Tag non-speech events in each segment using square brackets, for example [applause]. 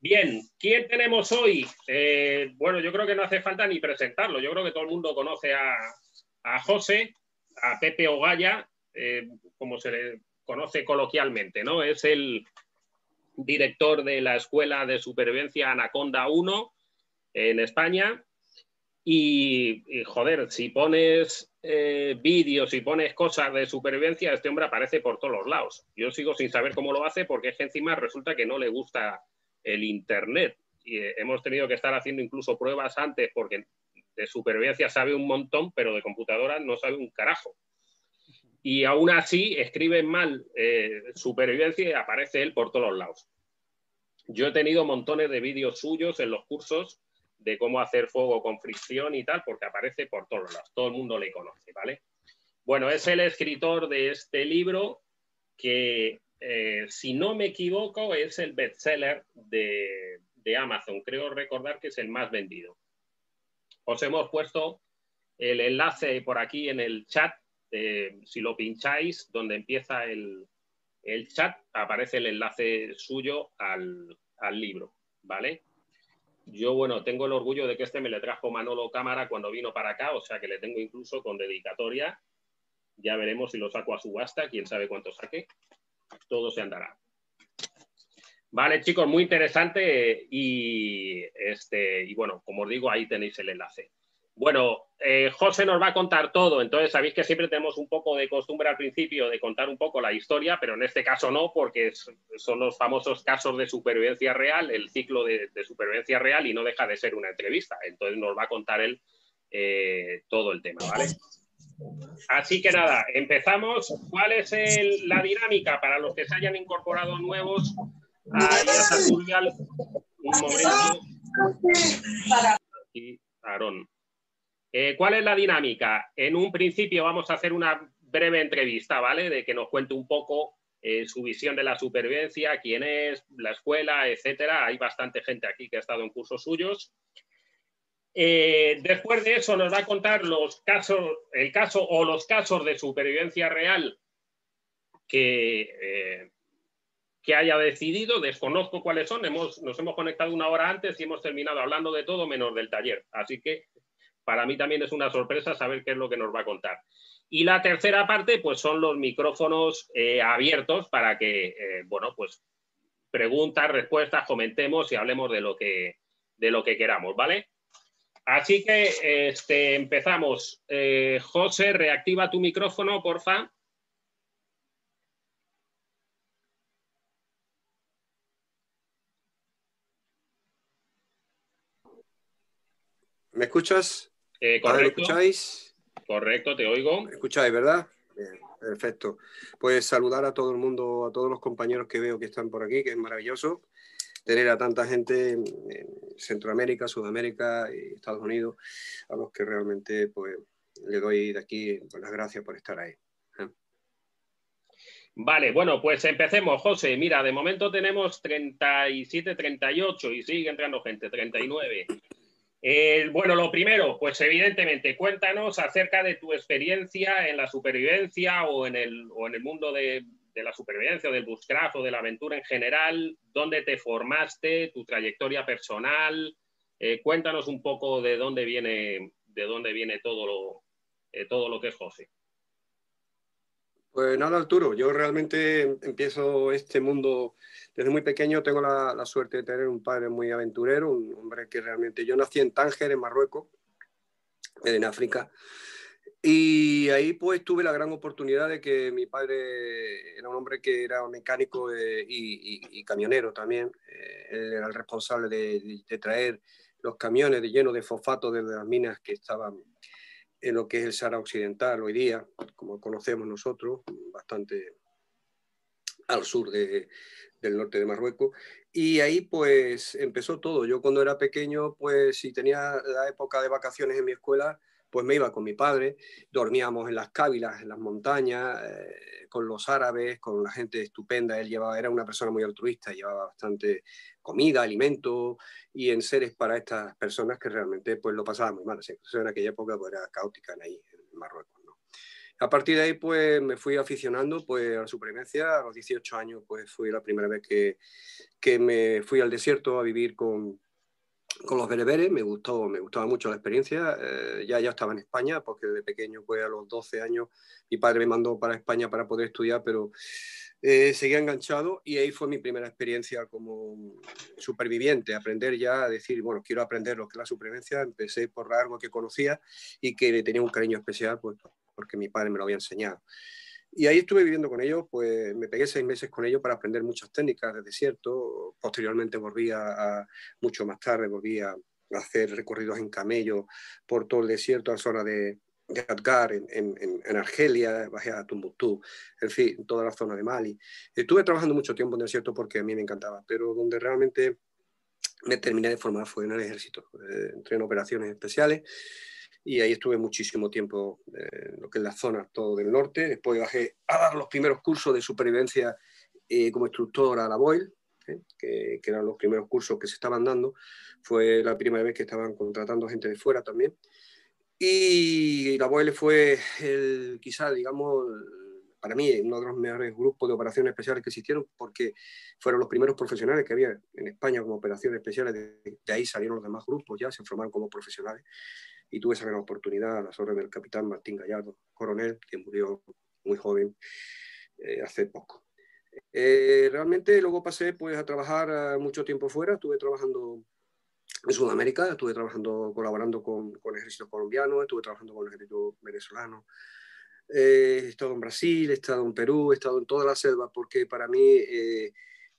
Bien, ¿quién tenemos hoy? Eh, bueno, yo creo que no hace falta ni presentarlo. Yo creo que todo el mundo conoce a, José, a Pepe Ogaya, eh, como se le conoce coloquialmente, ¿no? Es el director de la Escuela de Supervivencia Anaconda 1 en España. Y, joder, si pones eh, vídeos y pones cosas de supervivencia, este hombre aparece por todos los lados. Yo sigo sin saber cómo lo hace porque es que encima resulta que no le gusta el Internet. Y eh, hemos tenido que estar haciendo incluso pruebas antes porque de supervivencia sabe un montón, pero de computadora no sabe un carajo. Y aún así escribe mal eh, supervivencia y aparece él por todos los lados. Yo he tenido montones de vídeos suyos en los cursos de cómo hacer fuego con fricción y tal, porque aparece por todos lados, todo el mundo le conoce, ¿vale? Bueno, es el escritor de este libro que, eh, si no me equivoco, es el bestseller de, de Amazon. Creo recordar que es el más vendido. Os hemos puesto el enlace por aquí en el chat. Eh, si lo pincháis, donde empieza el, el, chat, aparece el enlace suyo al, al libro, ¿vale? Yo, bueno, tengo el orgullo de que este me le trajo Manolo Cámara cuando vino para acá, o sea que le tengo incluso con dedicatoria. Ya veremos si lo saco a subasta, quién sabe cuánto saque. Todo se andará. Vale, chicos, muy interesante y, este, y bueno, como os digo, ahí tenéis el enlace. Bueno, eh, José nos va a contar todo, entonces sabéis que siempre tenemos un poco de costumbre al principio de contar un poco la historia, pero en este caso no, porque son los famosos casos de supervivencia real, el ciclo de, supervivencia real y no deja de ser una entrevista. Entonces nos va a contar él eh, todo el tema, ¿vale? Así que nada, empezamos. ¿Cuál es la dinámica para los que se hayan incorporado nuevos a Tutorial? Un momento. Aarón. Eh, ¿Cuál es la dinámica? En un principio vamos a hacer una breve entrevista, ¿vale? De que nos cuente un poco eh, su visión de la supervivencia, quién es, la escuela, etcétera. Hay bastante gente aquí que ha estado en cursos suyos. Eh, después de eso nos va a contar los casos, el caso o los casos de supervivencia real que, que haya decidido. Desconozco cuáles son. Nos hemos conectado una hora antes y hemos terminado hablando de todo menos del taller. Así que para mí también es una sorpresa saber qué es lo que nos va a contar. Y la tercera parte, pues son los micrófonos eh, abiertos para que, eh, bueno, pues preguntas, respuestas, comentemos y hablemos de lo que, de lo que queramos, ¿vale? Así que este, empezamos. Eh, José, reactiva tu micrófono, porfa. ¿Me escuchas? Eh, correcto. escucháis? Correcto, te oigo. ¿Me escucháis, verdad? perfecto. Pues saludar a todo el mundo, a todos los compañeros que veo que están por aquí, que es maravilloso tener a tanta gente en Centroamérica, Sudamérica y Estados Unidos, a los que realmente pues, le doy de aquí pues, las gracias por estar ahí. ¿eh? Vale, bueno, pues empecemos, José. Mira, de momento tenemos 37, 38 y sigue entrando gente, 39. Eh, bueno, lo primero, pues evidentemente, cuéntanos acerca de tu experiencia en la supervivencia o en el, o en el mundo de, la supervivencia, del bushcraft o de la aventura en general, dónde te formaste, tu trayectoria personal. Eh, cuéntanos un poco de dónde viene, de dónde viene todo lo, eh, todo lo que es José. Pues nada, Arturo, yo realmente empiezo este mundo desde muy pequeño. Tengo la, suerte de tener un padre muy aventurero, un hombre que realmente... Yo nací en Tánger, en Marruecos, en África, y ahí pues tuve la gran oportunidad de que mi padre era un hombre que era mecánico eh, y, camionero también. Eh, él era el responsable de, traer los camiones de lleno de fosfato desde las minas que estaban en lo que es el Sahara Occidental hoy día, como conocemos nosotros, bastante al sur del norte de Marruecos. Y ahí pues empezó todo. Yo cuando era pequeño, pues si tenía la época de vacaciones en mi escuela, pues me iba con mi padre, dormíamos en las cávilas, en las montañas, eh, con los árabes, con la gente estupenda. Él llevaba, era una persona muy altruista, llevaba bastante comida, alimento y en seres para estas personas que realmente pues lo pasaban muy mal. La en aquella época pues, era caótica en ahí, Marruecos. A partir de ahí, pues me fui aficionando pues, a la supervivencia. A los 18 años, pues fui la primera vez que, que me fui al desierto a vivir con, con los bereberes. Me gustó, me gustaba mucho la experiencia. Eh, ya, ya estaba en España, porque de pequeño, pues a los 12 años, mi padre me mandó para España para poder estudiar, pero eh, seguía enganchado y ahí fue mi primera experiencia como superviviente, aprender ya a decir, bueno, quiero aprender lo que es la supervivencia. Empecé por algo que conocía y que le tenía un cariño especial, pues porque mi padre me lo había enseñado. Y ahí estuve viviendo con ellos, pues me pegué seis meses con ellos para aprender muchas técnicas de desierto. Posteriormente volví a, mucho más tarde, volví a hacer recorridos en camello por todo el desierto, a la zona de, de Adgar, en, en, Argelia, bajé a Tumbuctú, en fin, toda la zona de Mali. Estuve trabajando mucho tiempo en el desierto porque a mí me encantaba, pero donde realmente me terminé de formar fue en el ejército. Eh, entré en operaciones especiales y ahí estuve muchísimo tiempo en lo que es la zona todo del norte. Después bajé a dar los primeros cursos de supervivencia eh, como instructor a la Boyle, ¿eh? que, que, eran los primeros cursos que se estaban dando. Fue la primera vez que estaban contratando gente de fuera también. Y la Boyle fue el, quizá, digamos, para mí, uno de los mejores grupos de operaciones especiales que existieron, porque fueron los primeros profesionales que había en España como operaciones especiales. De, de ahí salieron los demás grupos, ya se formaron como profesionales y tuve esa gran oportunidad a las órdenes del capitán Martín Gallardo, coronel, que murió muy joven eh, hace poco. Eh, realmente luego pasé pues, a trabajar eh, mucho tiempo fuera, estuve trabajando en Sudamérica, estuve trabajando, colaborando con, con el ejército colombiano, estuve trabajando con el ejército venezolano, he estado en Brasil, he estado en Perú, he estado en toda la selva, porque para mí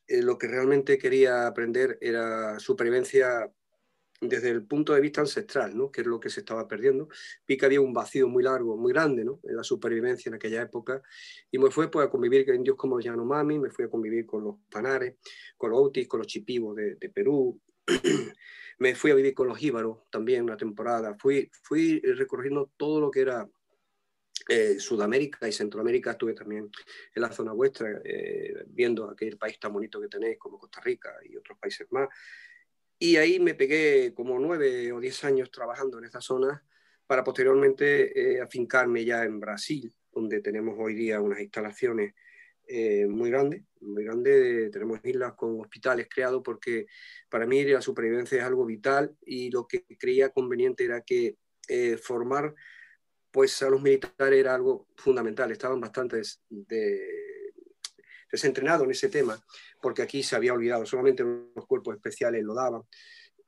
lo que realmente quería aprender era supervivencia desde el punto de vista ancestral, ¿no? que es lo que se estaba perdiendo. Vi que había un vacío muy largo, muy grande ¿no? en la supervivencia en aquella época y me fui pues, a convivir con indios como los Yanomami, me fui a convivir con los Panares, con los Autis, con los Chipivos de, de Perú, [clears throat] me fui a vivir con los Jíbaros también una temporada, fui, fui recorriendo todo lo que era eh, Sudamérica y Centroamérica, estuve también en la zona vuestra, eh, viendo aquel país tan bonito que tenéis como Costa Rica y otros países más. Y ahí me pegué como nueve o diez años trabajando en esta zona para posteriormente eh, afincarme ya en Brasil, donde tenemos hoy día unas instalaciones eh, muy grandes, muy grandes. Tenemos islas con hospitales creados porque para mí la supervivencia es algo vital y lo que creía conveniente era que eh, formar pues a los militares era algo fundamental. Estaban bastante de, desentrenados en ese tema porque aquí se había olvidado, solamente los cuerpos especiales lo daban.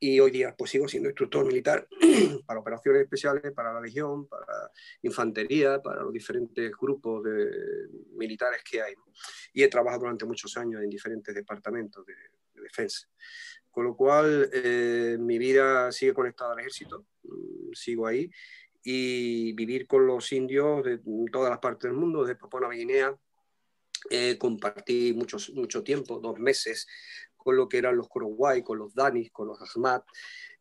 Y hoy día pues sigo siendo instructor militar [clears throat] para operaciones especiales, para la Legión, para infantería, para los diferentes grupos de militares que hay. Y he trabajado durante muchos años en diferentes departamentos de, defensa. Con lo cual, eh, mi vida sigue conectada al ejército, mm, sigo ahí, y vivir con los indios de todas las partes del mundo, de Papua Nueva Guinea, eh, compartí muchos, mucho tiempo, dos meses, con lo que eran los Korowai, con los Danis, con los Ahmad.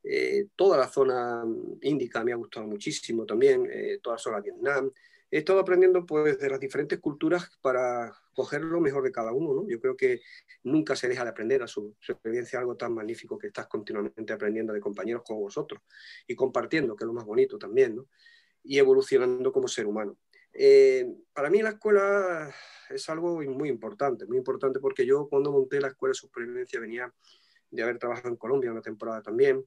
Eh, toda la zona índica me ha gustado muchísimo también, eh, toda la zona de Vietnam. He estado aprendiendo pues, de las diferentes culturas para coger lo mejor de cada uno. ¿no? Yo creo que nunca se deja de aprender a su experiencia, algo tan magnífico que estás continuamente aprendiendo de compañeros como vosotros y compartiendo, que es lo más bonito también, ¿no? y evolucionando como ser humano. Para mí la escuela es algo muy importante, muy importante porque yo cuando monté la escuela de supervivencia venía de haber trabajado en Colombia una temporada también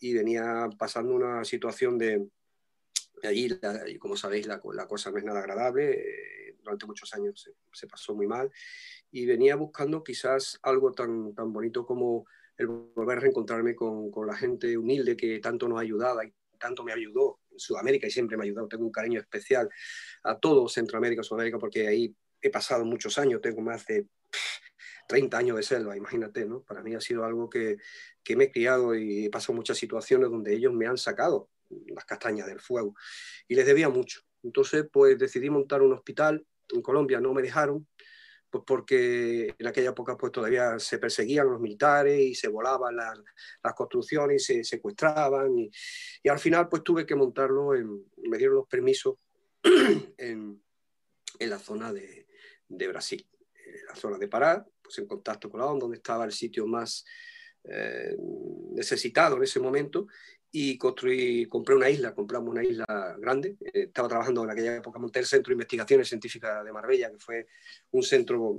y venía pasando una situación de allí, y como sabéis, la, la, cosa no es nada agradable, eh, durante muchos años se, se, pasó muy mal y venía buscando quizás algo tan, tan bonito como el volver a reencontrarme con, con la gente humilde que tanto nos ayudaba y tanto me ayudó Sudamérica y siempre me ha ayudado. Tengo un cariño especial a todo Centroamérica, Sudamérica, porque ahí he pasado muchos años, tengo más de 30 años de selva, imagínate, ¿no? Para mí ha sido algo que, que me he criado y he pasado muchas situaciones donde ellos me han sacado las castañas del fuego y les debía mucho. Entonces, pues decidí montar un hospital en Colombia, no me dejaron, pues porque en aquella época pues todavía se perseguían los militares y se volaban las, las construcciones y se secuestraban y, y, al final pues tuve que montarlo, en, me dieron los permisos [clears throat] en, en la zona de, de Brasil. Eh, la zona de Pará, pues en contacto con la ONU, donde estaba el sitio más eh, necesitado en ese momento, y construí, compré una isla, compramos una isla grande. Eh, estaba trabajando en aquella época, monté el Centro de Investigaciones Científicas de Marbella, que fue un centro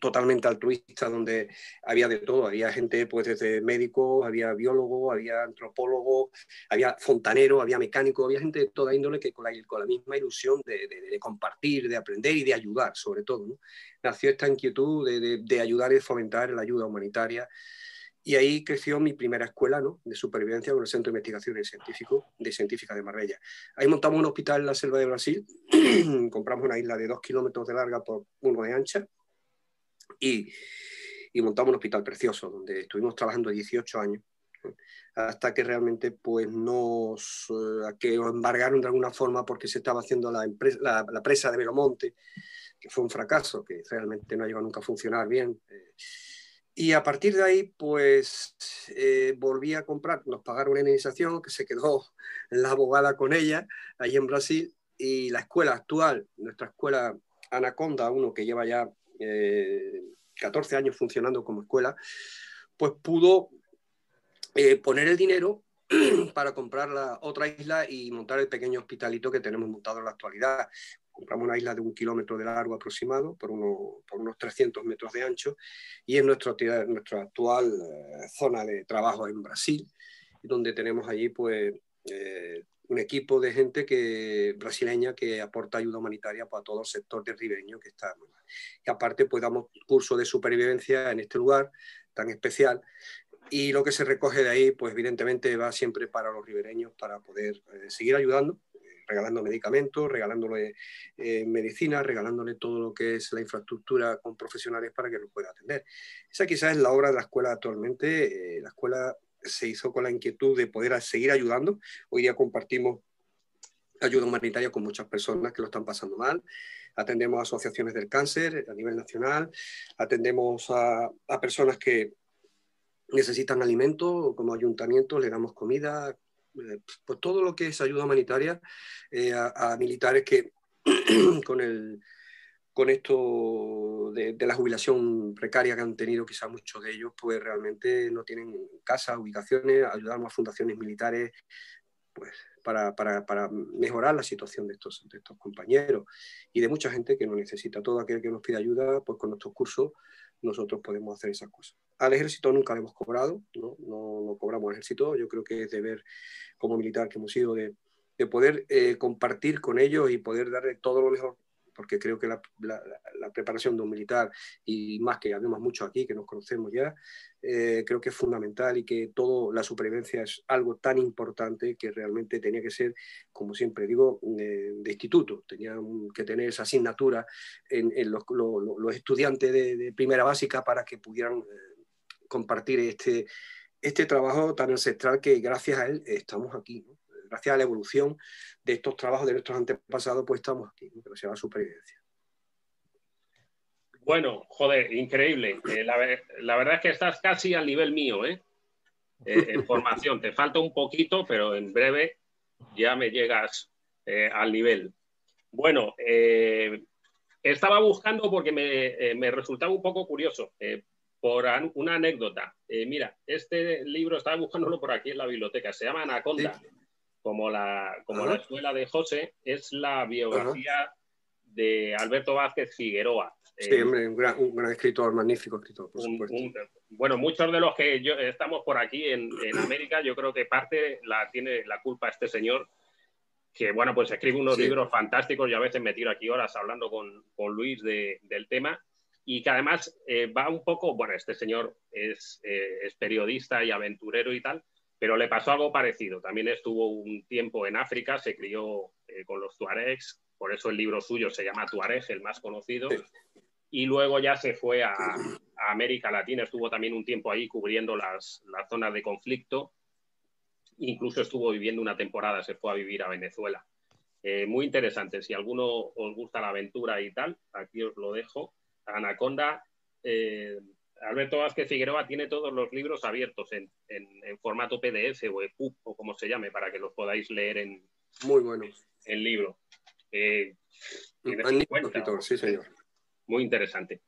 totalmente altruista donde había de todo, había gente pues desde médicos, había biólogos, había antropólogos, había fontaneros, había mecánicos, había gente de toda índole que con la, con la misma ilusión de, de, compartir, de aprender y de ayudar sobre todo. ¿no? Nació esta inquietud de, de, ayudar y fomentar la ayuda humanitaria y ahí creció mi primera escuela ¿no? de supervivencia con el Centro de Investigaciones Científicos de Científica de Marbella. Ahí montamos un hospital en la selva de Brasil, [clears throat] compramos una isla de dos kilómetros de larga por uno de ancha y, y, montamos un hospital precioso donde estuvimos trabajando 18 años hasta que realmente pues nos eh, que embargaron de alguna forma porque se estaba haciendo la, empresa, la, presa de Velomonte, que fue un fracaso, que realmente no ha llegado nunca a funcionar bien. Eh, y a partir de ahí, pues eh, volví a comprar, nos pagaron una indemnización que se quedó la abogada con ella, allí en Brasil, y la escuela actual, nuestra escuela Anaconda, uno que lleva ya 14 eh, años funcionando como escuela, pues pudo eh, poner el dinero [clears throat] para comprar la otra isla y montar el pequeño hospitalito que tenemos montado en la actualidad compramos una isla de un kilómetro de largo aproximado por, por unos 300 metros de ancho y es nuestra, nuestra actual eh, zona de trabajo en Brasil, donde tenemos allí pues eh, un equipo de gente que, brasileña que aporta ayuda humanitaria para todo el sector de ribeño que está. Y aparte pues damos curso de supervivencia en este lugar tan especial y lo que se recoge de ahí pues evidentemente va siempre para los ribereños para poder eh, seguir ayudando regalando medicamentos, regalándole eh, medicina, regalándole todo lo que es la infraestructura con profesionales para que lo pueda atender. Esa quizás es la obra de la escuela actualmente. Eh, la escuela se hizo con la inquietud de poder seguir ayudando. Hoy día compartimos ayuda humanitaria con muchas personas que lo están pasando mal. Atendemos a asociaciones del cáncer a nivel nacional, atendemos a, a personas que necesitan alimento, como ayuntamiento, le damos comida, eh, pues todo lo que es ayuda humanitaria eh, a, militares que [clears throat] con, el, con esto de, la jubilación precaria que han tenido quizá muchos de ellos, pues realmente no tienen casa, ubicaciones, ayudamos a fundaciones militares pues, para, para, para, mejorar la situación de estos, de estos compañeros y de mucha gente que no necesita. Todo aquel que nos pide ayuda, pues con nuestros cursos nosotros podemos hacer esas cosas. Al ejército nunca le hemos cobrado, no, no, cobramos al ejército, yo creo que es deber como militar que hemos sido de, de poder eh, compartir con ellos y poder darle todo lo mejor porque creo que la, preparación de un militar, y más que además mucho aquí, que nos conocemos ya, eh, creo que es fundamental y que toda la supervivencia es algo tan importante que realmente tenía que ser, como siempre digo, eh, de instituto. Tenía que tener esa asignatura en, los, estudiantes de, primera básica para que pudieran eh, compartir este, este trabajo tan ancestral que gracias a él estamos aquí gracias a la evolución de estos trabajos de nuestros antepasados, pues estamos aquí, ¿no? que se llama supervivencia. Bueno, joder, increíble. Eh, la, verdad es que estás casi al nivel mío, ¿eh? eh en [laughs] formación. Te falta un poquito, pero en breve ya me llegas eh, al nivel. Bueno, estaba buscando porque me, me, resultaba un poco curioso por una anécdota. mira, este libro estaba buscándolo por aquí en la biblioteca, se llama Anaconda como la, como la escuela de José, es la biografía de Alberto Vázquez Figueroa. Sí, eh, un, gran, escritor, magnífico escritor, por supuesto. bueno, muchos de los que estamos por aquí en, en, América, yo creo que parte la tiene la culpa este señor, que bueno, pues escribe unos libros fantásticos y a veces me tiro aquí horas hablando con, con Luis de, del tema y que además eh, va un poco, bueno, este señor es, eh, es periodista y aventurero y tal, pero le pasó algo parecido. También estuvo un tiempo en África, se crió eh, con los tuaregs, por eso el libro suyo se llama Tuareg, el más conocido. Y luego ya se fue a, América Latina, estuvo también un tiempo ahí cubriendo las, zonas de conflicto. Incluso estuvo viviendo una temporada, se fue a vivir a Venezuela. Eh, muy interesante, si alguno os gusta la aventura y tal, aquí os lo dejo. Anaconda, eh, Alberto Vázquez Figueroa tiene todos los libros abiertos en, formato PDF o EPUB o como se llame, para que los podáis leer en, Muy bueno. en libro. Eh, sí, señor. Muy interesante.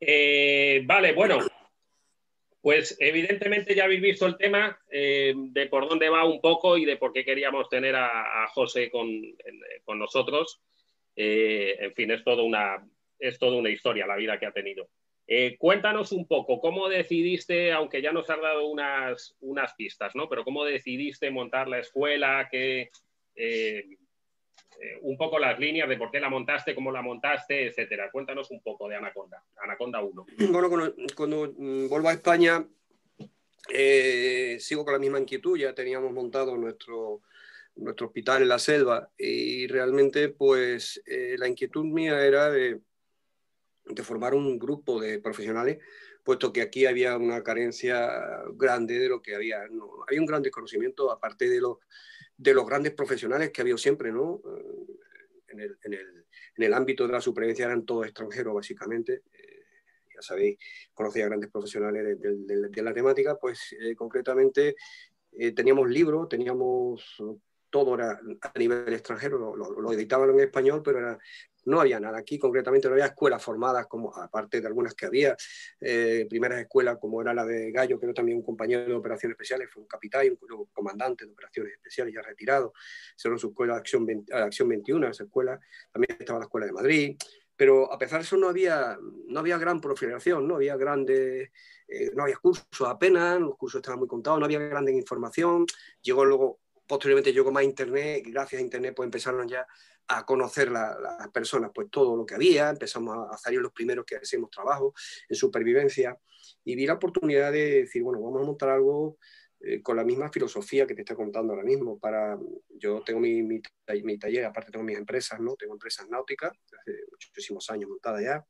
Eh, vale, bueno, Pues evidentemente ya habéis visto el tema eh, de por dónde va un poco y de por qué queríamos tener a, José con, nosotros. Eh, en fin, es, todo una, es toda una historia la vida que ha tenido. Eh, cuéntanos un poco, ¿cómo decidiste, aunque ya nos has dado unas, unas pistas, ¿no? Pero ¿cómo decidiste montar la escuela? Que, un poco las líneas de por qué la montaste, cómo la montaste, etcétera. Cuéntanos un poco de Anaconda, Anaconda 1. Bueno, cuando, mm, vuelvo a España, eh, sigo con la misma inquietud, ya teníamos montado nuestro, nuestro hospital en la selva y realmente pues eh, la inquietud mía era de, de, formar un grupo de profesionales, puesto que aquí había una carencia grande de lo que había, no, había un gran desconocimiento aparte de los de los grandes profesionales que ha habido siempre, ¿no? Eh, en el, en el, en el ámbito de la supervivencia eran todos extranjeros, básicamente. Eh, ya sabéis, conocía grandes profesionales de, la temática, pues eh, concretamente teníamos libros, teníamos todo era a nivel extranjero, lo, lo, lo, editaban en español, pero era no había nada. Aquí concretamente no había escuelas formadas, como aparte de algunas que había, eh, primeras escuelas como era la de Gallo, que era también un compañero de operaciones especiales, fue un capitán y un comandante de operaciones especiales ya retirado. Cerró su escuela Acción, Acción 21, esa escuela. También estaba la escuela de Madrid. Pero a pesar de eso no había, no había gran profilación, no había grandes, eh, no había cursos apenas, los cursos estaban muy contados, no había grande información. Llegó luego, posteriormente llegó más Internet gracias a Internet pues empezaron ya a conocer las personas, pues todo lo que había, empezamos a, salir los primeros que hacemos trabajo en supervivencia y vi la oportunidad de decir, bueno, vamos a montar algo eh, con la misma filosofía que te estoy contando ahora mismo. Para, yo tengo mi, mi, taller, aparte tengo mis empresas, ¿no? Tengo empresas náuticas, hace muchísimos años montadas ya.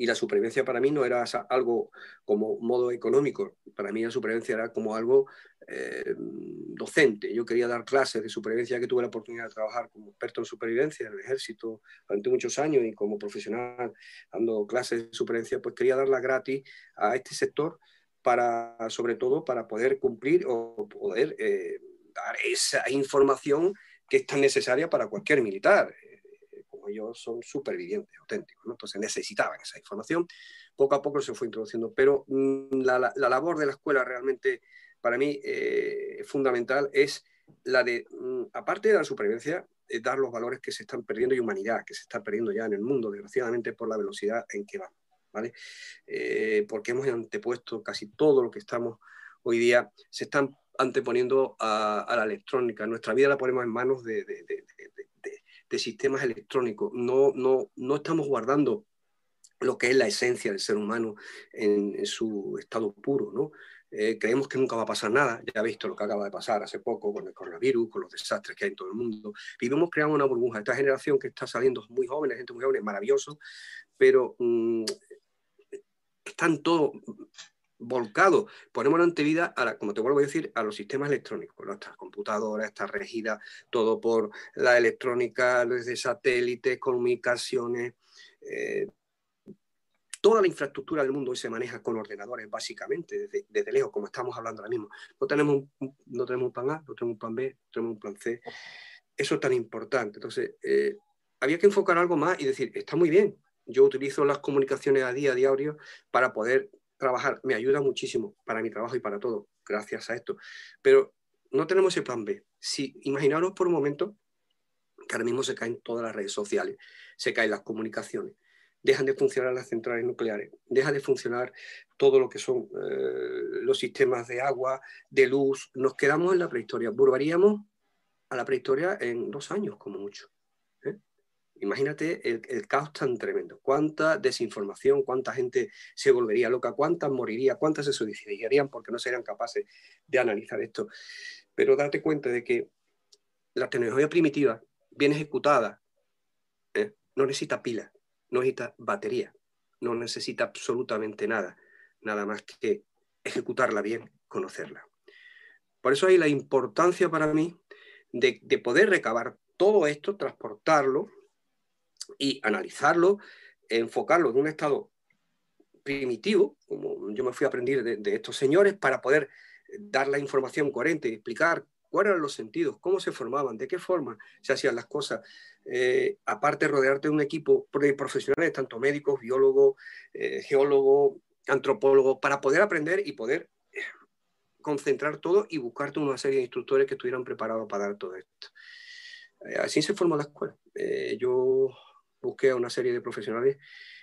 Y la supervivencia para mí no era algo como modo económico, para mí la supervivencia era como algo eh, docente. Yo quería dar clases de supervivencia, que tuve la oportunidad de trabajar como experto en supervivencia en el ejército durante muchos años y como profesional dando clases de supervivencia, pues quería darla gratis a este sector para, sobre todo, para poder cumplir o poder eh, dar esa información que es tan necesaria para cualquier militar ellos son supervivientes auténticos, entonces necesitaban esa información. Poco a poco se fue introduciendo, pero mm, la, labor de la escuela realmente para mí eh, fundamental es la de, mm, aparte de la supervivencia, dar los valores que se están perdiendo y humanidad que se está perdiendo ya en el mundo, desgraciadamente por la velocidad en que vamos, ¿vale? Eh, porque hemos antepuesto casi todo lo que estamos hoy día, se están anteponiendo a, la electrónica. Nuestra vida la ponemos en manos de sistemas electrónicos. No, no, no estamos guardando lo que es la esencia del ser humano en, su estado puro, ¿no? Eh, creemos que nunca va a pasar nada, ya ha visto lo que acaba de pasar hace poco con el coronavirus, con los desastres que hay en todo el mundo. Vivimos creando una burbuja. Esta generación que está saliendo muy jóvenes, gente muy joven, maravilloso, pero mm, están todos volcado, ponemos la antevida, a como te vuelvo a decir, a los sistemas electrónicos. Nuestras computadoras está regida todo por la electrónica, desde satélites, comunicaciones. Eh, toda la infraestructura del mundo hoy se maneja con ordenadores, básicamente, desde, lejos, como estamos hablando ahora mismo. No tenemos, un, no tenemos plan A, no tenemos un plan B, no tenemos un plan C. Eso es tan importante. Entonces, eh, había que enfocar algo más y decir, está muy bien, yo utilizo las comunicaciones a día, a diario, para poder trabajar, me ayuda muchísimo para mi trabajo y para todo, gracias a esto. Pero no tenemos ese plan B. Si imaginaros por un momento que ahora mismo se caen todas las redes sociales, se caen las comunicaciones, dejan de funcionar las centrales nucleares, deja de funcionar todo lo que son eh, los sistemas de agua, de luz, nos quedamos en la prehistoria, volveríamos a la prehistoria en dos años como mucho. Imagínate el, caos tan tremendo. Cuánta desinformación, cuánta gente se volvería loca, cuántas moriría, cuántas se suicidarían porque no serían capaces de analizar esto. Pero date cuenta de que la tecnología primitiva, bien ejecutada, ¿eh? no necesita pila, no necesita batería, no necesita absolutamente nada, nada más que ejecutarla bien, conocerla. Por eso hay la importancia para mí de, de poder recabar todo esto, transportarlo y analizarlo, enfocarlo en un estado primitivo, como yo me fui a aprender de, estos señores, para poder dar la información coherente y explicar cuáles eran los sentidos, cómo se formaban, de qué forma se hacían las cosas. Eh, aparte, rodearte de un equipo de profesionales, tanto médicos, biólogos, eh, geólogos, antropólogos, para poder aprender y poder concentrar todo y buscarte una serie de instructores que estuvieran preparados para dar todo esto. Eh, así se formó la escuela. Eh, yo busqué a una serie de profesionales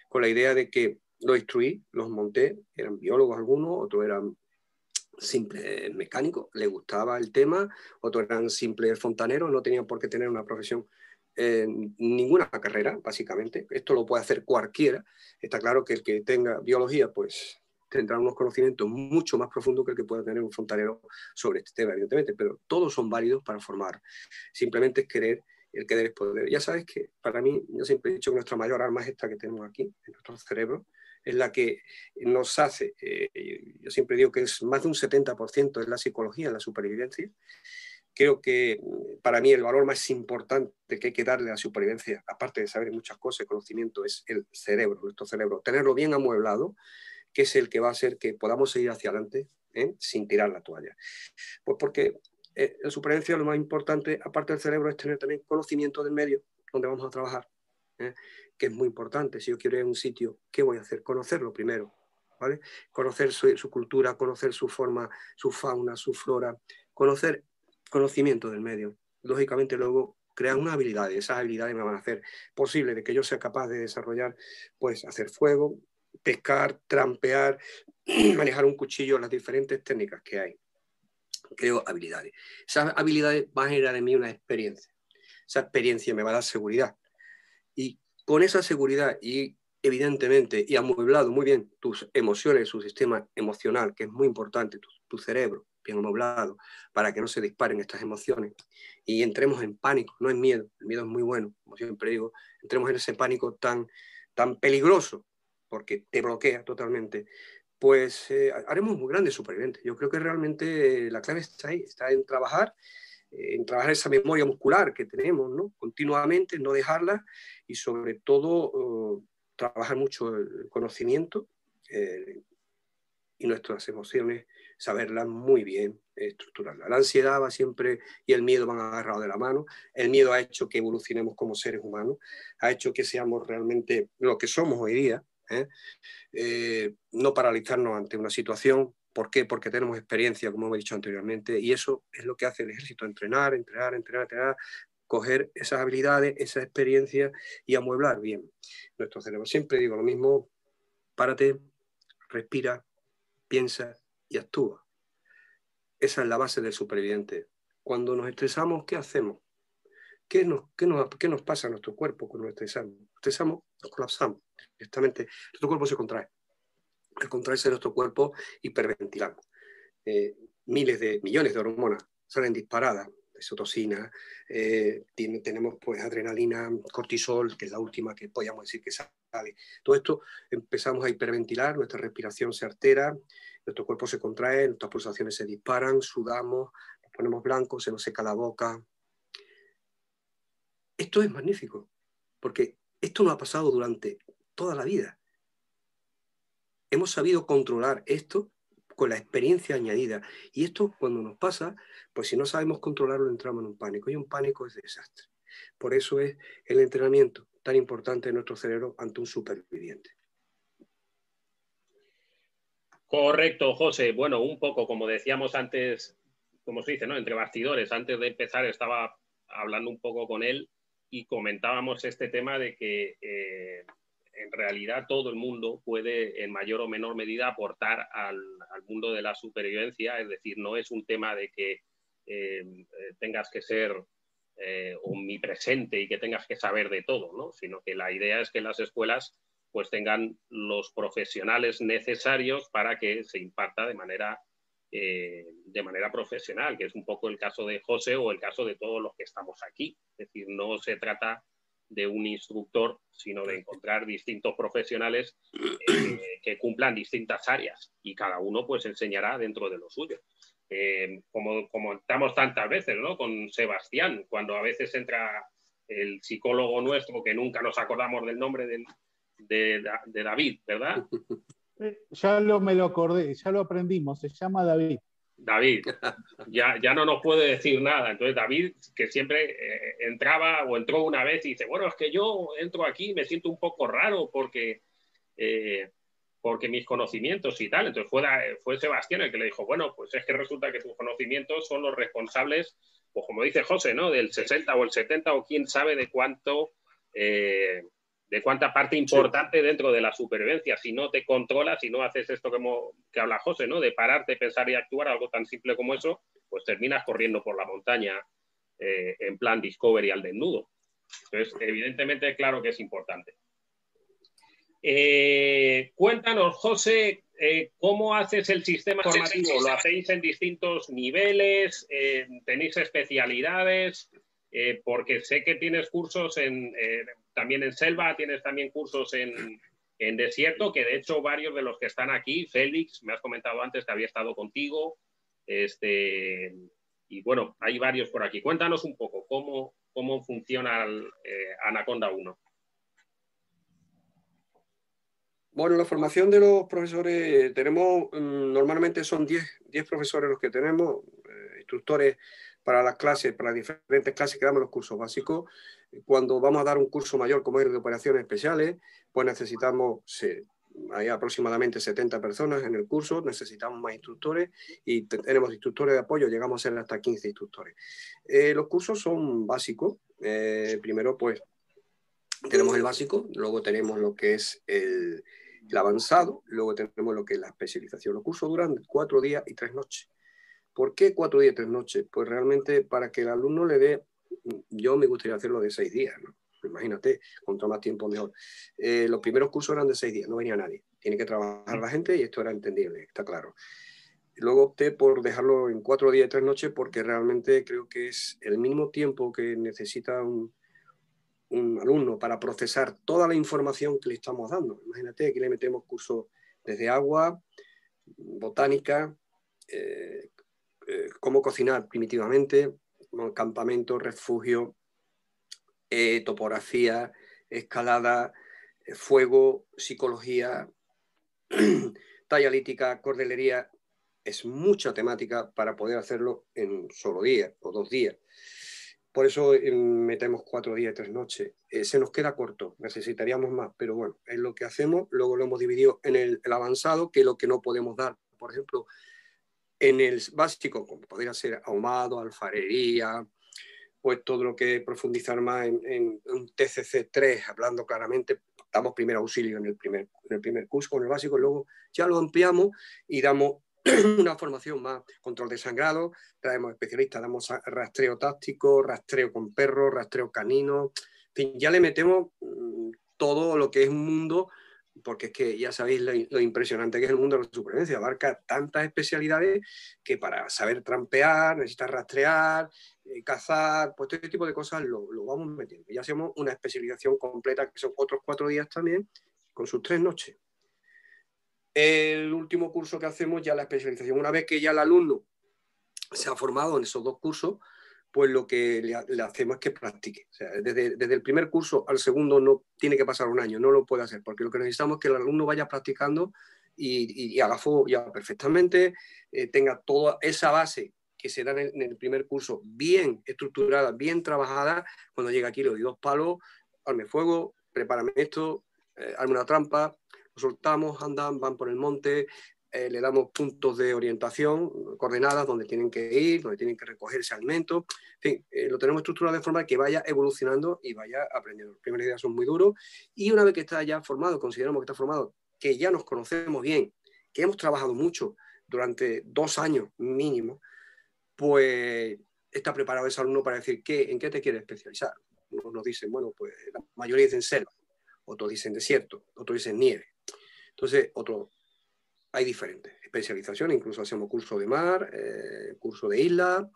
con la idea de que los instruí, los monté, eran biólogos algunos, otros eran simples mecánicos, les gustaba el tema, otros eran simples fontaneros, no tenían por qué tener una profesión ninguna carrera, básicamente. Esto lo puede hacer cualquiera. Está claro que el que tenga biología, pues tendrá unos conocimientos mucho más profundos que el que pueda tener un fontanero sobre este tema, evidentemente, pero todos son válidos para formar. Simplemente es querer, el querer es poder. Ya sabes que para mí, yo siempre he dicho que nuestra mayor arma es esta que tenemos aquí, en nuestro cerebro, es la que nos hace, eh, yo siempre digo que es más de un 70% es la psicología, la supervivencia. Creo que mm, para mí el valor más importante que hay que darle a la supervivencia, aparte de saber muchas cosas, conocimiento, es el cerebro, nuestro cerebro. Tenerlo bien amueblado, que es el que va a hacer que podamos seguir hacia adelante ¿eh? sin tirar la toalla. Pues porque eh, en supervivencia lo más importante, aparte del cerebro, es tener también conocimiento del medio donde vamos a trabajar, ¿eh? que es muy importante. Si yo quiero ir a un sitio, ¿qué voy a hacer? Conocerlo primero, ¿vale? Conocer su, su cultura, conocer su forma, su fauna, su flora, conocer conocimiento del medio. Lógicamente luego crear unas habilidades, esas habilidades me van a hacer posible de que yo sea capaz de desarrollar, pues hacer fuego, pescar, trampear, [clears throat] manejar un cuchillo, las diferentes técnicas que hay. Creo habilidades. Esas habilidades van a generar en mí una experiencia. Esa experiencia me va a dar seguridad. Y con esa seguridad y evidentemente y amueblado muy bien tus emociones, su sistema emocional, que es muy importante, tu, cerebro bien amueblado, para que no se disparen estas emociones y entremos en pánico, no en miedo. El miedo es muy bueno, como siempre digo, entremos en ese pánico tan, tan peligroso porque te bloquea totalmente, pues eh, haremos muy grandes supervivientes. Yo creo que realmente la clave está ahí, está en trabajar, eh, en trabajar esa memoria muscular que tenemos, ¿no? Continuamente, no dejarla y sobre todo trabajar mucho el conocimiento eh, y nuestras emociones, saberlas muy bien, estructurarlas. La ansiedad va siempre y el miedo van agarrados de la mano. El miedo ha hecho que evolucionemos como seres humanos, ha hecho que seamos realmente lo que somos hoy día, ¿eh? Eh, no paralizarnos ante una situación. ¿Por qué? Porque tenemos experiencia, como he dicho anteriormente, y eso es lo que hace el ejército, entrenar, entrenar, entrenar, entrenar, coger esas habilidades, esa experiencia y amueblar bien nuestro cerebro. Siempre digo lo mismo, párate, respira, piensa y actúa. Esa es la base del superviviente. Cuando nos estresamos, ¿qué hacemos? ¿Qué nos, qué nos, qué nos pasa a nuestro cuerpo cuando estresamos? Estresamos, nos colapsamos directamente. Nuestro cuerpo se contrae. Al contraerse nuestro cuerpo, hiperventilamos. Eh, miles de millones de hormonas salen disparadas, exotocina, eh, tenemos pues adrenalina, cortisol, que es la última que podríamos decir que sale. Todo esto empezamos a hiperventilar, nuestra respiración se altera, nuestro cuerpo se contrae, nuestras pulsaciones se disparan, sudamos, nos ponemos blancos, se nos seca la boca. Esto es magnífico, porque esto no ha pasado durante toda la vida. Hemos sabido controlar esto con la experiencia añadida. Y esto cuando nos pasa, pues si no sabemos controlarlo, entramos en un pánico. Y un pánico es desastre. Por eso es el entrenamiento tan importante en nuestro cerebro ante un superviviente. Correcto, José. Bueno, un poco como decíamos antes, como se dice, ¿no? Entre bastidores, antes de empezar estaba hablando un poco con él y comentábamos este tema de que eh, en realidad todo el mundo puede en mayor o menor medida aportar al, mundo de la supervivencia, es decir, no es un tema de que eh, tengas que ser eh, omnipresente y que tengas que saber de todo, ¿no? sino que la idea es que las escuelas pues tengan los profesionales necesarios para que se imparta de manera, eh, de manera profesional, que es un poco el caso de José o el caso de todos los que estamos aquí. Es decir, no se trata de un instructor, sino de encontrar distintos profesionales eh, que cumplan distintas áreas y cada uno pues enseñará dentro de lo suyo. Eh, como, como estamos tantas veces, ¿no? Con Sebastián, cuando a veces entra el psicólogo nuestro, que nunca nos acordamos del nombre de, de David, ¿verdad? [laughs] Ya lo, me lo acordé, ya lo aprendimos, se llama David. David, ya, ya no nos puede decir nada. Entonces David, que siempre eh, entraba o entró una vez y dice, bueno, es que yo entro aquí y me siento un poco raro porque, eh, porque mis conocimientos y tal. Entonces fue, fue Sebastián el que le dijo, bueno, pues es que resulta que tus conocimientos son los responsables, pues como dice José, ¿no? Del 60 o el 70 o quién sabe de cuánto, eh, de cuánta parte importante dentro de la supervivencia. Si no te controlas, si no haces esto que, que habla José, ¿no? De pararte, pensar y actuar, algo tan simple como eso, pues terminas corriendo por la montaña eh, en plan Discovery al desnudo. Entonces, evidentemente, claro que es importante. Eh, cuéntanos, José, eh, ¿cómo haces el sistema formativo? ¿Lo hacéis en distintos niveles? ¿Tenéis especialidades? porque sé que tienes cursos en, también en selva, tienes también cursos en, desierto, que de hecho varios de los que están aquí, Félix, me has comentado antes que había estado contigo, este, y bueno, hay varios por aquí. Cuéntanos un poco cómo, cómo funciona el, eh, Anaconda 1. Bueno, la formación de los profesores, tenemos, mm, normalmente son 10, 10 profesores los que tenemos, eh, instructores para las clases, para diferentes clases que damos los cursos básicos. Cuando vamos a dar un curso mayor como es de operaciones especiales, pues necesitamos, hay aproximadamente 70 personas en el curso, necesitamos más instructores y tenemos instructores de apoyo, llegamos a ser hasta 15 instructores. Eh, los cursos son básicos. Eh, primero, pues, tenemos el básico, luego tenemos lo que es el, avanzado, luego tenemos lo que es la especialización. Los cursos duran cuatro días y tres noches. ¿Por qué cuatro días tres noches? Pues realmente para que el alumno le dé, yo me gustaría hacerlo de seis días, ¿no? imagínate, cuanto más tiempo mejor. Eh, los primeros cursos eran de seis días, no venía nadie. Tiene que trabajar la gente y esto era entendible, está claro. Luego opté por dejarlo en cuatro días y tres noches porque realmente creo que es el mismo tiempo que necesita un, un alumno para procesar toda la información que le estamos dando. Imagínate, aquí le metemos cursos desde agua, botánica, eh, eh, cómo cocinar primitivamente, campamento, refugio, eh, topografía, escalada, eh, fuego, psicología, [clears throat] talla lítica, cordelería. Es mucha temática para poder hacerlo en solo día o dos días. Por eso metemos cuatro días y tres noches. se nos queda corto, necesitaríamos más, pero bueno, es lo que hacemos. Luego lo hemos dividido en el, avanzado, que es lo que no podemos dar. Por ejemplo, en el básico, como podría ser ahumado, alfarería, pues todo lo que profundizar más en, un TCC 3, hablando claramente, damos primer auxilio en el primer, en el primer curso con el básico, luego ya lo ampliamos y damos [clears throat] una formación más, control de sangrado, traemos especialistas, damos rastreo táctico, rastreo con perros, rastreo canino, en fin, ya le metemos mm, todo lo que es un mundo porque es que ya sabéis lo, impresionante que es el mundo de la supervivencia, abarca tantas especialidades que para saber trampear, necesitas rastrear, eh, cazar, pues todo este tipo de cosas lo, vamos metiendo. Ya hacemos una especialización completa, que son otros cuatro días también, con sus tres noches. El último curso que hacemos ya la especialización, una vez que ya el alumno se ha formado en esos dos cursos, pues lo que le, hacemos es que practique. desde, el primer curso al segundo no tiene que pasar un año, no lo puede hacer, porque lo que necesitamos es que el alumno vaya practicando y, haga fuego ya perfectamente, eh, tenga toda esa base que se da en el, primer curso bien estructurada, bien trabajada, cuando llega aquí le doy dos palos, arme fuego, prepárame esto, eh, una trampa, soltamos, andan, van por el monte, eh, le damos puntos de orientación, coordenadas donde tienen que ir, donde tienen que recoger ese alimento. En fin, eh, lo tenemos estructurado de forma que vaya evolucionando y vaya aprendiendo. Las primeras ideas son muy duros y una vez que está ya formado, consideramos que está formado, que ya nos conocemos bien, que hemos trabajado mucho durante dos años mínimo, pues está preparado ese alumno para decir ¿qué, en qué te quieres especializar. Unos nos dicen, bueno, pues la mayoría dicen selva, otros dicen desierto, otros dicen nieve. Entonces, otro, hay diferentes especializaciones, incluso hacemos curso de mar, eh, curso de isla,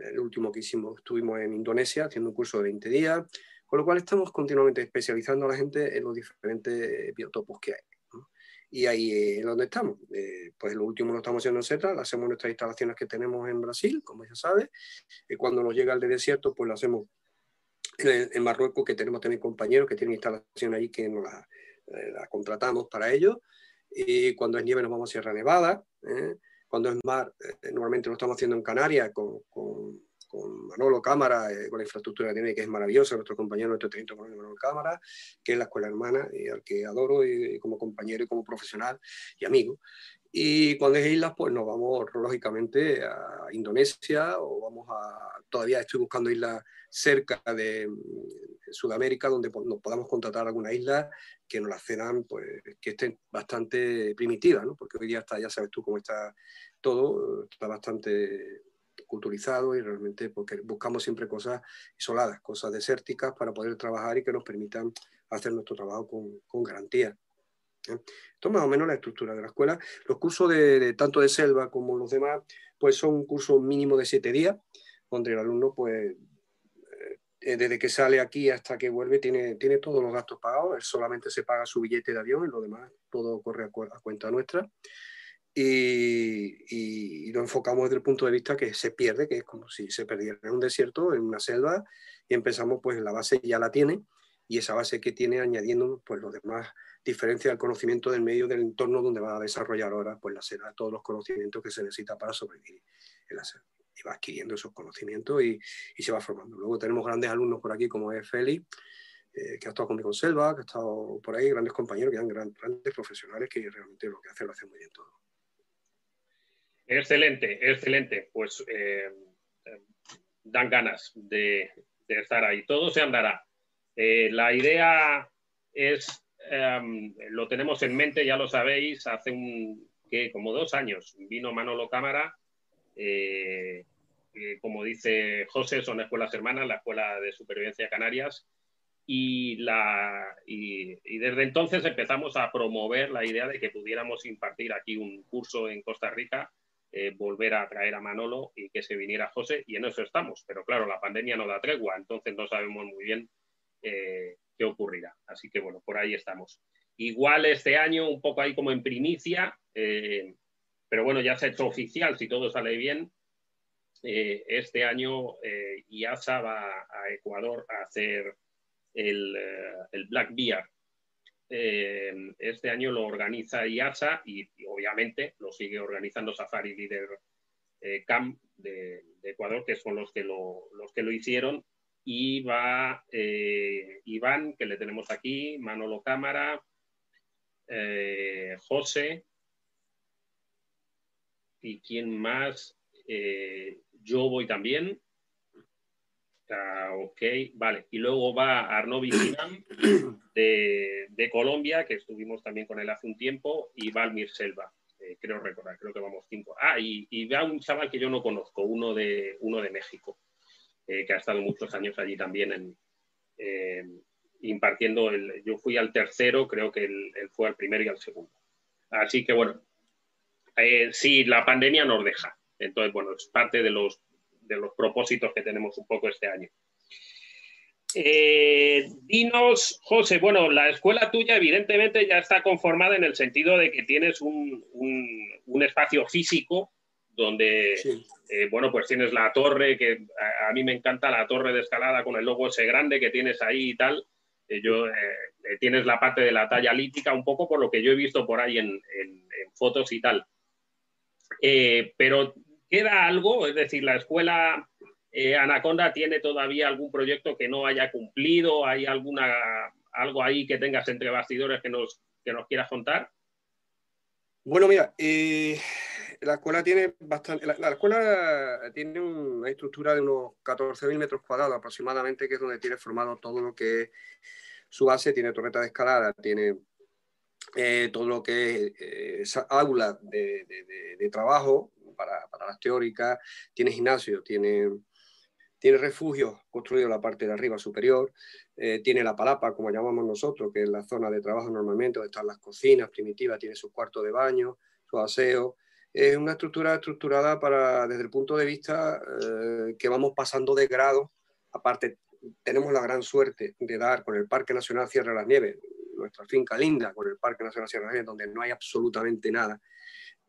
el último que hicimos estuvimos en Indonesia haciendo un curso de 20 días, con lo cual estamos continuamente especializando a la gente en los diferentes biotopos que hay. Y ahí es donde estamos. Eh, pues lo último lo estamos haciendo en CETA, hacemos nuestras instalaciones que tenemos en Brasil, como ya sabes. y cuando nos llega el de desierto, pues lo hacemos en, Marruecos, que tenemos también compañeros que tienen instalación ahí que nos la, eh, la contratamos para ellos y cuando es nieve nos vamos a Sierra Nevada, ¿eh? cuando es mar, eh, normalmente lo estamos haciendo en Canarias con, con, con Manolo Cámara, eh, con la infraestructura que tiene, que es maravillosa, nuestro compañero, nuestro teniente Manolo Cámara, que es la escuela hermana, y al que adoro y, como compañero y como profesional y amigo. Y cuando es islas, pues nos vamos lógicamente a Indonesia o vamos a, todavía estoy buscando islas cerca de, Sudamérica donde nos podamos contratar alguna isla que nos la cedan, pues que estén bastante primitivas, ¿no? porque hoy día está, ya sabes tú cómo está todo, está bastante culturizado y realmente porque buscamos siempre cosas isoladas, cosas desérticas para poder trabajar y que nos permitan hacer nuestro trabajo con, con garantía. Esto es más o menos la estructura de la escuela. Los cursos de, tanto de selva como los demás, pues son un curso mínimo de siete días, donde el alumno, pues, eh, desde que sale aquí hasta que vuelve, tiene, tiene todos los gastos pagados. Él solamente se paga su billete de avión y lo demás todo corre a, cuenta nuestra. Y, lo enfocamos desde el punto de vista que se pierde, que es como si se perdiera en un desierto, en una selva, y empezamos, pues la base ya la tiene, y esa base que tiene añadiendo pues los demás diferencia el conocimiento del medio del entorno donde va a desarrollar ahora pues la selva, todos los conocimientos que se necesita para sobrevivir en la selva. Y va adquiriendo esos conocimientos y, se va formando. Luego tenemos grandes alumnos por aquí como es Félix, eh, que ha estado conmigo en Selva, que ha estado por ahí, grandes compañeros, que eran grandes profesionales que realmente lo que hacen lo hacen muy bien todo. Excelente, excelente. Pues eh, dan ganas de, estar ahí. Todo se andará. Eh, la idea es Em, lo tenemos en mente, ya lo sabéis, hace un, que como dos años vino Manolo Cámara, eh, como dice José, son escuelas hermanas, la Escuela de Supervivencia Canarias, y, la, y, desde entonces empezamos a promover la idea de que pudiéramos impartir aquí un curso en Costa Rica, eh, volver a traer a Manolo y que se viniera José, y en eso estamos. Pero claro, la pandemia no da tregua, entonces no sabemos muy bien eh, qué ocurrirá. Así que bueno, por ahí estamos. Igual este año, un poco ahí como en primicia, eh, pero bueno, ya se ha hecho oficial, si todo sale bien. Eh, este año eh, IASA va a Ecuador a hacer el, el Black Bear. este año lo organiza IASA y, obviamente lo sigue organizando Safari Leader Camp de, Ecuador, que son los que lo, los que lo hicieron y va eh, Iván, que le tenemos aquí, Manolo Cámara, eh, José, y quién más, eh, yo voy también. Ah, ok, vale. Y luego va Arnaud Vicinam [coughs] de, de, Colombia, que estuvimos también con él hace un tiempo, y Valmir Selva, creo recordar, creo que vamos cinco. Ah, y, y va un chaval que yo no conozco, uno de, uno de México. Eh, que ha estado muchos años allí también en, eh, impartiendo. El, yo fui al tercero, creo que él, fue al primero y al segundo. Así que bueno, eh, sí, la pandemia nos deja. Entonces, bueno, es parte de los, de los propósitos que tenemos un poco este año. dinos, José, bueno, la escuela tuya evidentemente ya está conformada en el sentido de que tienes un, un espacio físico donde, eh, bueno, pues tienes la torre, que a, mí me encanta la torre de escalada con el logo ese grande que tienes ahí y tal. Eh, yo, eh, tienes la parte de la talla lítica, un poco por lo que yo he visto por ahí en, fotos y tal. Pero queda algo, es decir, la escuela Anaconda tiene todavía algún proyecto que no haya cumplido, hay alguna algo ahí que tengas entre bastidores que nos, que nos quieras contar. Bueno, mira, la escuela tiene bastante. La, escuela tiene una estructura de unos 14.000 metros cuadrados aproximadamente, que es donde tiene formado todo lo que es su base. Tiene torreta de escalada, tiene eh, todo lo que es eh, aula de, trabajo para, las teóricas, tiene gimnasio, tiene, tiene refugio construido en la parte de arriba superior, eh, tiene la palapa, como llamamos nosotros, que es la zona de trabajo normalmente, donde están las cocinas primitivas, tiene su cuarto de baño, su aseo, es una estructura estructurada para, desde el punto de vista eh, que vamos pasando de grado. Aparte, tenemos la gran suerte de dar con el Parque Nacional Sierra de las Nieves, nuestra finca linda con el Parque Nacional Sierra Nieves, donde no hay absolutamente nada,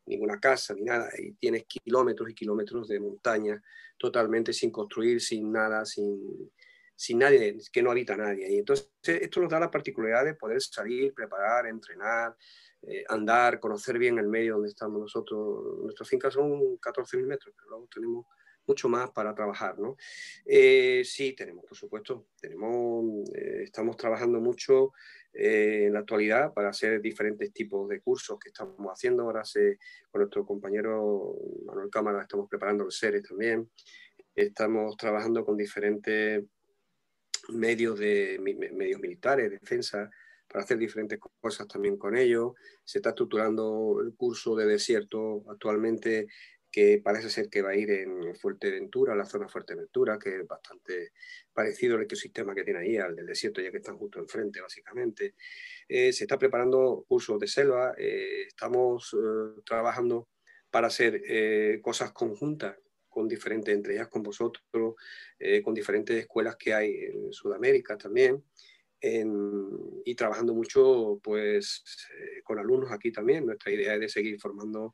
ninguna casa ni nada, y tienes kilómetros y kilómetros de montaña totalmente sin construir, sin nada, sin, sin nadie, que no habita nadie. Y entonces esto nos da la particularidad de poder salir, preparar, entrenar, eh, andar, conocer bien el medio donde estamos nosotros. Nuestras fincas son 14.000 metros, pero luego tenemos mucho más para trabajar, ¿no? Eh, sí, tenemos, por supuesto, tenemos, eh, estamos trabajando mucho en la actualidad para hacer diferentes tipos de cursos que estamos haciendo. Ahora se, con nuestro compañero Manuel Cámara estamos preparando los seres también. Estamos trabajando con diferentes medios, de, medios militares, defensa, para hacer diferentes cosas también con ellos. Se está estructurando el curso de desierto actualmente que parece ser que va a ir en Fuerteventura, la zona Fuerteventura, que es bastante parecido al ecosistema que tiene ahí, al del desierto, ya que están justo enfrente, básicamente. Eh, se está preparando cursos de selva, eh, estamos eh, trabajando para hacer cosas conjuntas con diferentes, entre ellas con vosotros, con diferentes escuelas que hay en Sudamérica también. y trabajando mucho pues con alumnos aquí también. Nuestra idea es de seguir formando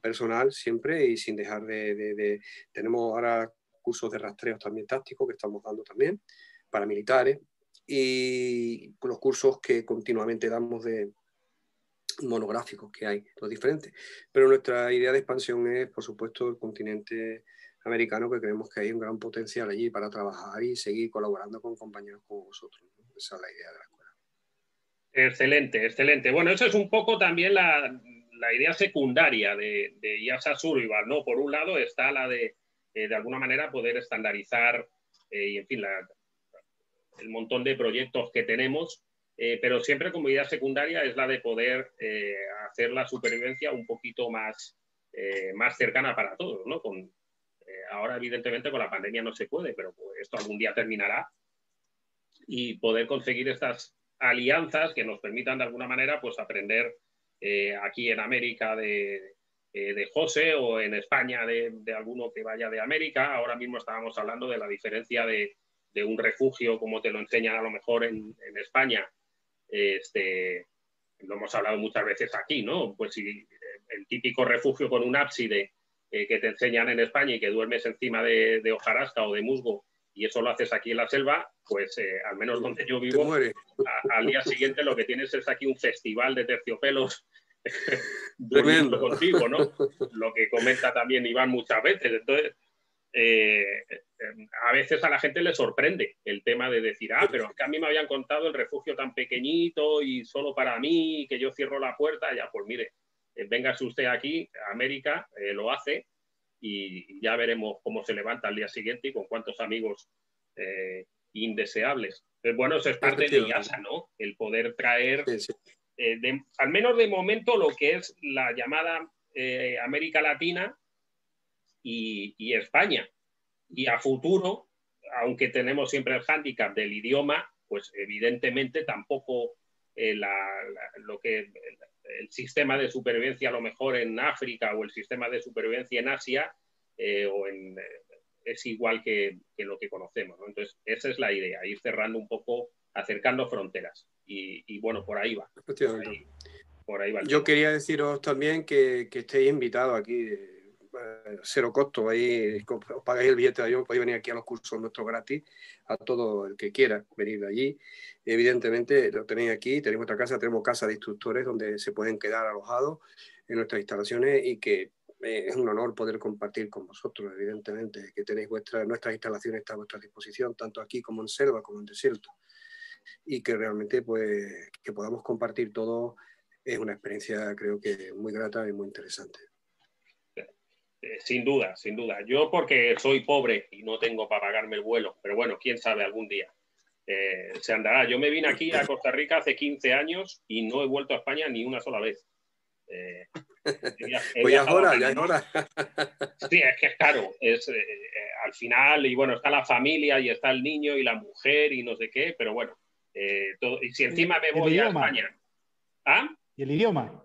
personal siempre y sin dejar de, Tenemos ahora cursos de rastreo también tácticos que estamos dando también para militares y los cursos que continuamente damos de monográficos que hay, los diferentes. Pero nuestra idea de expansión es, por supuesto, el continente americano, que creemos que hay un gran potencial allí para trabajar y seguir colaborando con compañeros como vosotros. Esa es la idea de la escuela. Excelente, excelente. Bueno, eso es un poco también la, la idea secundaria de, de IASA Survival, ¿no? Por un lado está la de, eh, de alguna manera, poder estandarizar eh, y, en fin, el montón de proyectos que tenemos, eh, pero siempre como idea secundaria es la de poder hacer la supervivencia un poquito más, más cercana para todos, ¿no? Con, ahora, evidentemente, con la pandemia no se puede, pero pues, esto algún día terminará y poder conseguir estas alianzas que nos permitan de alguna manera pues aprender eh, aquí en América de, eh, de, José o en España de, alguno que vaya de América. Ahora mismo estábamos hablando de la diferencia de, un refugio, como te lo enseñan a lo mejor en, España. Este, lo hemos hablado muchas veces aquí, ¿no? Pues si el típico refugio con un ábside eh, que te enseñan en España y que duermes encima de, hojarasca o de musgo y eso lo haces aquí en la selva, pues al menos donde yo vivo, al día siguiente lo que tienes es aquí un festival de terciopelos [laughs] durmiendo contigo, ¿no? [laughs] Lo que comenta también Iván muchas veces. Entonces, eh, a veces a la gente le sorprende el tema de decir, ah, pero es que a mí me habían contado el refugio tan pequeñito y solo para mí, que yo cierro la puerta, ya, pues mire, eh, véngase usted aquí, América, eh, lo hace y ya veremos cómo se levanta al día siguiente y con cuántos amigos indeseables. Pero bueno, eso es parte de IASA, ¿no? El poder traer eh, al menos de momento, lo que es la llamada eh, América Latina y, España. Y a futuro, aunque tenemos siempre el hándicap del idioma, pues evidentemente tampoco eh, lo que el, sistema de supervivencia a lo mejor en África o el sistema de supervivencia en Asia o en, es igual que, lo que conocemos. Entonces, esa es la idea, ir cerrando un poco, acercando fronteras y, bueno, por ahí va. Por ahí, va Yo quería deciros también que, que estéis invitados aquí, eh, cero costo, ahí os pagáis el billete de avión, podéis venir aquí a los cursos nuestros gratis, a todo el que quiera venir de allí. Evidentemente lo tenéis aquí, tenéis vuestra casa, tenemos casa de instructores donde se pueden quedar alojados en nuestras instalaciones y que eh, es un honor poder compartir con vosotros, evidentemente, que tenéis vuestras, nuestras instalaciones a vuestra disposición, tanto aquí como en selva, como en desierto y que realmente pues que podamos compartir todo es una experiencia creo que muy grata y muy interesante. Eh, sin duda, sin duda. Yo porque soy pobre y no tengo para pagarme el vuelo, pero bueno, quién sabe algún día. Eh, se andará. Yo me vine aquí a Costa Rica hace 15 años y no he vuelto a España ni una sola vez. Eh, pues ya es hora, ya es hora. Sí, es que es caro. Es, al final, y bueno, está la familia y está el niño y la mujer y no sé qué, pero bueno, eh, y si encima me voy a España. ¿Ah? ¿Y el idioma?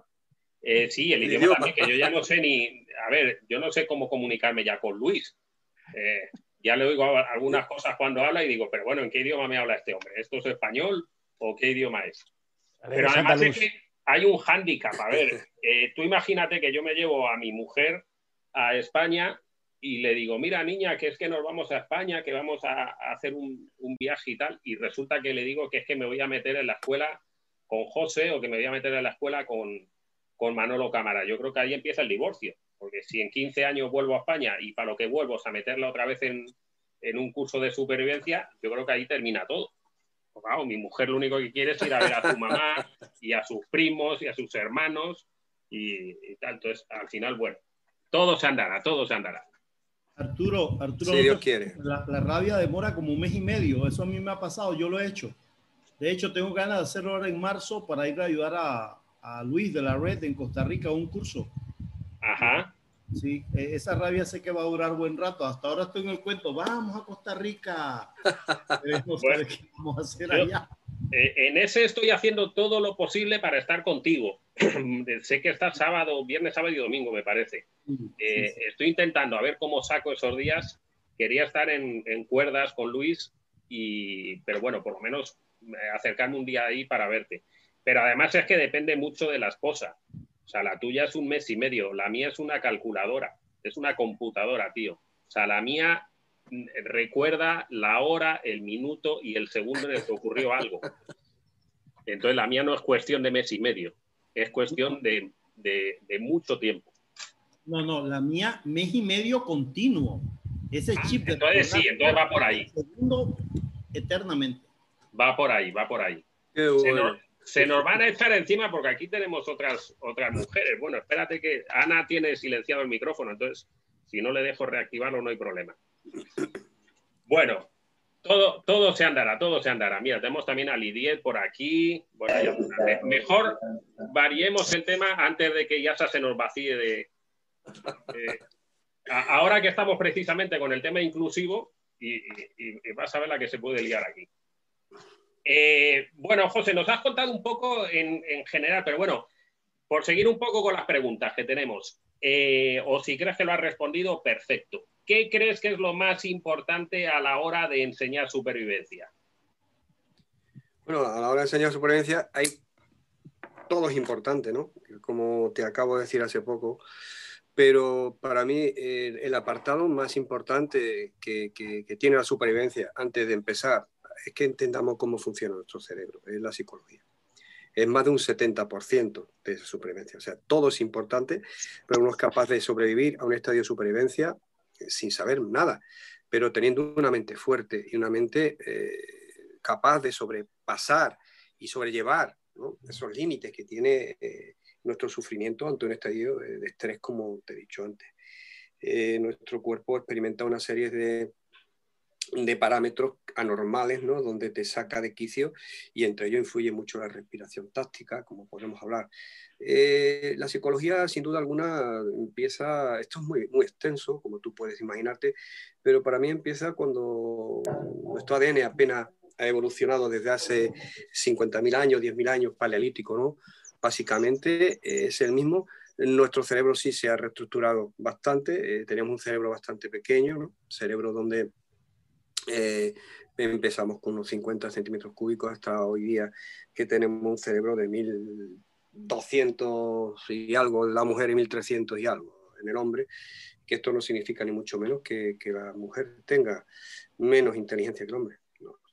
Eh, sí, el, idioma, también, que yo ya no sé ni. A ver, yo no sé cómo comunicarme ya con Luis. Eh, ya le oigo algunas cosas cuando habla y digo, pero bueno, ¿en qué idioma me habla este hombre? ¿Esto es español o qué idioma es? pero además es que hay un hándicap. A ver, tú imagínate que yo me llevo a mi mujer a España y le digo, mira niña, que es que nos vamos a España, que vamos a, hacer un, viaje y tal, y resulta que le digo que es que me voy a meter en la escuela con José o que me voy a meter en la escuela con, con Manolo Cámara. Yo creo que ahí empieza el divorcio. porque si en 15 años vuelvo a España y para lo que vuelvo es a meterla otra vez en, un curso de supervivencia, yo creo que ahí termina todo. Pues mi mujer lo único que quiere es ir a ver a su mamá [laughs] y a sus primos y a sus hermanos y, tal. Entonces, al final, bueno, todo se andará, todo se andará. Arturo, Arturo, si Dios quiere. La, la, rabia demora como un mes y medio. Eso a mí me ha pasado, yo lo he hecho. De hecho, tengo ganas de hacerlo ahora en marzo para ir a ayudar a, a Luis de la red en Costa Rica un curso. Ajá. Sí, e, esa rabia sé que va a durar buen rato. Hasta ahora estoy en el cuento, vamos a Costa Rica. [laughs] Veremos qué vamos a hacer allá. Eh, en ese estoy haciendo todo lo posible para estar contigo. [clears throat] sé que estás sábado, viernes, sábado y domingo, me parece. Eh, estoy intentando a ver cómo saco esos días. Quería estar en, cuerdas con Luis, y, pero bueno, por lo menos acercarme un día ahí para verte. Pero además es que depende mucho de la esposa. O sea, la tuya es un mes y medio, la mía es una calculadora, es una computadora, tío. O sea, la mía recuerda la hora, el minuto y el segundo en el que ocurrió algo. Entonces la mía no es cuestión de mes y medio, es cuestión de, mucho tiempo. No, no, la mía mes y medio continuo. Ese ah, chip de entonces sí, entonces va por ahí. Segundo eternamente. Va por ahí, va por ahí. Se, nos, van a echar encima porque aquí tenemos otras, otras mujeres. Bueno, espérate que Ana tiene silenciado el micrófono, entonces si no le dejo reactivarlo no hay problema. Bueno, todo, todo se andará, todo se andará. Mira, tenemos también a Lidiet por aquí. Bueno, mejor variemos el tema antes de que ya se nos vacíe de... ahora que estamos precisamente con el tema inclusivo, y, vas a ver la que se puede liar aquí. Eh, bueno, José, nos has contado un poco en, general, pero bueno, por seguir un poco con las preguntas que tenemos, eh, o si crees que lo has respondido, perfecto. ¿qué crees que es lo más importante a la hora de enseñar supervivencia? Bueno, a la hora de enseñar supervivencia hay todo es importante, ¿no? Como te acabo de decir hace poco, pero para mí el, apartado más importante que, tiene la supervivencia antes de empezar es que entendamos cómo funciona nuestro cerebro, es la psicología. Es más de un 70% de esa supervivencia. O sea, todo es importante, pero uno es capaz de sobrevivir a un estadio de supervivencia sin saber nada, pero teniendo una mente fuerte y una mente eh, capaz de sobrepasar y sobrellevar esos límites que tiene eh, nuestro sufrimiento ante un estadio de, estrés, como te he dicho antes. Eh, nuestro cuerpo experimenta una serie de, de parámetros anormales, ¿no? donde te saca de quicio y entre ellos influye mucho la respiración táctica, como podemos hablar. Eh, la psicología, sin duda alguna, empieza, esto es muy, muy extenso, como tú puedes imaginarte, pero para mí empieza cuando nuestro ADN apenas ha evolucionado desde hace 50.000 años, 10.000 años, paleolítico, ¿no? Básicamente es el mismo. Nuestro cerebro sí se ha reestructurado bastante, eh, tenemos un cerebro bastante pequeño, ¿no? cerebro donde eh, empezamos con unos 50 centímetros cúbicos hasta hoy día que tenemos un cerebro de 1200 y algo en la mujer y 1300 y algo en el hombre, que esto no significa ni mucho menos que, la mujer tenga menos inteligencia que el hombre.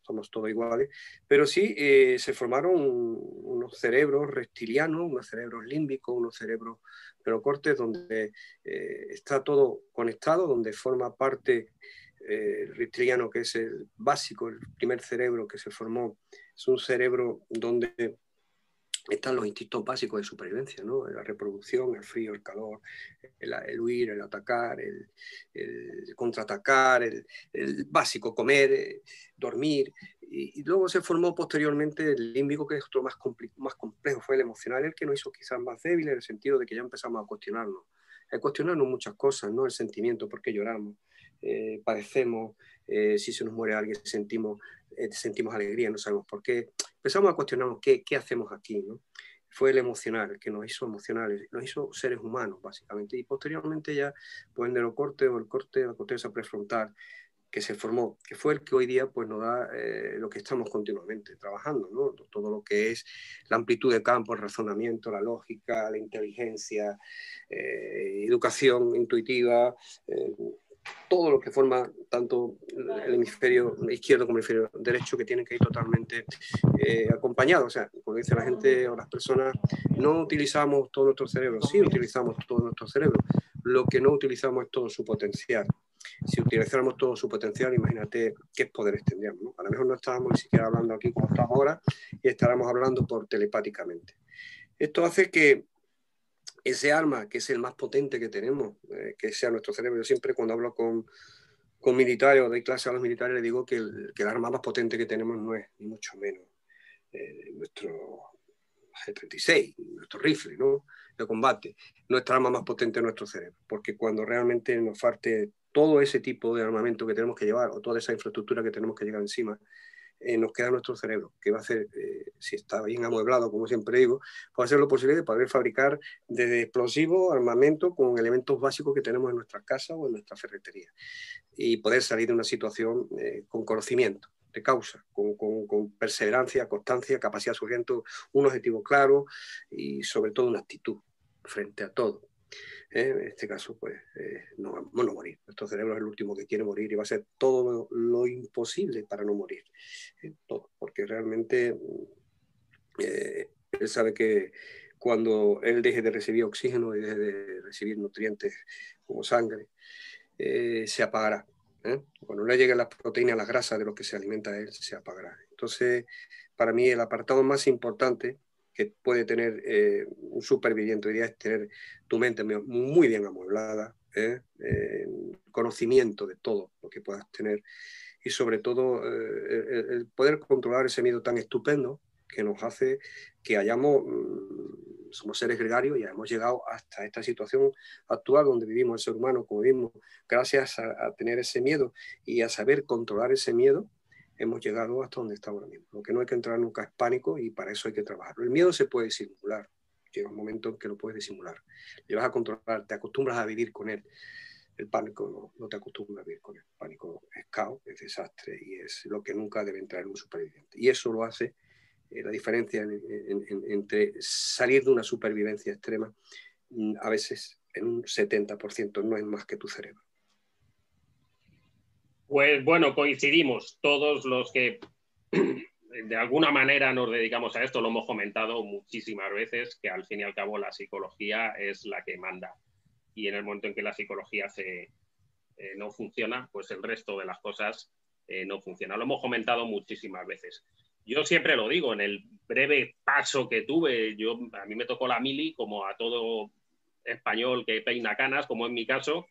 Somos todos iguales, pero sí eh, se formaron unos cerebros reptilianos, unos cerebros límbicos, unos cerebros pero cortes donde eh, está todo conectado, donde forma parte el reptiliano, que es el básico, el primer cerebro que se formó, es un cerebro donde están los instintos básicos de supervivencia, ¿no? la reproducción, el frío, el calor, el, huir, el atacar, el, contraatacar, el, básico, comer, eh, dormir. Y, luego se formó posteriormente el límbico, que es otro más, más complejo, fue el emocional, el que nos hizo quizás más débil en el sentido de que ya empezamos a cuestionarnos, a cuestionarnos muchas cosas, ¿no? el sentimiento, por qué lloramos, eh, padecemos, eh, si se nos muere alguien sentimos, eh, sentimos alegría, no sabemos por qué. Empezamos a cuestionarnos qué, qué hacemos aquí. ¿no? Fue el emocional, el que nos hizo emocionales, nos hizo seres humanos, básicamente. Y posteriormente ya, pues el neurocorte o el corte, la corteza prefrontal, que se formó, que fue el que hoy día pues, nos da lo que estamos continuamente trabajando, ¿no? todo lo que es la amplitud de campo, el razonamiento, la lógica, la inteligencia, educación intuitiva, todo lo que forma tanto el hemisferio izquierdo como el hemisferio derecho que tienen que ir totalmente eh, acompañados. O sea, como dice la gente o las personas, no utilizamos todo nuestro cerebro, sí utilizamos todo nuestro cerebro, lo que no utilizamos es todo su potencial. Si utilizáramos todo su potencial, imagínate qué poderes tendríamos. A lo mejor no estábamos ni siquiera hablando aquí como estamos ahora y estábamos hablando por telepáticamente. Esto hace que ese arma, que es el más potente que tenemos, eh, que sea nuestro cerebro, yo siempre cuando hablo con, con militares o doy clase a los militares, les digo que el, que el, arma más potente que tenemos no es, ni mucho menos, eh, nuestro G36, nuestro rifle ¿no? de combate. Nuestra arma más potente es nuestro cerebro, porque cuando realmente nos falte todo ese tipo de armamento que tenemos que llevar o toda esa infraestructura que tenemos que llegar encima, eh, nos queda nuestro cerebro, que va a hacer, eh, si está bien amueblado, como siempre digo, va a hacer lo posible para poder fabricar desde explosivos, armamento, con elementos básicos que tenemos en nuestras casas o en nuestra ferretería. Y poder salir de una situación eh, con conocimiento de causa, con, perseverancia, constancia, capacidad suficiente, un objetivo claro y sobre todo una actitud frente a todo. ¿Eh? en este caso, pues eh, no, no, morir. Nuestro cerebro es el último que quiere morir y va a hacer todo lo, lo imposible para no morir. ¿eh? Todo, porque realmente eh, él sabe que cuando él deje de recibir oxígeno y deje de recibir nutrientes como sangre, eh, se apagará. Cuando le lleguen las proteínas, las grasas de lo que se alimenta él, se apagará. Entonces, para mí el apartado más importante que puede tener eh, un superviviente hoy día es tener tu mente muy bien amueblada, ¿eh? Eh, conocimiento de todo lo que puedas tener y sobre todo el, el, poder controlar ese miedo tan estupendo que nos hace que hayamos, mm, somos seres gregarios y hemos llegado hasta esta situación actual donde vivimos el ser humano, como vimos, gracias a, a tener ese miedo y a saber controlar ese miedo, hemos llegado hasta donde estamos ahora mismo. Lo que no hay que entrar nunca es pánico y para eso hay que trabajar. El miedo se puede simular, llega un momento en que lo puedes disimular. Le vas a controlar, te acostumbras a vivir con él. El pánico no, te acostumbras a vivir con él. El pánico es caos, es desastre y es lo que nunca debe entrar en un superviviente. Y eso lo hace eh, la diferencia en, en, en, entre salir de una supervivencia extrema, mm, a veces en un 70% no es más que tu cerebro. Pues bueno, coincidimos todos los que [clears throat] de alguna manera nos dedicamos a esto, lo hemos comentado muchísimas veces, que al fin y al cabo la psicología es la que manda. Y en el momento en que la psicología eh, no funciona, pues el resto de las cosas eh, no funciona. Lo hemos comentado muchísimas veces. Yo siempre lo digo, en el breve paso que tuve, yo, a mí me tocó la mili, como a todo español que peina canas, como en mi caso,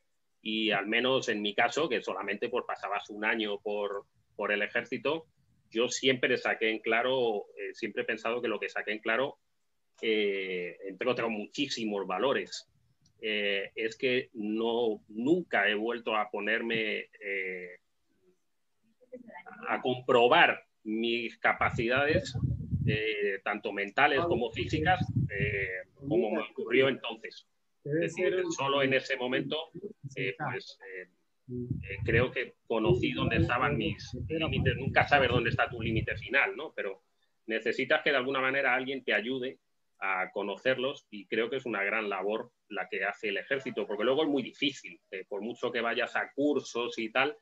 y al menos en mi caso, que solamente pues, pasabas un año por, por el ejército, yo siempre saqué en claro, eh, siempre he pensado que lo que saqué en claro, eh, entre otros muchísimos valores, eh, es que no, nunca he vuelto a ponerme a comprobar mis capacidades, tanto mentales como físicas, como me ocurrió entonces. Es decir, solo en ese momento, eh, pues eh, eh, creo que conocí dónde estaban mis límites. Nunca sabes dónde está tu límite final, ¿no? Pero necesitas que de alguna manera alguien te ayude a conocerlos y creo que es una gran labor la que hace el ejército, porque luego es muy difícil, eh, por mucho que vayas a cursos y tal,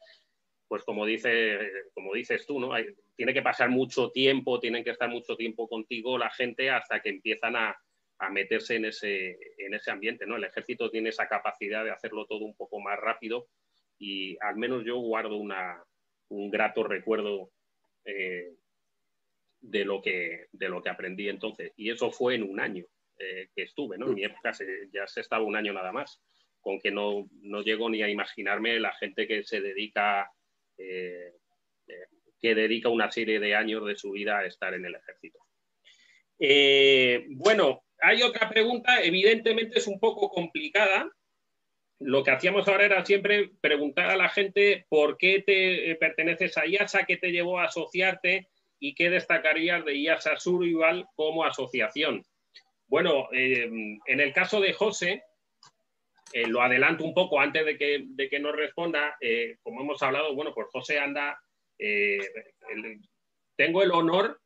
pues como, dice, como dices tú, ¿no? Hay, tiene que pasar mucho tiempo, tienen que estar mucho tiempo contigo la gente hasta que empiezan a, a meterse en ese, en ese ambiente. ¿no? El ejército tiene esa capacidad de hacerlo todo un poco más rápido y al menos yo guardo una, un grato recuerdo eh, de, lo que, de lo que aprendí entonces. Y eso fue en un año eh, que estuve. ¿no? En mi época se, ya se estaba un año nada más, con que no, no llego ni a imaginarme la gente que se dedica... Eh, que dedica una serie de años de su vida a estar en el ejército. Bueno, hay otra pregunta, evidentemente es un poco complicada. Lo que hacíamos ahora era siempre preguntar a la gente por qué te eh, perteneces a IASA, qué te llevó a asociarte y qué destacarías de IASA Survival como asociación. Bueno, eh, en el caso de José, eh, lo adelanto un poco antes de que, de que nos responda. Como hemos hablado, bueno, pues José anda. Tengo el honor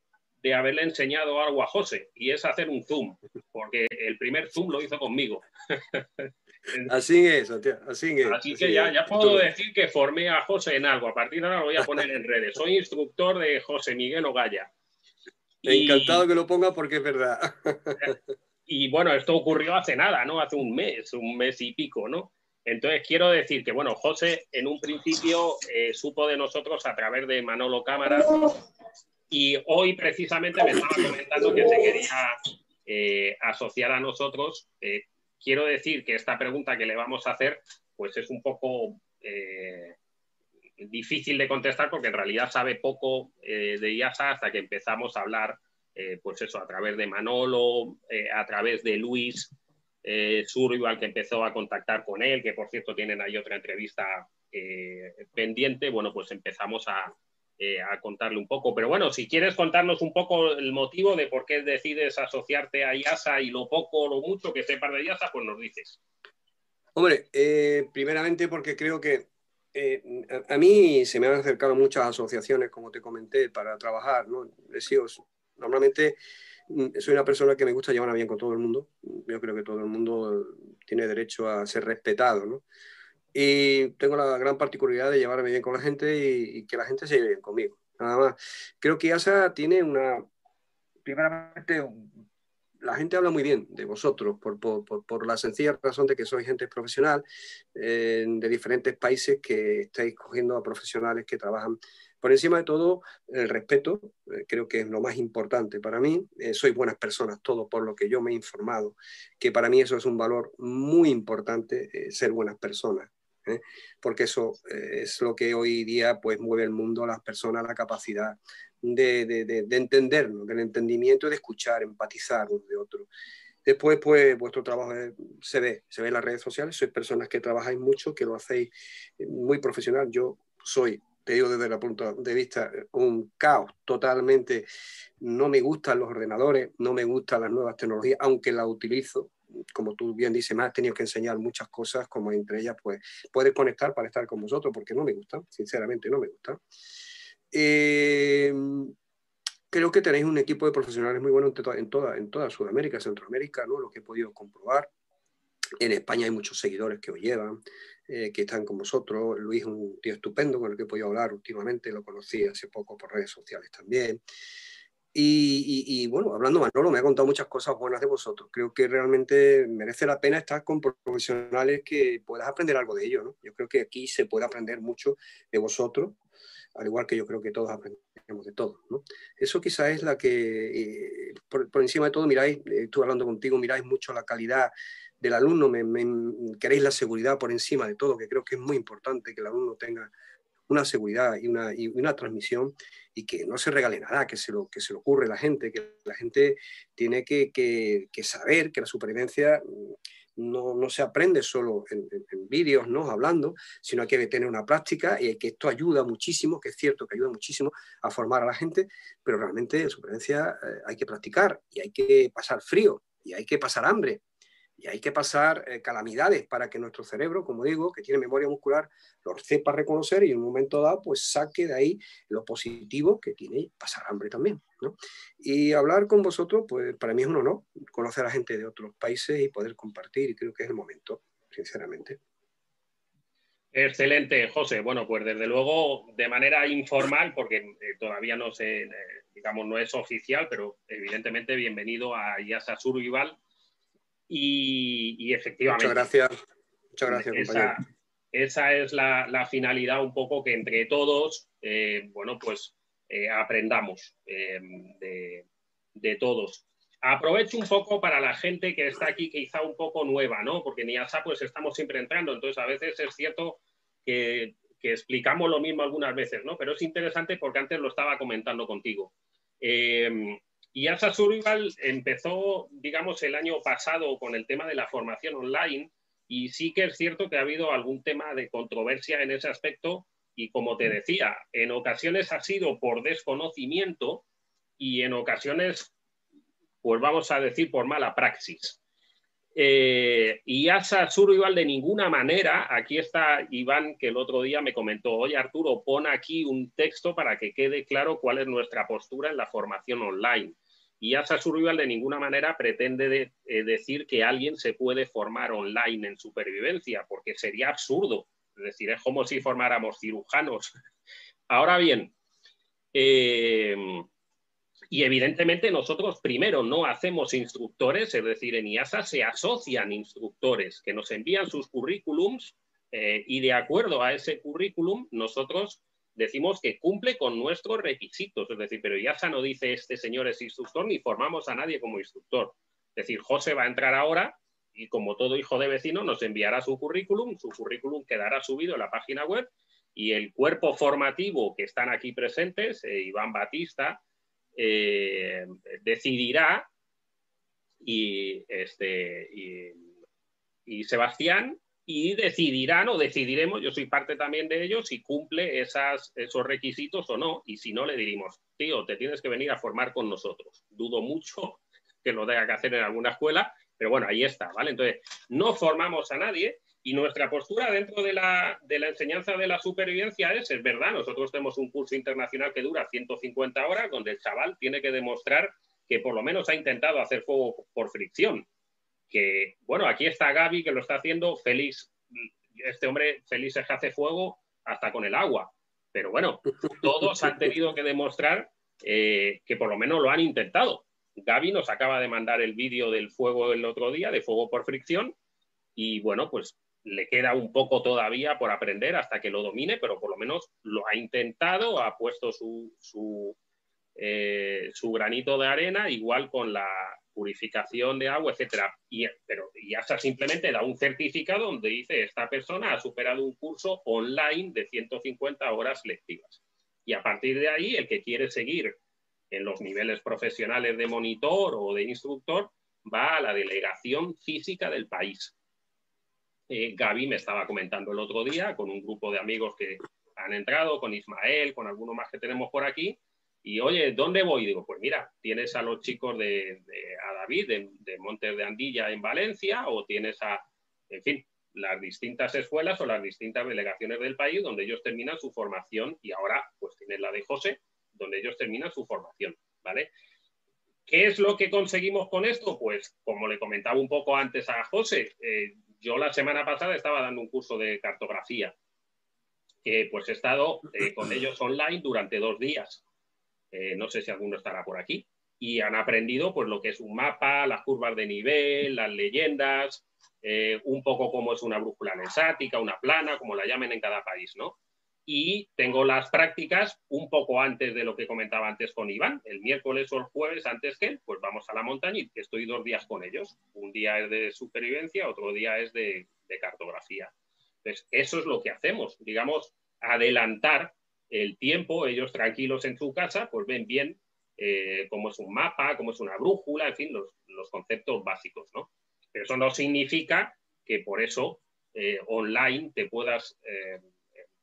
de haberle enseñado algo a José y es hacer un zoom, porque el primer zoom lo hizo conmigo. [laughs] así es, así es. Así que ya, ya puedo decir que formé a José en algo. A partir de ahora lo voy a poner en redes. Soy instructor de José Miguel Ogaya. Encantado y... que lo ponga porque es verdad. [laughs] y bueno, esto ocurrió hace nada, ¿no? Hace un mes, un mes y pico, ¿no? Entonces quiero decir que, bueno, José en un principio eh, supo de nosotros a través de Manolo Cámara y hoy precisamente me estaba comentando que se quería eh, asociar a nosotros. Eh, quiero decir que esta pregunta que le vamos a hacer pues es un poco difícil de contestar porque en realidad sabe poco de IASA hasta que empezamos a hablar, pues eso, a través de Manolo, a través de Luis, eh, igual que empezó a contactar con él, que por cierto tienen ahí otra entrevista eh, pendiente, bueno, pues empezamos eh, a, contarle un poco. Pero bueno, si quieres contarnos un poco el motivo de por qué decides asociarte a IASA y lo poco o lo mucho que sepas de IASA, pues nos dices. Hombre, eh, primeramente porque creo que a, mí se me han acercado muchas asociaciones, como te comenté, para trabajar, ¿no? normalmente Mm, soy una persona que me gusta llevar bien con todo el mundo. Yo creo que todo el mundo tiene derecho a ser respetado, ¿no? Y tengo la gran particularidad de llevarme bien con la gente y, que la gente se lleve bien conmigo. Nada más. Creo que ASA tiene una. Primeramente, la gente habla muy bien de vosotros por, por, por, la sencilla razón de que sois gente profesional eh, de diferentes países que estáis cogiendo a profesionales que trabajan por encima de todo, el respeto, eh, creo que es lo más importante para mí. Eh, soy buenas personas, todo por lo que yo me he informado, que para mí eso es un valor muy importante, eh, ser buenas personas. Porque eso es lo que hoy día pues mueve el mundo, las personas, la capacidad de, de, de, entendernos, del entendimiento, de escuchar, empatizar uno de otro. Después, pues, vuestro trabajo se ve, se ve en las redes sociales, sois personas que trabajáis mucho, que lo hacéis muy profesional. Yo soy te digo desde el punto de vista, un caos totalmente. No me gustan los ordenadores, no me gustan las nuevas tecnologías, aunque las utilizo. Como tú bien dices, me has tenido que enseñar muchas cosas, como entre ellas, pues, poder conectar para estar con vosotros, porque no me gustan, sinceramente no me gustan. Eh, creo que tenéis un equipo de profesionales muy bueno en, toda, en toda Sudamérica, Centroamérica, ¿no? lo que he podido comprobar. En España hay muchos seguidores que os llevan. Eh, que están con vosotros. Luis es un tío estupendo con el que he podido hablar últimamente, lo conocí hace poco por redes sociales también. Y, bueno, hablando Manolo, me ha contado muchas cosas buenas de vosotros. Creo que realmente merece la pena estar con profesionales que puedas aprender algo de ellos. ¿no? Yo creo que aquí se puede aprender mucho de vosotros, al igual que yo creo que todos aprendemos de todo. ¿no? Eso quizás es la que, eh, por, por, encima de todo, miráis, estuve hablando contigo, miráis mucho la calidad del alumno, me, queréis la seguridad por encima de todo, que creo que es muy importante que el alumno tenga una seguridad y una, y una transmisión y que no se regale nada, que se lo, que se lo ocurre a la gente, que la gente tiene que, que, saber que la supervivencia no, no, se aprende solo en, vídeos, ¿no? hablando, sino hay que tener una práctica y que esto ayuda muchísimo, que es cierto que ayuda muchísimo a formar a la gente, pero realmente en supervivencia eh, hay que practicar y hay que pasar frío y hay que pasar hambre y hay que pasar eh, calamidades para que nuestro cerebro, como digo, que tiene memoria muscular, lo sepa reconocer y en un momento dado, pues saque de ahí lo positivo que tiene pasar hambre también. Y hablar con vosotros, pues para mí es un honor conocer a gente de otros países y poder compartir, y creo que es el momento, sinceramente. Excelente, José. Bueno, pues desde luego, de manera informal, porque eh, todavía no se, eh, digamos, no es oficial, pero evidentemente bienvenido a IASA Survival y, efectivamente. Muchas gracias. Muchas gracias, esa, esa es la, finalidad un poco que entre todos, eh, bueno, pues eh, aprendamos eh, de, todos. Aprovecho un poco para la gente que está aquí quizá un poco nueva, ¿no? Porque en IASA pues estamos siempre entrando, entonces a veces es cierto que, que explicamos lo mismo algunas veces, ¿no? Pero es interesante porque antes lo estaba comentando contigo. Y Asa Survival empezó, digamos, el año pasado con el tema de la formación online y sí que es cierto que ha habido algún tema de controversia en ese aspecto y como te decía, en ocasiones ha sido por desconocimiento y en ocasiones, pues vamos a decir, por mala praxis. Eh, y Asa Survival de ninguna manera, aquí está Iván que el otro día me comentó, oye Arturo, pon aquí un texto para que quede claro cuál es nuestra postura en la formación online. Y ASA Survival de ninguna manera pretende eh, decir que alguien se puede formar online en supervivencia, porque sería absurdo. Es decir, es como si formáramos cirujanos. [laughs] Ahora bien, eh, Y evidentemente nosotros primero no hacemos instructores, es decir, en IASA se asocian instructores que nos envían sus currículums eh, y de acuerdo a ese currículum nosotros decimos que cumple con nuestros requisitos. Es decir, pero IASA no dice este señor es instructor ni formamos a nadie como instructor. Es decir, José va a entrar ahora y como todo hijo de vecino nos enviará su currículum, su currículum quedará subido en la página web y el cuerpo formativo que están aquí presentes, eh, Iván Batista, eh, decidirá y, este, y, Sebastián y decidirán o decidiremos, yo soy parte también de ellos, si cumple esas, esos requisitos o no. Y si no, le dirimos, tío, te tienes que venir a formar con nosotros. Dudo mucho [laughs] que lo tenga que hacer en alguna escuela, pero bueno, ahí está, ¿vale? Entonces, no formamos a nadie y nuestra postura dentro de la, de la, enseñanza de la supervivencia es, es verdad, nosotros tenemos un curso internacional que dura 150 horas, donde el chaval tiene que demostrar que por lo menos ha intentado hacer fuego por fricción. Que, bueno, aquí está Gaby que lo está haciendo, Félix, este hombre, Félix es que hace fuego hasta con el agua. Pero bueno, todos han tenido que demostrar eh, que por lo menos lo han intentado. Gaby nos acaba de mandar el vídeo del fuego el otro día, de fuego por fricción, y bueno, pues le queda un poco todavía por aprender hasta que lo domine, pero por lo menos lo ha intentado, ha puesto su, su, eh, granito de arena, igual con la purificación de agua, etcétera. Y, pero y hasta simplemente da un certificado donde dice esta persona ha superado un curso online de 150 horas lectivas. Y a partir de ahí, el que quiere seguir en los niveles profesionales de monitor o de instructor va a la delegación física del país eh, Gaby me estaba comentando el otro día con un grupo de amigos que han entrado, con Ismael, con alguno más que tenemos por aquí. Y oye, ¿dónde voy? digo, pues mira, tienes a los chicos de, a David de, Montes de Andilla en Valencia, o tienes a, en fin, las distintas escuelas o las distintas delegaciones del país donde ellos terminan su formación y ahora pues tienes la de José, donde ellos terminan su formación, ¿vale? ¿Qué es lo que conseguimos con esto? Pues como le comentaba un poco antes a José, eh, yo la semana pasada estaba dando un curso de cartografía, que pues he estado eh, con ellos online durante dos días. Eh, no sé si alguno estará por aquí. Y han aprendido pues lo que es un mapa, las curvas de nivel, las leyendas, eh, un poco cómo es una brújula nesática, una plana, como la llamen en cada país, ¿no? y tengo las prácticas un poco antes de lo que comentaba antes con Iván, el miércoles o el jueves antes que él, pues vamos a la montaña y estoy dos días con ellos. Un día es de supervivencia, otro día es de, cartografía. Entonces, eso es lo que hacemos, digamos, adelantar el tiempo, ellos tranquilos en su casa, pues ven bien eh, cómo es un mapa, cómo es una brújula, en fin, los, conceptos básicos, ¿no? Pero eso no significa que por eso eh, online te puedas... Eh,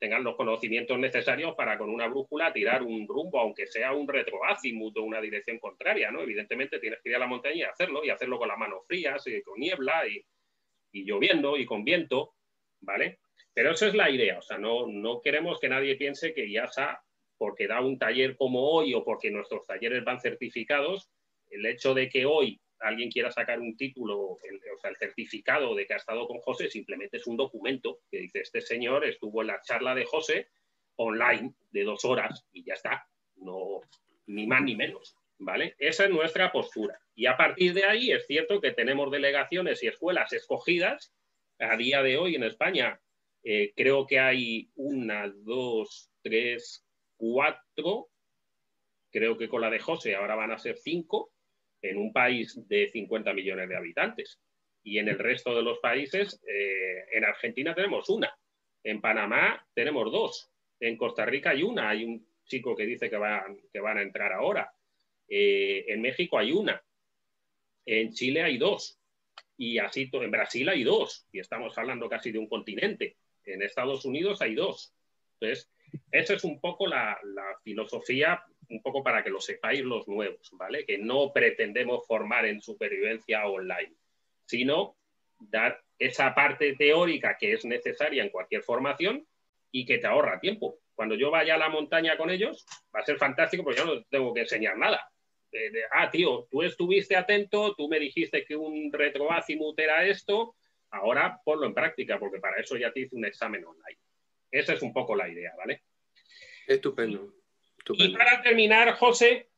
tengan los conocimientos necesarios para con una brújula tirar un rumbo, aunque sea un retroazimut o una dirección contraria, ¿no? Evidentemente tienes que ir a la montaña y hacerlo, y hacerlo con las manos frías, y con niebla, y, lloviendo, y con viento, ¿vale? Pero eso es la idea, o sea, no, no queremos que nadie piense que IASA, porque da un taller como hoy o porque nuestros talleres van certificados, el hecho de que hoy alguien quiera sacar un título, o sea, el certificado de que ha estado con José, simplemente es un documento que dice, este señor estuvo en la charla de José online de dos horas y ya está, no, ni más ni menos, ¿vale? Esa es nuestra postura. Y a partir de ahí es cierto que tenemos delegaciones y escuelas escogidas. A día de hoy en España eh, creo que hay una, dos, tres, cuatro, creo que con la de José ahora van a ser cinco, en un país de 50 millones de habitantes. Y en el resto de los países, eh, en Argentina tenemos una, en Panamá tenemos dos, en Costa Rica hay una, hay un chico que dice que van, que van a entrar ahora, eh, en México hay una, en Chile hay dos, y así en Brasil hay dos, y estamos hablando casi de un continente, en Estados Unidos hay dos. Entonces, esa es un poco la, la filosofía un poco para que lo sepáis los nuevos, ¿vale? Que no pretendemos formar en supervivencia online, sino dar esa parte teórica que es necesaria en cualquier formación y que te ahorra tiempo. Cuando yo vaya a la montaña con ellos, va a ser fantástico porque yo no tengo que enseñar nada. ah, tío, tú estuviste atento, tú me dijiste que un retroazimut era esto, ahora ponlo en práctica, porque para eso ya te hice un examen online. Esa es un poco la idea, ¿vale? Estupendo. Y para terminar, José,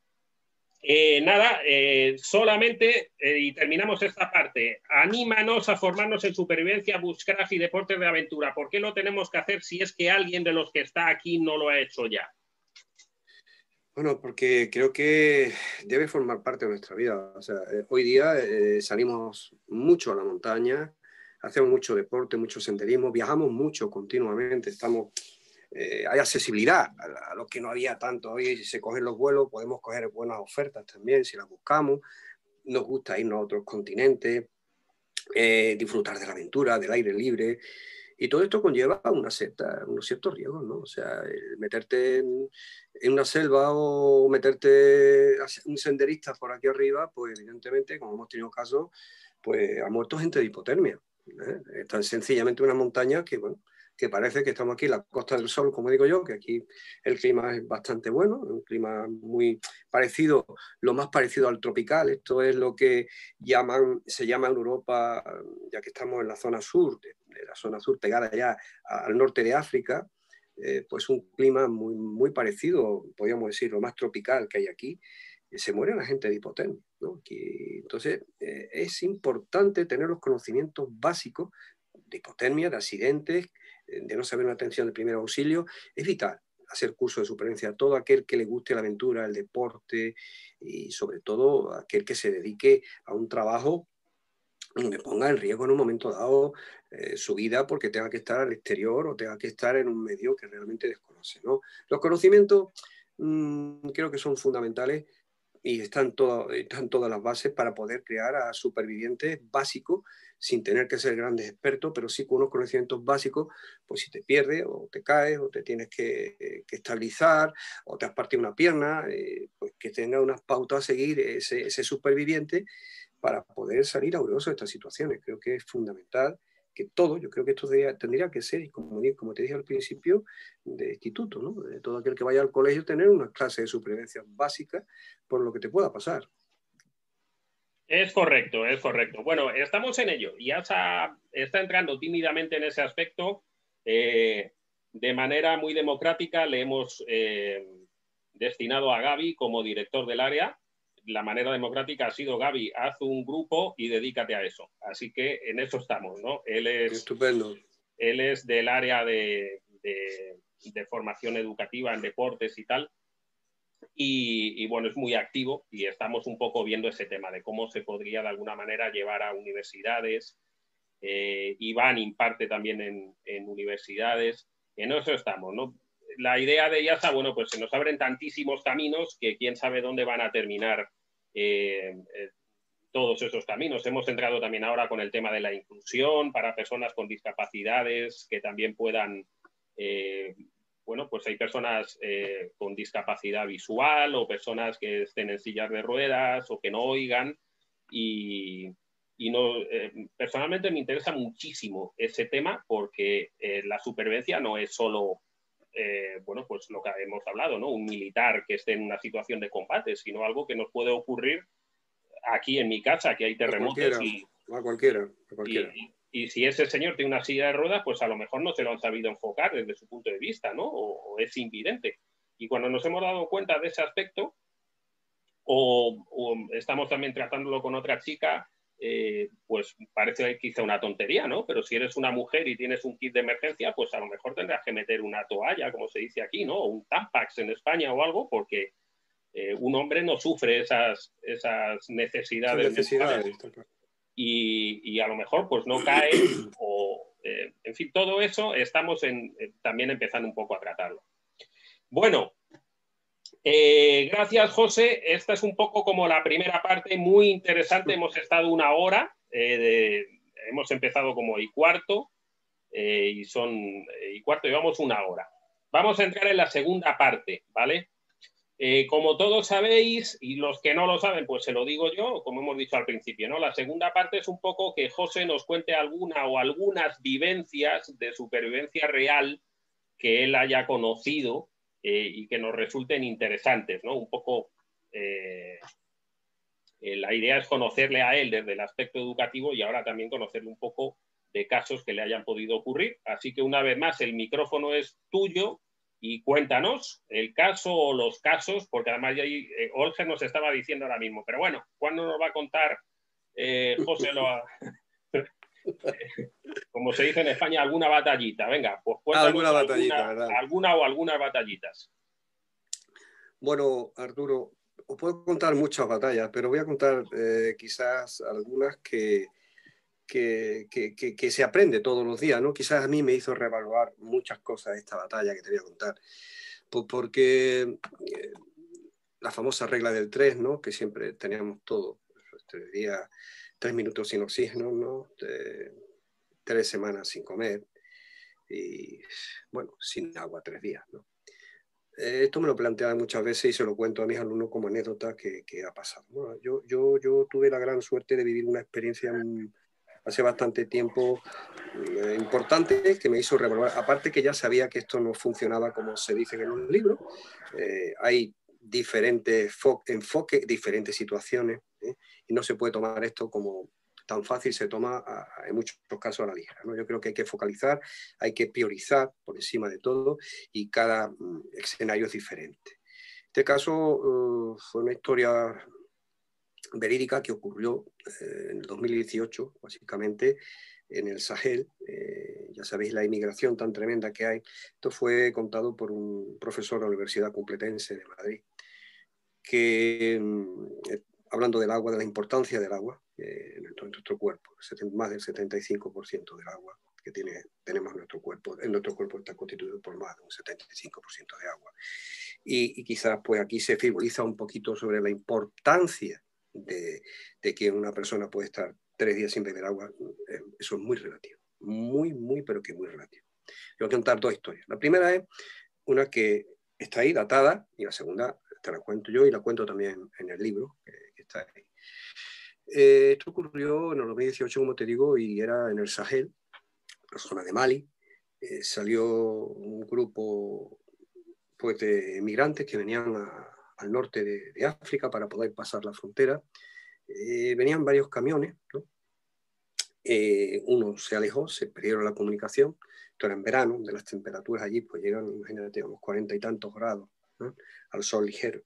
Eh, nada, eh, solamente, eh, y terminamos esta parte, anímanos a formarnos en supervivencia, bushcraft y deportes de aventura. ¿Por qué lo tenemos que hacer si es que alguien de los que está aquí no lo ha hecho ya? Bueno, porque creo que debe formar parte de nuestra vida. O sea, hoy día salimos mucho a la montaña, hacemos mucho deporte, mucho senderismo, viajamos mucho continuamente, estamos eh, hay accesibilidad a, lo que no había tanto. Hoy si se cogen los vuelos, podemos coger buenas ofertas también si las buscamos. Nos gusta irnos a otros continentes, eh, disfrutar de la aventura, del aire libre. Y todo esto conlleva una cierta, unos ciertos riesgos, ¿no? O sea, meterte en, una selva o meterte a un senderista por aquí arriba, pues evidentemente, como hemos tenido casos, pues ha muerto gente de hipotermia. ¿Eh? Tan sencillamente una montaña que, bueno, que parece que estamos aquí en la Costa del Sol, como digo yo, que aquí el clima es bastante bueno, un clima muy parecido, lo más parecido al tropical. Esto es lo que llaman, se llama en Europa, ya que estamos en la zona sur, de, la zona sur pegada ya al norte de África, eh, pues un clima muy, muy parecido, podríamos decir, lo más tropical que hay aquí. Se muere la gente de hipotermia. entonces, eh, es importante tener los conocimientos básicos de hipotermia, de accidentes, de no saber una atención de primer auxilio, es vital hacer curso de supervivencia a todo aquel que le guste la aventura, el deporte y sobre todo aquel que se dedique a un trabajo donde ponga en riesgo en un momento dado eh, su vida porque tenga que estar al exterior o tenga que estar en un medio que realmente desconoce. ¿no? Los conocimientos mm, creo que son fundamentales y están, están todas las bases para poder crear a supervivientes básicos sin tener que ser grandes expertos, pero sí con unos conocimientos básicos, pues si te pierdes o te caes o te tienes que, estabilizar o te has partido una pierna, eh, pues que tenga unas pautas a seguir ese, superviviente para poder salir aureoso de estas situaciones. Creo que es fundamental que todo, yo creo que esto tendría que ser, y como, como te dije al principio, de instituto, ¿no? de todo aquel que vaya al colegio, tener una clase de supervivencia básica por lo que te pueda pasar. Es correcto, es correcto. Bueno, estamos en ello. Ya está, está entrando tímidamente en ese aspecto. Eh, de manera muy democrática le hemos eh, destinado a Gaby como director del área. La manera democrática ha sido Gaby, haz un grupo y dedícate a eso. Así que en eso estamos, ¿no? Él es, Estupendo. Él es del área de formación educativa en deportes y tal. Y, bueno, es muy activo y estamos un poco viendo ese tema de cómo se podría de alguna manera llevar a universidades. Eh, Iván imparte también en, universidades. En eso estamos, ¿no? La idea de está bueno, pues se nos abren tantísimos caminos que quién sabe dónde van a terminar eh, eh, todos esos caminos. Hemos entrado también ahora con el tema de la inclusión para personas con discapacidades que también puedan bueno, pues hay personas eh, con discapacidad visual o personas que estén en sillas de ruedas o que no oigan y, no, eh, personalmente me interesa muchísimo ese tema porque eh, la supervivencia no es solo, bueno, pues lo que hemos hablado, ¿no? Un militar que esté en una situación de combate, sino algo que nos puede ocurrir aquí en mi casa, que hay terremotos y... A cualquiera, a cualquiera y si ese señor tiene una silla de ruedas, pues a lo mejor no se lo han sabido enfocar desde su punto de vista, ¿no? O, es invidente. Y cuando nos hemos dado cuenta de ese aspecto, o, estamos también tratándolo con otra chica, eh, pues parece quizá una tontería, ¿no? Pero si eres una mujer y tienes un kit de emergencia, pues a lo mejor tendrás que meter una toalla, como se dice aquí, ¿no? O un Tampax en España o algo, porque eh, un hombre no sufre esas, esas necesidades. necesidades y, a lo mejor pues no cae [clears throat] o, eh, en fin, todo eso estamos en, también empezando un poco a tratarlo. Bueno, eh, gracias José. Esta es un poco como la primera parte, muy interesante. Hemos estado una hora, hemos empezado como y cuarto y son y cuarto, llevamos una hora. Vamos a entrar en la segunda parte, ¿vale? Eh, como todos sabéis, y los que no lo saben, pues se lo digo yo, como hemos dicho al principio, ¿no? La segunda parte es un poco que José nos cuente alguna o algunas vivencias de supervivencia real que él haya conocido eh, y que nos resulten interesantes, ¿no? Un poco eh, la idea es conocerle a él desde el aspecto educativo y ahora también conocerle un poco de casos que le hayan podido ocurrir. Así que una vez más, el micrófono es tuyo y cuéntanos el caso o los casos, porque además ya ahí, eh, nos estaba diciendo ahora mismo, pero bueno, ¿cuándo nos va a contar eh, José Loa? [laughs] [laughs] como se dice en España, alguna batallita. Venga, pues alguna batallita, alguna, o algunas batallitas. Bueno, Arturo, os puedo contar muchas batallas, pero voy a contar eh, quizás algunas que, que, que, se aprende todos los días, ¿no? Quizás a mí me hizo reevaluar muchas cosas esta batalla que te voy a contar. Pues porque eh, la famosa regla del 3, ¿no? Que siempre teníamos todo, tres días, tres minutos sin oxígeno, ¿no? tres semanas sin comer y, bueno, sin agua tres días, ¿no? Eh, esto me lo planteaba muchas veces y se lo cuento a mis alumnos como anécdota que, que ha pasado. yo, yo, yo tuve la gran suerte de vivir una experiencia hace bastante tiempo eh, importante que me hizo revolver. Aparte que ya sabía que esto no funcionaba como se dice en los libros. Eh, hay diferentes enfoques, diferentes situaciones ¿eh? y no se puede tomar esto como tan fácil, se toma en muchos casos a la ligera. ¿no? Yo creo que hay que focalizar, hay que priorizar por encima de todo y cada mm, escenario es diferente. Este caso fue una historia verídica que ocurrió eh, en el 2018, básicamente, en el Sahel. Eh, ya sabéis la inmigración tan tremenda que hay. Esto fue contado por un profesor de la Universidad Complutense de Madrid, que, mm, hablando del agua, de la importancia del agua en nuestro cuerpo, más del 75% del agua que tiene, tenemos en nuestro cuerpo, en nuestro cuerpo está constituido por más de un 75% de agua. Y, y, quizás pues aquí se frivoliza un poquito sobre la importancia de, que una persona puede estar tres días sin beber agua, eh, eso es muy relativo, muy, muy, pero que muy relativo. Yo voy a contar dos historias. La primera es una que está ahí datada y la segunda te la cuento yo y la cuento también en el libro que, está ahí. Eh, esto ocurrió en el 2018, como te digo, y era en el Sahel, la zona de Mali. Eh, salió un grupo pues, de migrantes que venían a, al norte de, África para poder pasar la frontera. Eh, venían varios camiones, eh, uno se alejó, se perdieron la comunicación, esto era en verano, de las temperaturas allí pues llegan, imagínate, unos cuarenta y tantos grados, al sol ligero,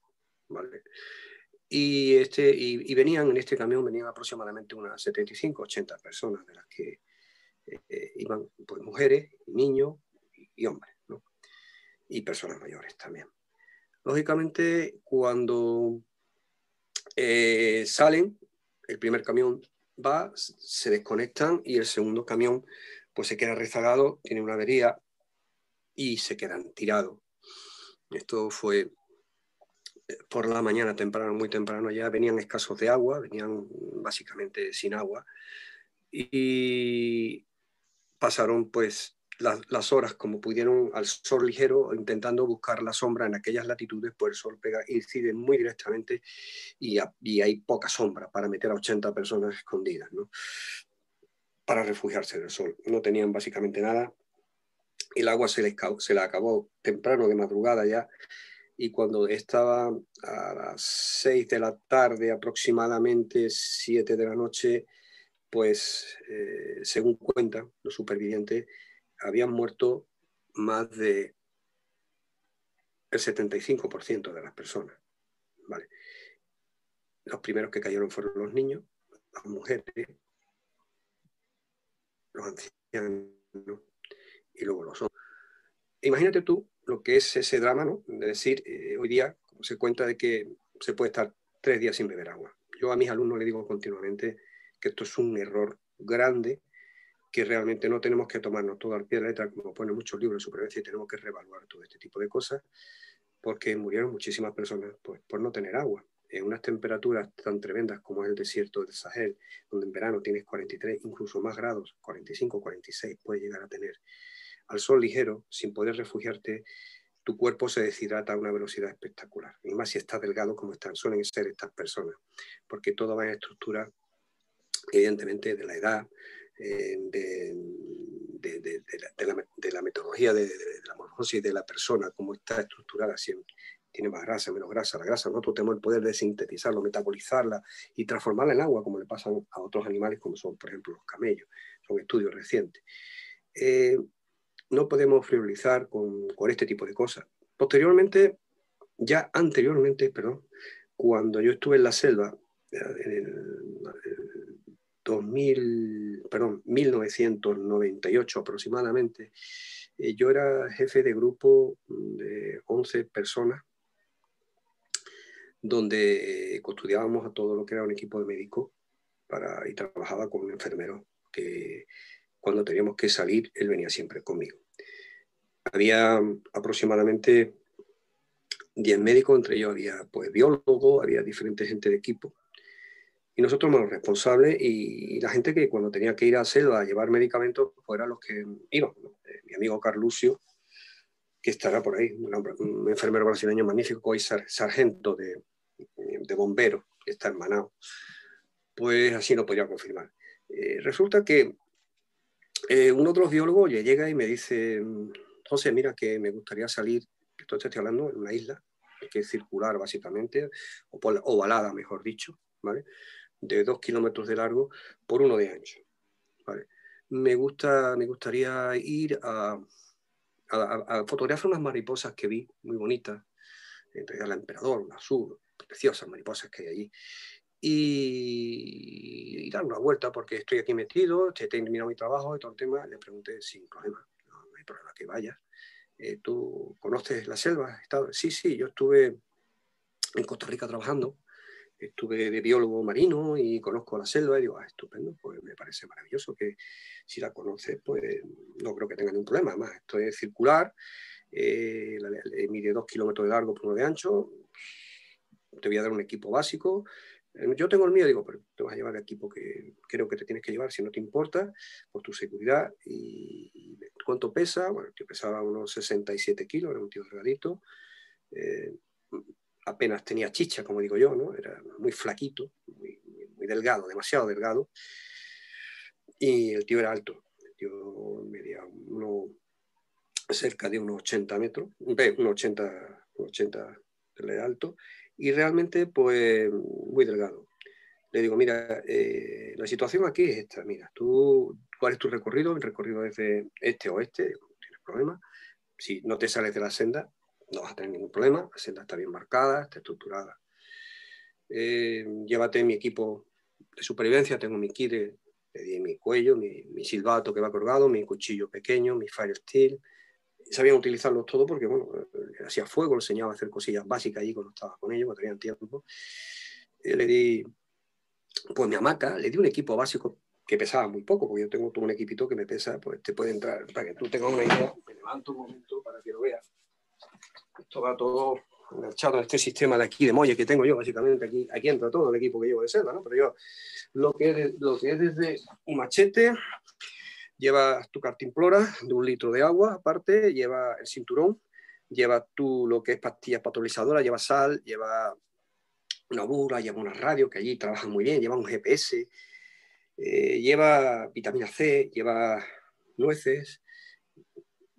Y, este, y, venían, en este camión venían aproximadamente unas 75, 80 personas, de las que eh, iban pues, mujeres, niños y, hombres, y personas mayores también. Lógicamente, cuando eh, salen, el primer camión va, se desconectan y el segundo camión pues se queda rezagado, tiene una avería y se quedan tirados. Esto fue por la mañana temprano, muy temprano ya, venían escasos de agua, venían básicamente sin agua y pasaron pues las, horas como pudieron al sol ligero, intentando buscar la sombra en aquellas latitudes, pues el sol pega, incide muy directamente y, hay poca sombra para meter a 80 personas escondidas, ¿no? para refugiarse del sol. No tenían básicamente nada. El agua se le, se le acabó temprano de madrugada ya y cuando estaba a las 6 de la tarde, aproximadamente 7 de la noche, pues eh, según cuentan los supervivientes, habían muerto más de el 75% de las personas. ¿vale? Los primeros que cayeron fueron los niños, las mujeres, los ancianos y luego los hombres. Imagínate tú lo que es ese drama, ¿no? De decir, eh, hoy día se cuenta de que se puede estar tres días sin beber agua. Yo a mis alumnos les digo continuamente que esto es un error grande que realmente no tenemos que tomarnos todo al pie de la letra, como pone muchos libros de supervivencia, y tenemos que reevaluar todo este tipo de cosas, porque murieron muchísimas personas pues, por no tener agua. En unas temperaturas tan tremendas como es el desierto del Sahel, donde en verano tienes 43, incluso más grados, 45, 46 puede llegar a tener, al sol ligero, sin poder refugiarte, tu cuerpo se deshidrata a una velocidad espectacular. Y más si estás delgado como están, suelen ser estas personas, porque todo va en estructura, evidentemente, de la edad, eh, de, la, metodología de, la morfosis de la persona, cómo está estructurada, si tiene más grasa, menos grasa. La grasa nosotros tenemos el poder de sintetizarlo, metabolizarla y transformarla en agua, como le pasa a otros animales, como son, por ejemplo, los camellos. Son estudios recientes. Eh, no podemos frivolizar con, con este tipo de cosas. Posteriormente, ya anteriormente, perdón, cuando yo estuve en la selva, en el 2000, perdón, 1998 aproximadamente, eh, yo era jefe de grupo de 11 personas donde custodiábamos a todo lo que era un equipo de médicos para, y trabajaba con un enfermero que cuando teníamos que salir, él venía siempre conmigo. Había aproximadamente 10 médicos, entre ellos había pues, biólogos, había diferentes gente de equipo. Y nosotros éramos los responsables y, la gente que cuando tenía que ir a selva a llevar medicamentos, pues eran los que iban. Eh, mi amigo Carlucio, que estará por ahí, un, enfermero brasileño magnífico, hoy sargento de, de bomberos, está hermanado, pues así no podía confirmar. Eh, resulta que eh, uno de los biólogos llega y me dice, José, mira que me gustaría salir, esto te estoy hablando en una isla, que es circular básicamente, o ovalada, mejor dicho, ¿vale? de dos kilómetros de largo por uno de ancho. Me, gusta, me gustaría ir a, a, fotografiar unas mariposas que vi, muy bonitas, entre la emperador, la azul, preciosas mariposas que hay allí. Y, dar una vuelta porque estoy aquí metido, he terminado mi trabajo y todo el tema. Le pregunté sin problema, no, hay problema que vaya. Eh, ¿Tú conoces la selva? Sí, sí, yo estuve en Costa Rica trabajando estuve de biólogo marino y conozco la selva y digo, ah, estupendo, pues me parece maravilloso que si la conoces, pues no creo que tenga ningún problema. Además, esto es circular, eh, mide dos kilómetros de largo por uno de ancho, te voy a dar un equipo básico. Eh, yo tengo el mío, digo, pero te vas a llevar el equipo que creo que te tienes que llevar si no te importa, por tu seguridad. ¿Y cuánto pesa? Bueno, yo pesaba unos 67 kilos, era un tío delgadito. Eh, apenas tenía chicha, como digo yo, ¿no? Era muy flaquito, muy, muy, delgado, demasiado delgado. Y el tío era alto, el tío medía uno, cerca de unos 80 metros, unos 80, 80 de alto, y realmente, pues, muy delgado. Le digo, mira, eh, la situación aquí es esta, mira, tú, ¿cuál es tu recorrido? El recorrido es de este oeste, no tienes problema. Si no te sales de la senda, no vas a tener ningún problema, la senda está bien marcada, está estructurada. Eh, llévate mi equipo de supervivencia, tengo mi kit de, mi cuello, mi, silbato que va colgado, mi cuchillo pequeño, mi fire steel. Sabían utilizarlos todo porque, bueno, eh, hacía fuego, enseñaba a hacer cosillas básicas allí cuando estaba con ellos, cuando tenían tiempo. Eh, le di, pues mi hamaca, le di un equipo básico que pesaba muy poco, porque yo tengo todo un equipito que me pesa, pues te puede entrar, para que tú tengas una idea, me levanto un momento para que lo veas. Esto va todo enganchado en este sistema de aquí de Molle que tengo yo, básicamente aquí, aquí entra todo el equipo que llevo de selva, ¿no? Pero yo, lo que lo que es desde un machete, lleva tu cartimplora de un litro de agua, aparte, lleva el cinturón, lleva tú lo que es pastillas patolizadoras, lleva sal, lleva una bura, lleva una radio, que allí trabajan muy bien, lleva un GPS, eh, lleva vitamina C, lleva nueces,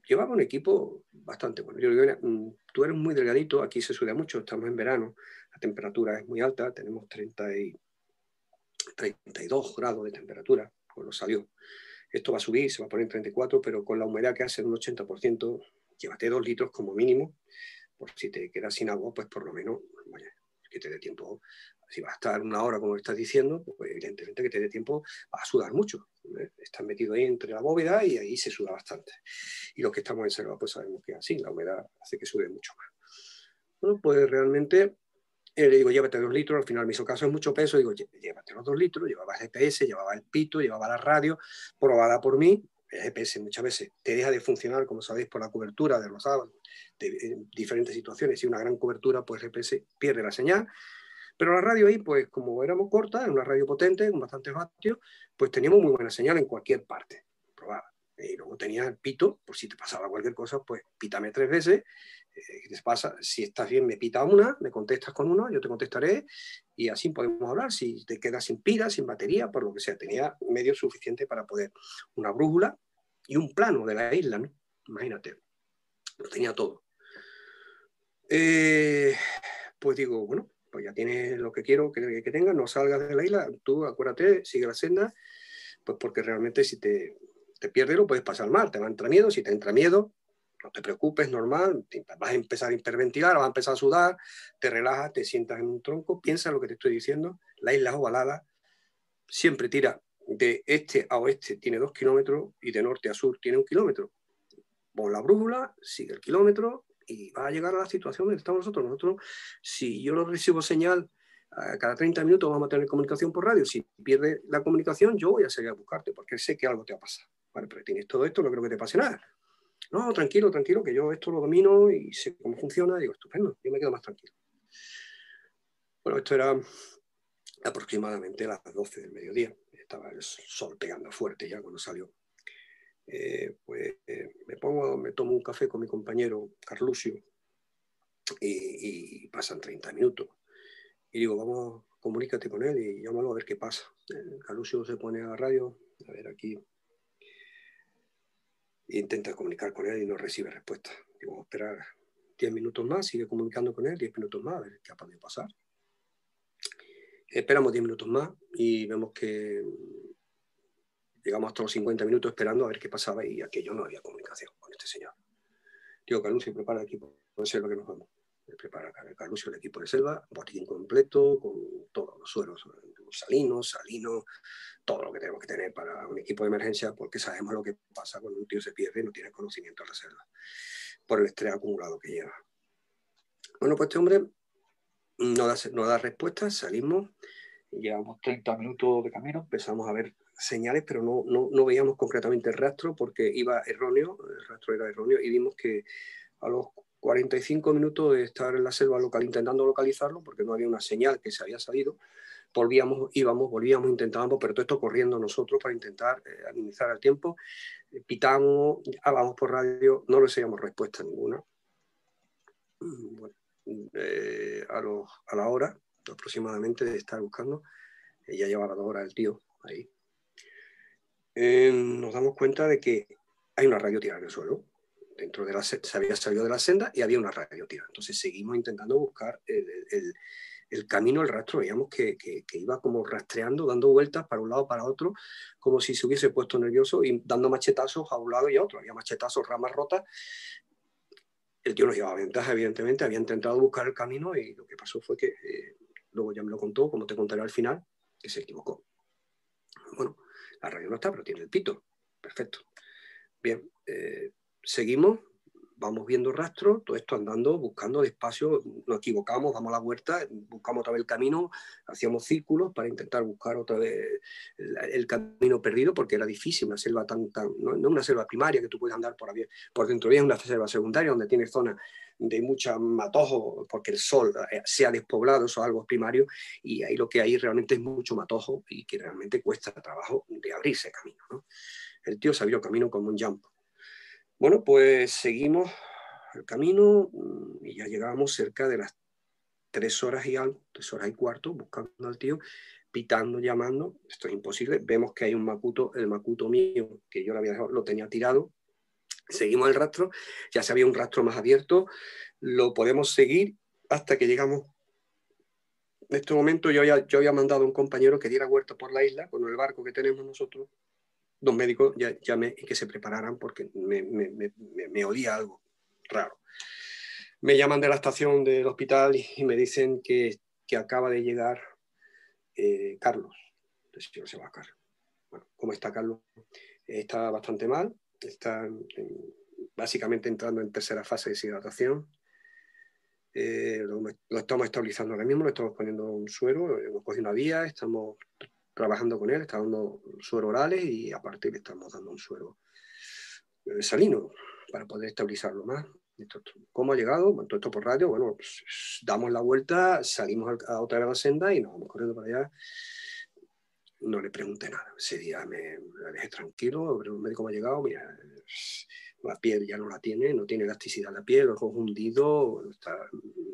llevaba un equipo bastante bueno. Yo digo, mm, tú eres muy delgadito, aquí se suda mucho, estamos en verano, la temperatura es muy alta, tenemos 30 y 32 grados de temperatura, lo salió. Esto va a subir, se va a poner en 34, pero con la humedad que hace un 80%, llévate dos litros como mínimo, por si te quedas sin agua, pues por lo menos, que te dé tiempo si vas a estar una hora como estás diciendo, pues evidentemente que te dé tiempo a sudar mucho. ¿eh? Estás metido ahí entre la bóveda y ahí se suda bastante. Y los que estamos en selva pues sabemos que así, la humedad hace que sude mucho más. Bueno, pues realmente eh, le digo, llévate dos litros, al final me hizo caso, es mucho peso, digo, llévate los dos litros, llevaba GPS, llevaba el pito, llevaba la radio, probada por mí, el GPS muchas veces te deja de funcionar, como sabéis, por la cobertura de los de, diferentes situaciones, y una gran cobertura, pues el GPS pierde la señal, pero la radio ahí, pues como éramos cortas, en una radio potente, con bastantes vatios, pues teníamos muy buena señal en cualquier parte. Probaba. Y luego tenía el pito, por si te pasaba cualquier cosa, pues pítame tres veces. Eh, te pasa? Si estás bien, me pita una, me contestas con una, yo te contestaré y así podemos hablar. Si te quedas sin pila, sin batería, por lo que sea, tenía medio suficiente para poder una brújula y un plano de la isla, ¿no? Imagínate, lo tenía todo. Eh, pues digo, bueno, pues ya tienes lo que quiero que, que tengas, no salgas de la isla, tú acuérdate, sigue la senda, pues porque realmente si te, te pierdes lo puedes pasar mal, te va a entrar miedo, si te entra miedo, no te preocupes, normal, vas a empezar a hiperventilar, vas a empezar a sudar, te relajas, te sientas en un tronco, piensa lo que te estoy diciendo, la isla ovalada siempre tira de este a oeste, tiene dos kilómetros y de norte a sur tiene un kilómetro. Pon la brújula, sigue el kilómetro y va a llegar a la situación donde estamos nosotros. Nosotros, si yo no recibo señal cada 30 minutos vamos a tener comunicación por radio. Si pierdes la comunicación, yo voy a seguir a buscarte porque sé que algo te va a pasar. Vale, pero tienes todo esto, no creo que te pase nada. No, tranquilo, tranquilo, que yo esto lo domino y sé cómo funciona. Digo, estupendo, yo me quedo más tranquilo. Bueno, esto era aproximadamente las 12 del mediodía. Estaba el sol pegando fuerte ya cuando salió. Eh, pues eh, me pongo, me tomo un café con mi compañero Carlusio y, pasan 30 minutos. Y digo, vamos, comunícate con él y llámalo a ver qué pasa. Carlusio se pone a la radio, a ver aquí, intenta comunicar con él y no recibe respuesta. Digo, esperar 10 minutos más, sigue comunicando con él, 10 minutos más, a ver qué ha podido pasar. Esperamos 10 minutos más y vemos que llegamos hasta los 50 minutos esperando a ver qué pasaba y aquello no había comunicación con este señor. Digo, Carlusio, prepara el equipo, ser lo que nos vamos. Prepara Carlusio el equipo de selva, botín completo, con todos los suelos salinos, salinos, todo lo que tenemos que tener para un equipo de emergencia, porque sabemos lo que pasa cuando un tío se pierde y no tiene conocimiento de la selva, por el estrés acumulado que lleva. Bueno, pues este hombre no da, no da respuesta, salimos, llevamos 30 minutos de camino, empezamos a ver señales, pero no, no, no, veíamos concretamente el rastro porque iba erróneo, el rastro era erróneo, y vimos que a los 45 minutos de estar en la selva local intentando localizarlo, porque no había una señal que se había salido, volvíamos, íbamos, volvíamos, intentábamos, pero todo esto corriendo nosotros para intentar eh, administrar el tiempo. Eh, pitamos, hablamos por radio, no recibíamos respuesta ninguna. Mm, bueno, eh, a, los, a, la hora aproximadamente de estar buscando, ya llevaba la hora el tío ahí. nos damos cuenta de que hay una radio tirada en el suelo. Dentro de la se había salido de la senda y había una radio tirada. Entonces seguimos intentando buscar el, el, el camino, el rastro, veíamos que, iba como rastreando, dando vueltas para un lado, para otro, como si se hubiese puesto nervioso y dando machetazos a un lado y a otro. Había machetazos, ramas rotas. El tío nos llevaba ventaja, evidentemente, había intentado buscar el camino y lo que pasó fue que, eh, luego ya me lo contó, como te contaré al final, que se equivocó. Bueno, la radio no está, pero tiene el pito. Perfecto. Bien, eh, seguimos, vamos viendo rastros, todo esto andando, buscando despacio, nos equivocamos, damos la vuelta, buscamos otra vez el camino, hacíamos círculos para intentar buscar otra vez el, camino perdido, porque era difícil, una selva tan, tan no, una selva primaria que tú puedes andar por, por dentro, es una selva secundaria donde tienes zonas de mucha matojo, porque el sol eh, se ha despoblado, eso es algo primario, y ahí lo que hay realmente es mucho matojo y que realmente cuesta trabajo de abrirse camino. ¿no? El tío se abrió camino como un jump bueno, pues seguimos el camino mm, y ya llegábamos cerca de las tres horas y algo, tres horas y cuarto, buscando al tío, pitando, llamando. Esto es imposible. Vemos que hay un macuto, el macuto mío, que yo lo había dejado, lo tenía tirado. Seguimos el rastro, ya se había un rastro más abierto, lo podemos seguir hasta que llegamos. En este momento yo había, yo había mandado a un compañero que diera vuelta por la isla con el barco que tenemos nosotros dos médicos ya que se prepararan porque me, me, algo raro. Me llaman de la estación del hospital y me dicen que, que acaba de llegar eh, Carlos. Entonces, se va. Bueno, ¿cómo está Carlos? Está bastante mal, está básicamente entrando en tercera fase de deshidratación. Eh, lo, lo, estamos estabilizando ahora mismo, le estamos poniendo un suero, hemos cogido una vía, estamos trabajando con él, está dando suero orales y aparte le estamos dando un suero eh, salino para poder estabilizarlo más. ¿Cómo ha llegado? Bueno, todo esto por radio, bueno, pues, damos la vuelta, salimos a otra la senda y nos vamos corriendo para allá. No le pregunté nada. Ese día me, dejé tranquilo, me cómo ha llegado, mira, la piel ya no la tiene, no tiene elasticidad la piel, ojos hundidos,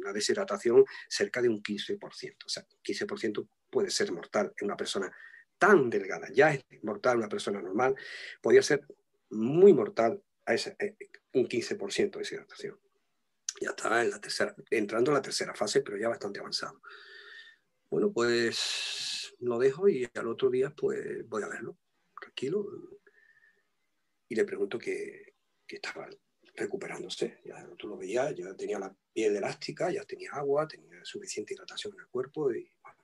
una deshidratación cerca de un 15%. O sea, 15% puede ser mortal en una persona tan delgada, ya es mortal una persona normal, podría ser muy mortal a ese, eh, un 15% de deshidratación. Ya está en la tercera, entrando en la tercera fase, pero ya bastante avanzado. Bueno, pues lo dejo y al otro día pues voy a verlo, tranquilo. y le pregunto que, que estaba recuperándose. Ya tú lo veías, ya tenía la piel elástica, ya tenía agua, tenía suficiente hidratación en el cuerpo y bueno,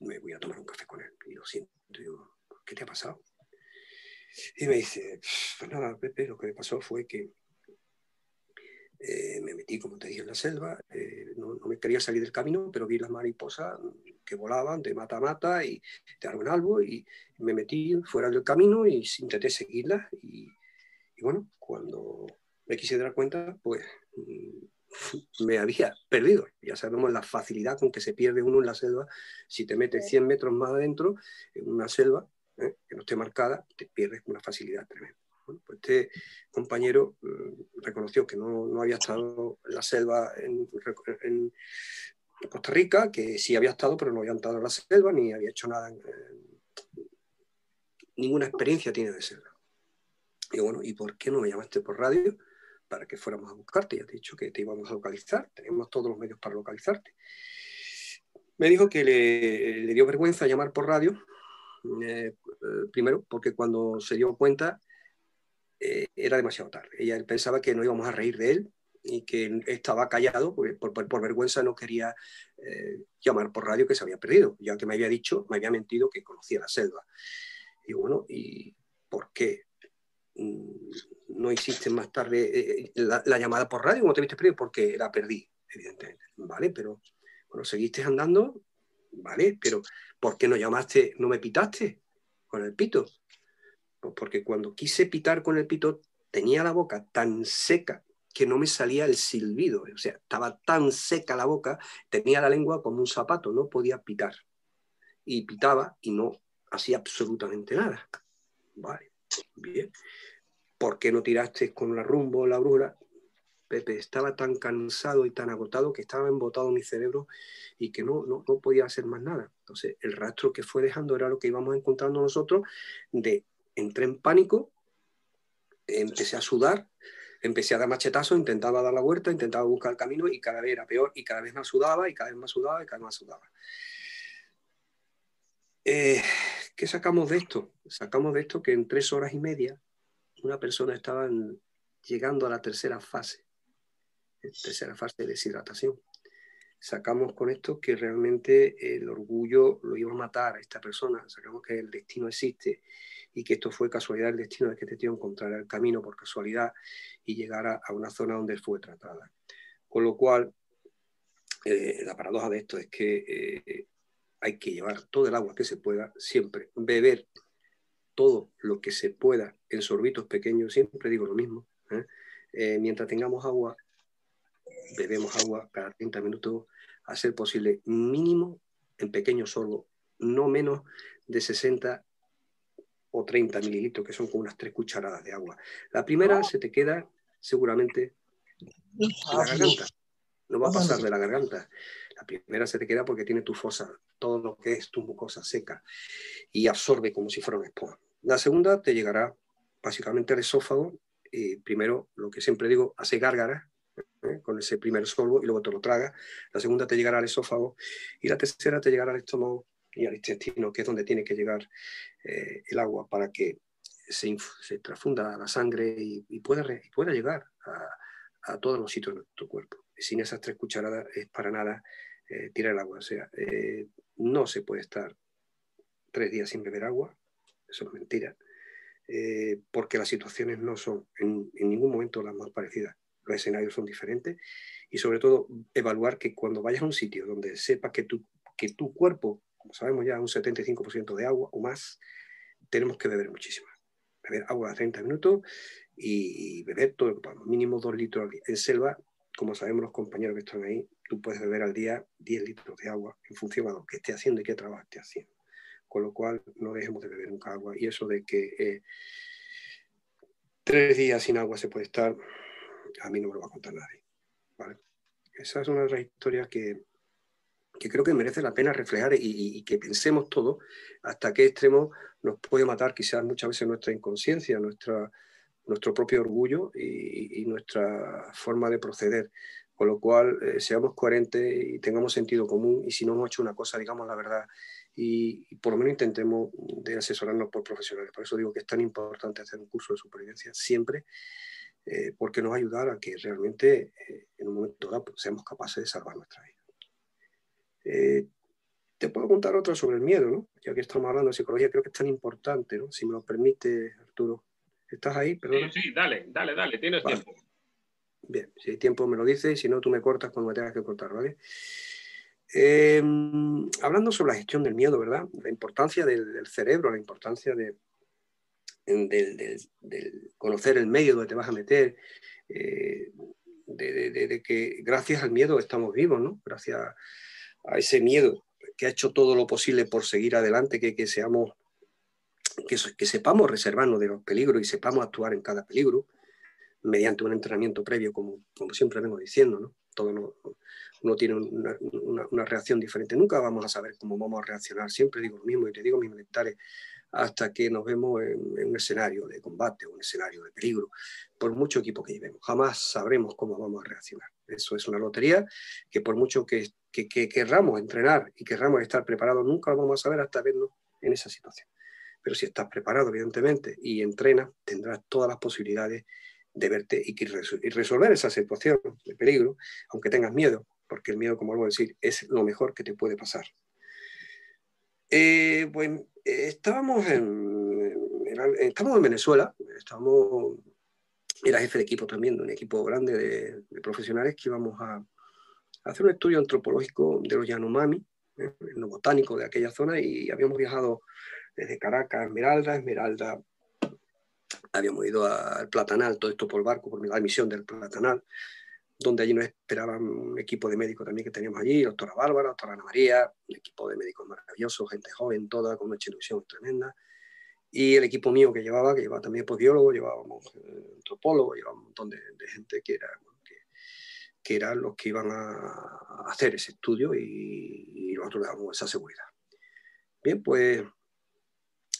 me voy a tomar un café con él. Y lo siento, digo, ¿qué te ha pasado? Y me dice, pues nada, Pepe, lo que me pasó fue que eh, me metí, como te dije, en la selva, eh, no, me quería salir del camino, pero vi las mariposas que volaban de mata a mata y de árbol en árbol y me metí fuera del camino y intenté seguirlas y, y bueno, cuando me quise dar cuenta, pues mm, [laughs] me había perdido. Ya sabemos la facilidad con que se pierde uno en la selva. Si te metes 100 metros más adentro, en una selva ¿eh? que no esté marcada, te pierdes con una facilidad tremenda. Bueno, pues este compañero mm, reconoció que no, no, había estado en la selva en, en, Costa Rica, que sí había estado, pero no había estado en la selva ni había hecho nada. ninguna experiencia tiene de selva. Y bueno, ¿y por qué no me llamaste por radio? Para que fuéramos a buscarte. Ya te he dicho que te íbamos a localizar. Tenemos todos los medios para localizarte. Me dijo que le, dio vergüenza llamar por radio. Eh, eh, primero, porque cuando se dio cuenta eh, era demasiado tarde. Ella pensaba que no íbamos a reír de él y que estaba callado, pues, por, por, vergüenza no quería llamar por radio que se había perdido, ya que me había dicho, me había mentido que conocía la selva. Y bueno, ¿y por qué? Mm, no hiciste más tarde eh, eh, la, llamada por radio como te viste perdido porque la perdí, evidentemente. Vale, pero bueno, seguiste andando, vale, pero ¿por qué no llamaste, no me pitaste con el pito? Pues porque cuando quise pitar con el pito tenía la boca tan seca que no me salía el silbido, o sea, estaba tan seca la boca, tenía la lengua como un zapato, no podía pitar. Y pitaba y no hacía absolutamente nada. Vale. Bien. ¿Por qué no tiraste con la rumbo la brújula? Pepe estaba tan cansado y tan agotado que estaba embotado mi cerebro y que no, no, no podía hacer más nada. Entonces, el rastro que fue dejando era lo que íbamos encontrando nosotros de entré en pánico, empecé a sudar, empecé a dar machetazos, intentaba dar la vuelta, intentaba buscar el camino y cada vez era peor y cada vez más sudaba y cada vez más sudaba y cada vez más sudaba. Eh, ¿Qué sacamos de esto? Sacamos de esto que en tres horas y media una persona estaba llegando a la tercera fase, tercera fase de deshidratación. Sacamos con esto que realmente el orgullo lo iba a matar a esta persona, sacamos que el destino existe y que esto fue casualidad el destino de que este tío encontrara el camino por casualidad y llegara a una zona donde fue tratada. Con lo cual, eh, la paradoja de esto es que eh, hay que llevar todo el agua que se pueda, siempre beber todo lo que se pueda en sorbitos pequeños, siempre digo lo mismo. ¿eh? Eh, mientras tengamos agua, bebemos agua cada 30 minutos, a ser posible mínimo en pequeños sorbos, no menos de 60 o 30 mililitros, que son como unas tres cucharadas de agua. La primera se te queda seguramente en la garganta, no va a pasar de la garganta. La primera se te queda porque tiene tu fosa, todo lo que es tu mucosa seca y absorbe como si fuera un esponja. La segunda te llegará básicamente al esófago. Y primero, lo que siempre digo, hace gárgara ¿eh? con ese primer sorbo y luego te lo traga. La segunda te llegará al esófago y la tercera te llegará al estómago y al intestino, que es donde tiene que llegar eh, el agua para que se, se transfunda la sangre y, pueda, y pueda, llegar a, a, todos los sitios de tu cuerpo. Sin esas tres cucharadas es para nada eh, tirar el agua. O sea, eh, no se puede estar tres días sin beber agua, eso es mentira, eh, porque las situaciones no son en, ningún momento las más parecidas. Los escenarios son diferentes y sobre todo evaluar que cuando vayas a un sitio donde sepas que tu, que tu cuerpo, como sabemos ya, un 75% de agua o más, tenemos que beber muchísima. Beber agua a 30 minutos y beber todo lo que mínimo dos litros al día. En selva, como sabemos los compañeros que están ahí, tú puedes beber al día 10 litros de agua en función a lo que esté haciendo y qué trabajo esté haciendo. Con lo cual, no dejemos de beber nunca agua. Y eso de que eh, tres días sin agua se puede estar, a mí no me lo va a contar nadie. Esa es una de las historias que, creo que merece la pena reflejar y, que pensemos todo hasta qué extremo nos puede matar quizás muchas veces nuestra inconsciencia, nuestra, nuestro propio orgullo y, y, nuestra forma de proceder. Con lo cual, eh, seamos coherentes y tengamos sentido común y si no hemos hecho una cosa, digamos la verdad y, por lo menos intentemos de asesorarnos por profesionales. Por eso digo que es tan importante hacer un curso de supervivencia siempre, eh, porque nos va a ayudar a que realmente eh, en un momento dado pues, seamos capaces de salvar nuestra vida. Eh, te puedo contar otra sobre el miedo, ¿no? ya que estamos hablando de psicología, creo que es tan importante, ¿no? si me lo permite, Arturo. ¿Estás ahí? Perdona. Sí, sí, dale, dale, dale, tienes tiempo. Bien, si hay tiempo me lo dices, si no tú me cortas cuando me tengas que cortar, ¿vale? Em, hablando sobre la gestión del miedo, ¿verdad? La importancia del, cerebro, la importancia de, conocer el medio donde te vas a meter, eh, de, que gracias al miedo estamos vivos, ¿no? Gracias a ese miedo que ha hecho todo lo posible por seguir adelante, que, que seamos, que, sepamos reservarnos de los peligros y sepamos actuar en cada peligro mediante un entrenamiento previo, como, como siempre vengo diciendo, ¿no? Todo no, uno tiene una, reacción diferente. Nunca vamos a saber cómo vamos a reaccionar. Siempre digo lo mismo y te digo mis militares hasta que nos vemos en, un escenario de combate o un escenario de peligro, por mucho equipo que llevemos. Jamás sabremos cómo vamos a reaccionar. Eso es una lotería que por mucho que, que, que querramos entrenar y querramos estar preparados, nunca lo vamos a saber hasta vernos en esa situación. Pero si estás preparado, evidentemente, y entrenas, tendrás todas las posibilidades de verte y, y resolver esa situación de peligro, aunque tengas miedo, porque el miedo, como vuelvo a decir, es lo mejor que te puede pasar. Eh, pues estábamos en, estamos en Venezuela, estamos, era jefe de equipo también, de un equipo grande de, profesionales que íbamos a, hacer un estudio antropológico de los Yanomami, eh, en lo botánico de aquella zona, y habíamos viajado desde Caracas Esmeralda, Esmeralda habíamos ido al Platanal, todo esto por barco, por la misión del Platanal, donde allí nos esperaban un equipo de médicos también que teníamos allí, doctora Bárbara, doctora Ana María, un equipo de médicos maravillosos, gente joven toda, con una ilusión tremenda. Y el equipo mío que llevaba, que llevaba también pues, llevábamos eh, antropólogo, llevaba un montón de, gente que, era, que, eran los que iban a hacer ese estudio y, y nosotros le damos esa seguridad. Bien, pues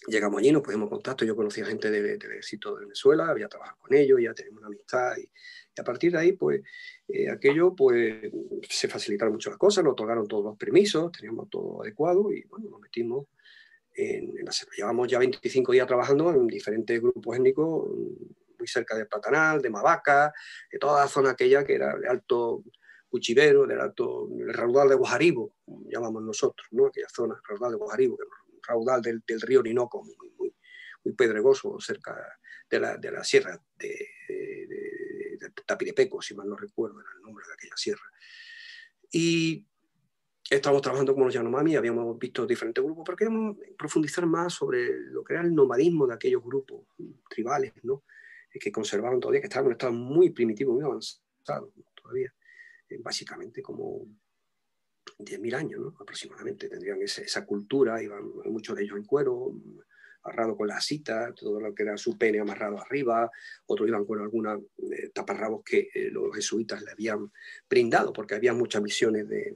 llegamos allí, nos pusimos en contacto, yo conocía gente del, ejército de Venezuela, había trabajado con ellos, ya teníamos una amistad y, a partir de ahí, pues eh, aquello, pues se facilitaron mucho las cosas, nos otorgaron todos los permisos, teníamos todo adecuado y bueno, nos metimos en, la selva. Llevamos ya 25 días trabajando en diferentes grupos étnicos, muy cerca de Platanal, de Mavaca, de toda la zona aquella que era de alto Cuchivero, del alto el raudal de Guajaribo, llamamos nosotros, ¿no? aquella zona, el raudal de Guajaribo, que raudal del, río Orinoco, muy, muy, pedregoso, cerca de la, de la sierra de, Tapirepeco, si mal no recuerdo era el nombre de aquella sierra. Y estábamos trabajando como los Yanomami, habíamos visto diferentes grupos, pero queríamos profundizar más sobre lo que era el nomadismo de aquellos grupos tribales, ¿no? que conservaban todavía, que estaban en un estado muy primitivo, muy avanzado todavía, eh, básicamente como 10.000 años aproximadamente, tendrían esa, cultura, iban muchos de ellos en cuero, amarrado con la cita, todo lo que era su pene amarrado arriba, otros iban con algunos eh, taparrabos que eh, los jesuitas le habían brindado, porque había muchas misiones de,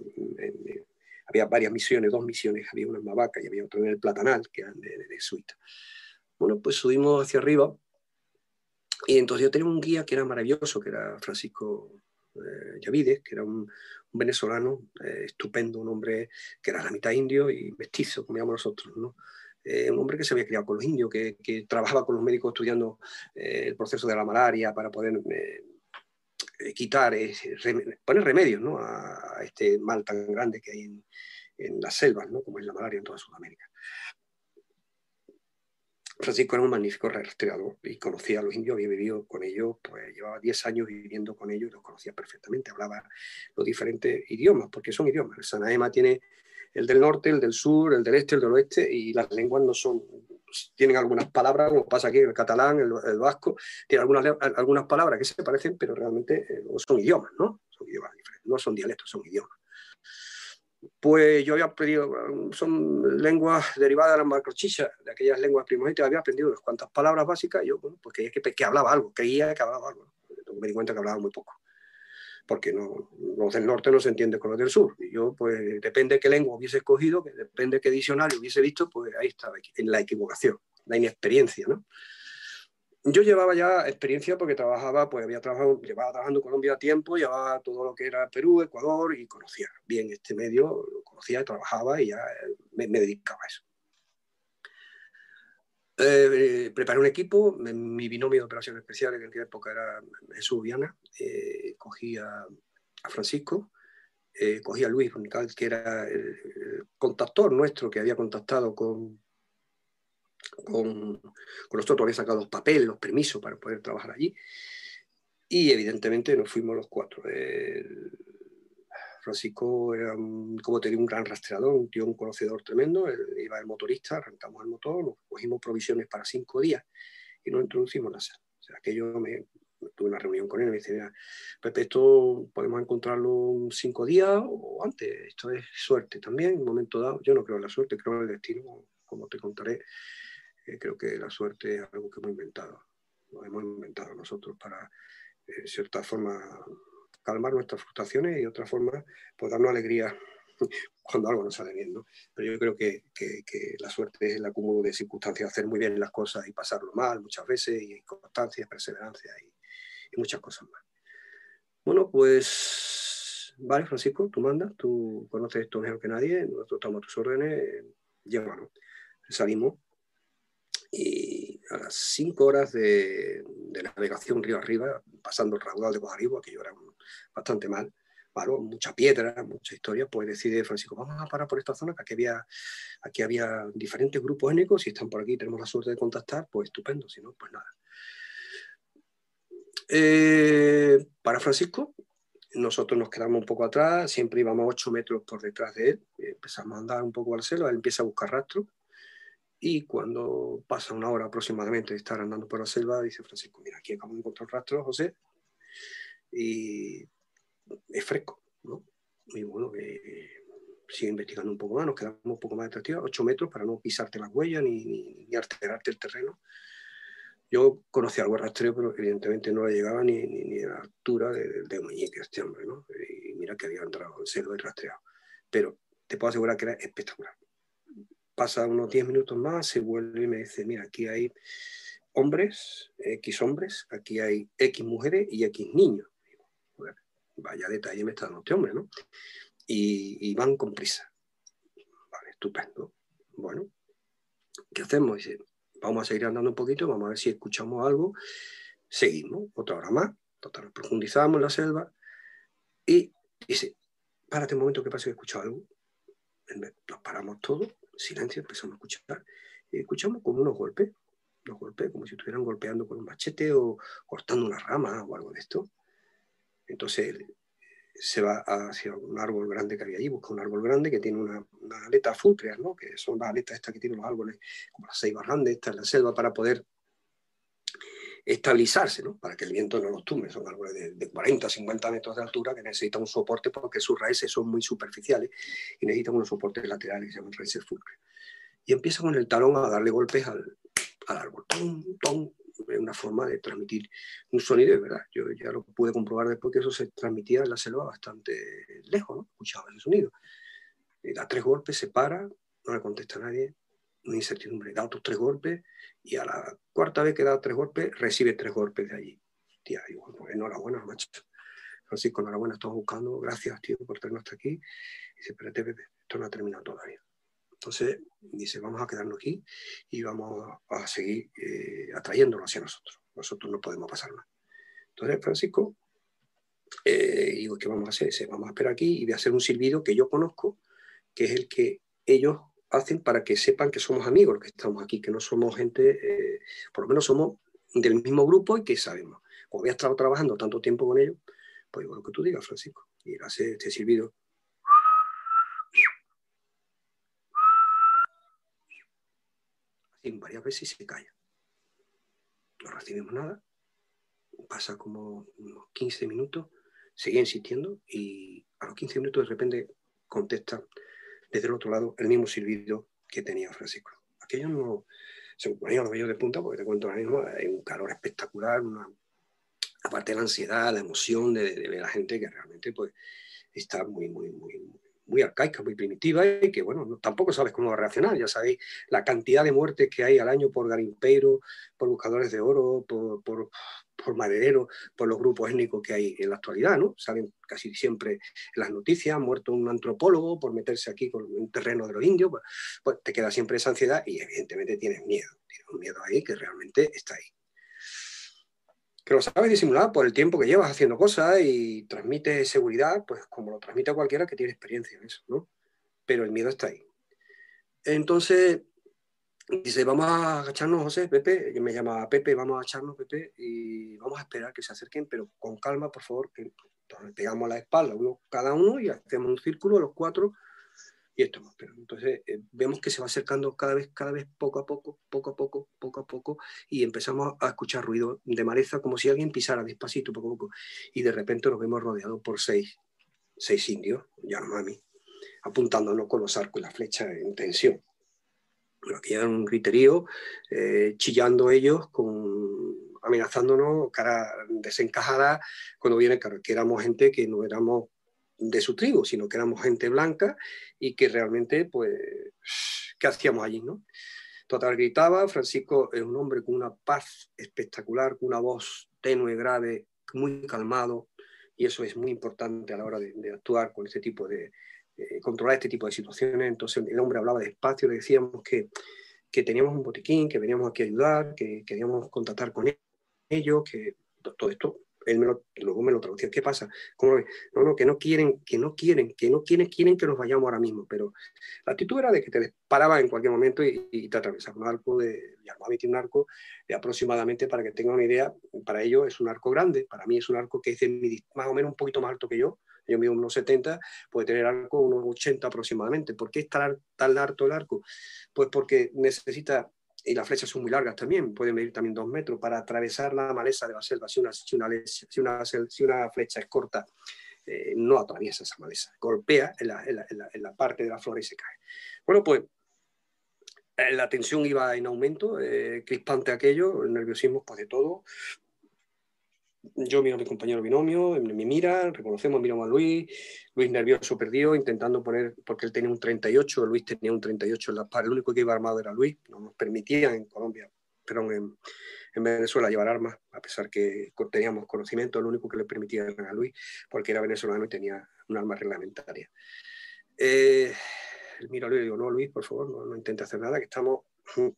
había varias misiones, dos misiones, había una en Mavaca y había otra en el Platanal, que eran de, de jesuitas. Bueno, pues subimos hacia arriba y entonces yo tenía un guía que era maravilloso, que era Francisco eh, que era un, venezolano eh, estupendo, un hombre que era la mitad indio y mestizo, como llamamos nosotros, ¿no? Eh, un hombre que se había criado con los indios, que, trabajaba con los médicos estudiando el proceso de la malaria para poder quitar, poner remedios ¿no? a, este mal tan grande que hay en, en las selvas, ¿no? como es la malaria en toda Sudamérica. Francisco era un magnífico rastreador y conocía a los indios, había vivido con ellos, pues llevaba 10 años viviendo con ellos y los conocía perfectamente, hablaba los diferentes idiomas, porque son idiomas. El Sanaema tiene el del norte, el del sur, el del este, el del oeste, y las lenguas no son, tienen algunas palabras, como pasa aquí, el catalán, el, vasco, tiene algunas, algunas palabras que se parecen, pero realmente eh, son idiomas, ¿no? Son idiomas diferentes, no son dialectos, son idiomas pues yo había aprendido, son lenguas derivadas de las macrochichas, de aquellas lenguas primogénitas, había aprendido unas cuantas palabras básicas y yo, bueno, pues creía que, hablaba algo, creía que hablaba algo. Me di cuenta que hablaba muy poco, porque no, los del norte no se entienden con los del sur. Y yo, pues, depende de qué lengua hubiese escogido, que depende de qué diccionario hubiese visto, pues ahí estaba, en la equivocación, la inexperiencia, ¿no? Yo llevaba ya experiencia porque trabajaba, pues había trabajado, llevaba trabajando en Colombia a tiempo, llevaba todo lo que era Perú, Ecuador y conocía bien este medio, lo conocía, trabajaba y ya me, dedicaba a eso. Eh, preparé un equipo, mi binomio de operaciones especiales, en aquella época era Jesús Viana, eh, cogí a, Francisco, eh, cogí a Luis que era el, contactor nuestro que había contactado con, con, con nosotros, había sacado los papeles, los permisos para poder trabajar allí, y evidentemente nos fuimos los cuatro. Francisco era, como te digo, un gran rastreador, un tío, un conocedor tremendo. iba el motorista, arrancamos el motor, nos cogimos provisiones para cinco días y nos introducimos en la sala. O sea, que yo me, tuve una reunión con él y me dice, mira, Pepe, esto podemos encontrarlo cinco días o antes. Esto es suerte también, en un momento dado. Yo no creo en la suerte, creo en el destino, como te contaré. Eh, creo que la suerte es algo que hemos inventado. Lo hemos inventado nosotros para, en cierta forma, calmar nuestras frustraciones y otra forma, pues darnos alegría [laughs] cuando algo no sale bien, ¿no? Pero yo creo que, que, la suerte es el acúmulo de circunstancias, hacer muy bien las cosas y pasarlo mal muchas veces, y constancia, perseverancia y, muchas cosas más. Bueno, pues, vale, Francisco, tú mandas, tú conoces esto mejor que nadie, nosotros tomamos tus órdenes, llévanos. Salimos y a las cinco horas de, navegación río arriba, pasando el raudal de Guajaribo, aquello era bastante mal, mucha piedra, mucha historia, pues decide Francisco, vamos a parar por esta zona, que aquí había, aquí había diferentes grupos étnicos, si están por aquí tenemos la suerte de contactar, pues estupendo, si no, pues nada. Eh, para Francisco, nosotros nos quedamos un poco atrás, siempre íbamos ocho metros por detrás de él, empezamos a andar un poco al cielo, él empieza a buscar rastro, y cuando pasa una hora aproximadamente de estar andando por la selva, dice Francisco, mira, aquí acabo de encontrar rastro, José, y es fresco, ¿no? Y bueno, que sigue investigando un poco más, nos quedamos un poco más de 8 metros para no pisarte las huellas ni, ni, alterarte el terreno. Yo conocí algo de rastreo, pero evidentemente no le llegaba ni, ni, a la altura de, de muñeca este hombre, ¿no? Y mira que había entrado en celo y rastreado. Pero te puedo asegurar que era espectacular. Pasa unos 10 minutos más, se vuelve y me dice, mira, aquí hay hombres, X hombres, aquí hay X mujeres y X niños vaya detalle me está dando este hombre, ¿no? Y, van con prisa. Vale, estupendo. Bueno, ¿qué hacemos? Dice, vamos a seguir andando un poquito, vamos a ver si escuchamos algo. Seguimos, otra hora más, total, profundizamos en la selva y dice, párate un momento que pasa que he escuchado algo. Nos paramos todos, silencio, empezamos a escuchar y escuchamos como unos golpes, unos golpes como si estuvieran golpeando con un machete o cortando una rama o algo de esto. Entonces se va hacia un árbol grande que había allí, busca un árbol grande que tiene una, una aleta fútreas, ¿no? que son las aletas estas que tienen los árboles, como las ceibas grandes, estas en la selva, para poder estabilizarse, ¿no? para que el viento no los tumbe. Son árboles de, de 40, 50 metros de altura que necesitan un soporte porque sus raíces son muy superficiales y necesitan unos soportes laterales que se llaman raíces fútreas. Y empieza con el talón a darle golpes al, al árbol. Tom, tom, una forma de transmitir un sonido, de verdad. Yo ya lo pude comprobar después que eso se transmitía en la selva bastante lejos, ¿no? Escuchaba ese sonido. Y da tres golpes, se para, no le contesta a nadie, una incertidumbre. Da otros tres golpes y a la cuarta vez que da tres golpes, recibe tres golpes de allí. Tía, igual, pues enhorabuena, macho. Francisco, enhorabuena, estamos buscando, gracias, tío, por tenernos hasta aquí. Dice, espérate, Pepe, esto no ha terminado todavía. Entonces dice, vamos a quedarnos aquí y vamos a, seguir eh, atrayéndolo hacia nosotros. Nosotros no podemos pasar más. Entonces Francisco, eh, digo, ¿qué vamos a hacer? Dice, vamos a esperar aquí y voy a hacer un silbido que yo conozco, que es el que ellos hacen para que sepan que somos amigos los que estamos aquí, que no somos gente, eh, por lo menos somos del mismo grupo y que sabemos. Como había estado trabajando tanto tiempo con ellos, pues lo que tú digas, Francisco. Y hace este silbido varias veces se calla. No recibimos nada. Pasa como unos 15 minutos, sigue insistiendo y a los 15 minutos de repente contesta desde el otro lado el mismo silbido que tenía Francisco. Aquello no se ponía los vellos de punta porque te cuento ahora mismo, hay un calor espectacular, aparte de la ansiedad, la emoción de, ver a gente que realmente pues está muy, muy, muy, muy arcaica, muy primitiva y que, bueno, tampoco sabes cómo va a reaccionar. Ya sabéis la cantidad de muertes que hay al año por garimpeiro, por buscadores de oro, por, por, por madereros, por los grupos étnicos que hay en la actualidad, ¿no? Salen casi siempre en las noticias, muerto un antropólogo por meterse aquí con un terreno de los indios, pues, pues te queda siempre esa ansiedad y evidentemente tienes miedo, tienes un miedo ahí que realmente está ahí que lo sabes disimular por el tiempo que llevas haciendo cosas y transmite seguridad, pues como lo transmite a cualquiera que tiene experiencia en eso, ¿no? Pero el miedo está ahí. Entonces, dice, vamos a agacharnos, José, Pepe, yo me llama Pepe, vamos a agacharnos, Pepe, y vamos a esperar que se acerquen, pero con calma, por favor, que pegamos la espalda uno cada uno y hacemos un círculo, los cuatro, y esto pero entonces eh, vemos que se va acercando cada vez, cada vez poco a poco, poco a poco, poco a poco, y empezamos a escuchar ruido de maleza como si alguien pisara despacito, poco a poco, y de repente nos vemos rodeados por seis, seis indios, ya mami, apuntándonos con los arcos y la flecha en tensión. Aquí era un griterío, eh, chillando ellos, con, amenazándonos, cara desencajada, cuando viene, que éramos gente que no éramos de su tribu, sino que éramos gente blanca y que realmente, pues, ¿qué hacíamos allí, no? Total gritaba, Francisco es un hombre con una paz espectacular, con una voz tenue, grave, muy calmado, y eso es muy importante a la hora de, actuar con este tipo de, controlar este tipo de situaciones. Entonces el hombre hablaba despacio, le decíamos que, que teníamos un botiquín, que veníamos aquí a ayudar, que queríamos contactar con ellos, que todo esto él me lo, luego me lo traducía, ¿qué pasa? ¿Cómo no, no, que no quieren, que no quieren, que no quieren, quieren que nos vayamos ahora mismo, pero la actitud era de que te disparaba en cualquier momento y, te atravesaba un arco de, Yarmavi tiene un arco de aproximadamente, para que tengan una idea, para ellos es un arco grande, para mí es un arco que es más o menos un poquito más alto que yo, yo mido unos 70, puede tener arco unos 80 aproximadamente. ¿Por qué está tan alto el arco? Pues porque necesita y las flechas son muy largas también, pueden medir también dos metros, para atravesar la maleza de la selva, si una, si una, si una, flecha es corta, eh, no atraviesa esa maleza, golpea en la, en, la, parte de la flora y se cae. Bueno, pues eh, la tensión iba en aumento, eh, crispante aquello, el nerviosismo pues de todo, yo miro a mi compañero binomio, me mira, reconocemos, miramos a Luis, Luis nervioso, perdido, intentando poner, porque él tenía un 38, Luis tenía un 38 en la par, el único que iba armado era Luis, no nos permitían en Colombia, pero en, en Venezuela llevar armas, a pesar que teníamos conocimiento, lo único que le permitía era a Luis, porque era venezolano y tenía un arma reglamentaria. Eh, mira a Luis y digo, no, Luis, por favor, no, no intente hacer nada, que estamos, [laughs]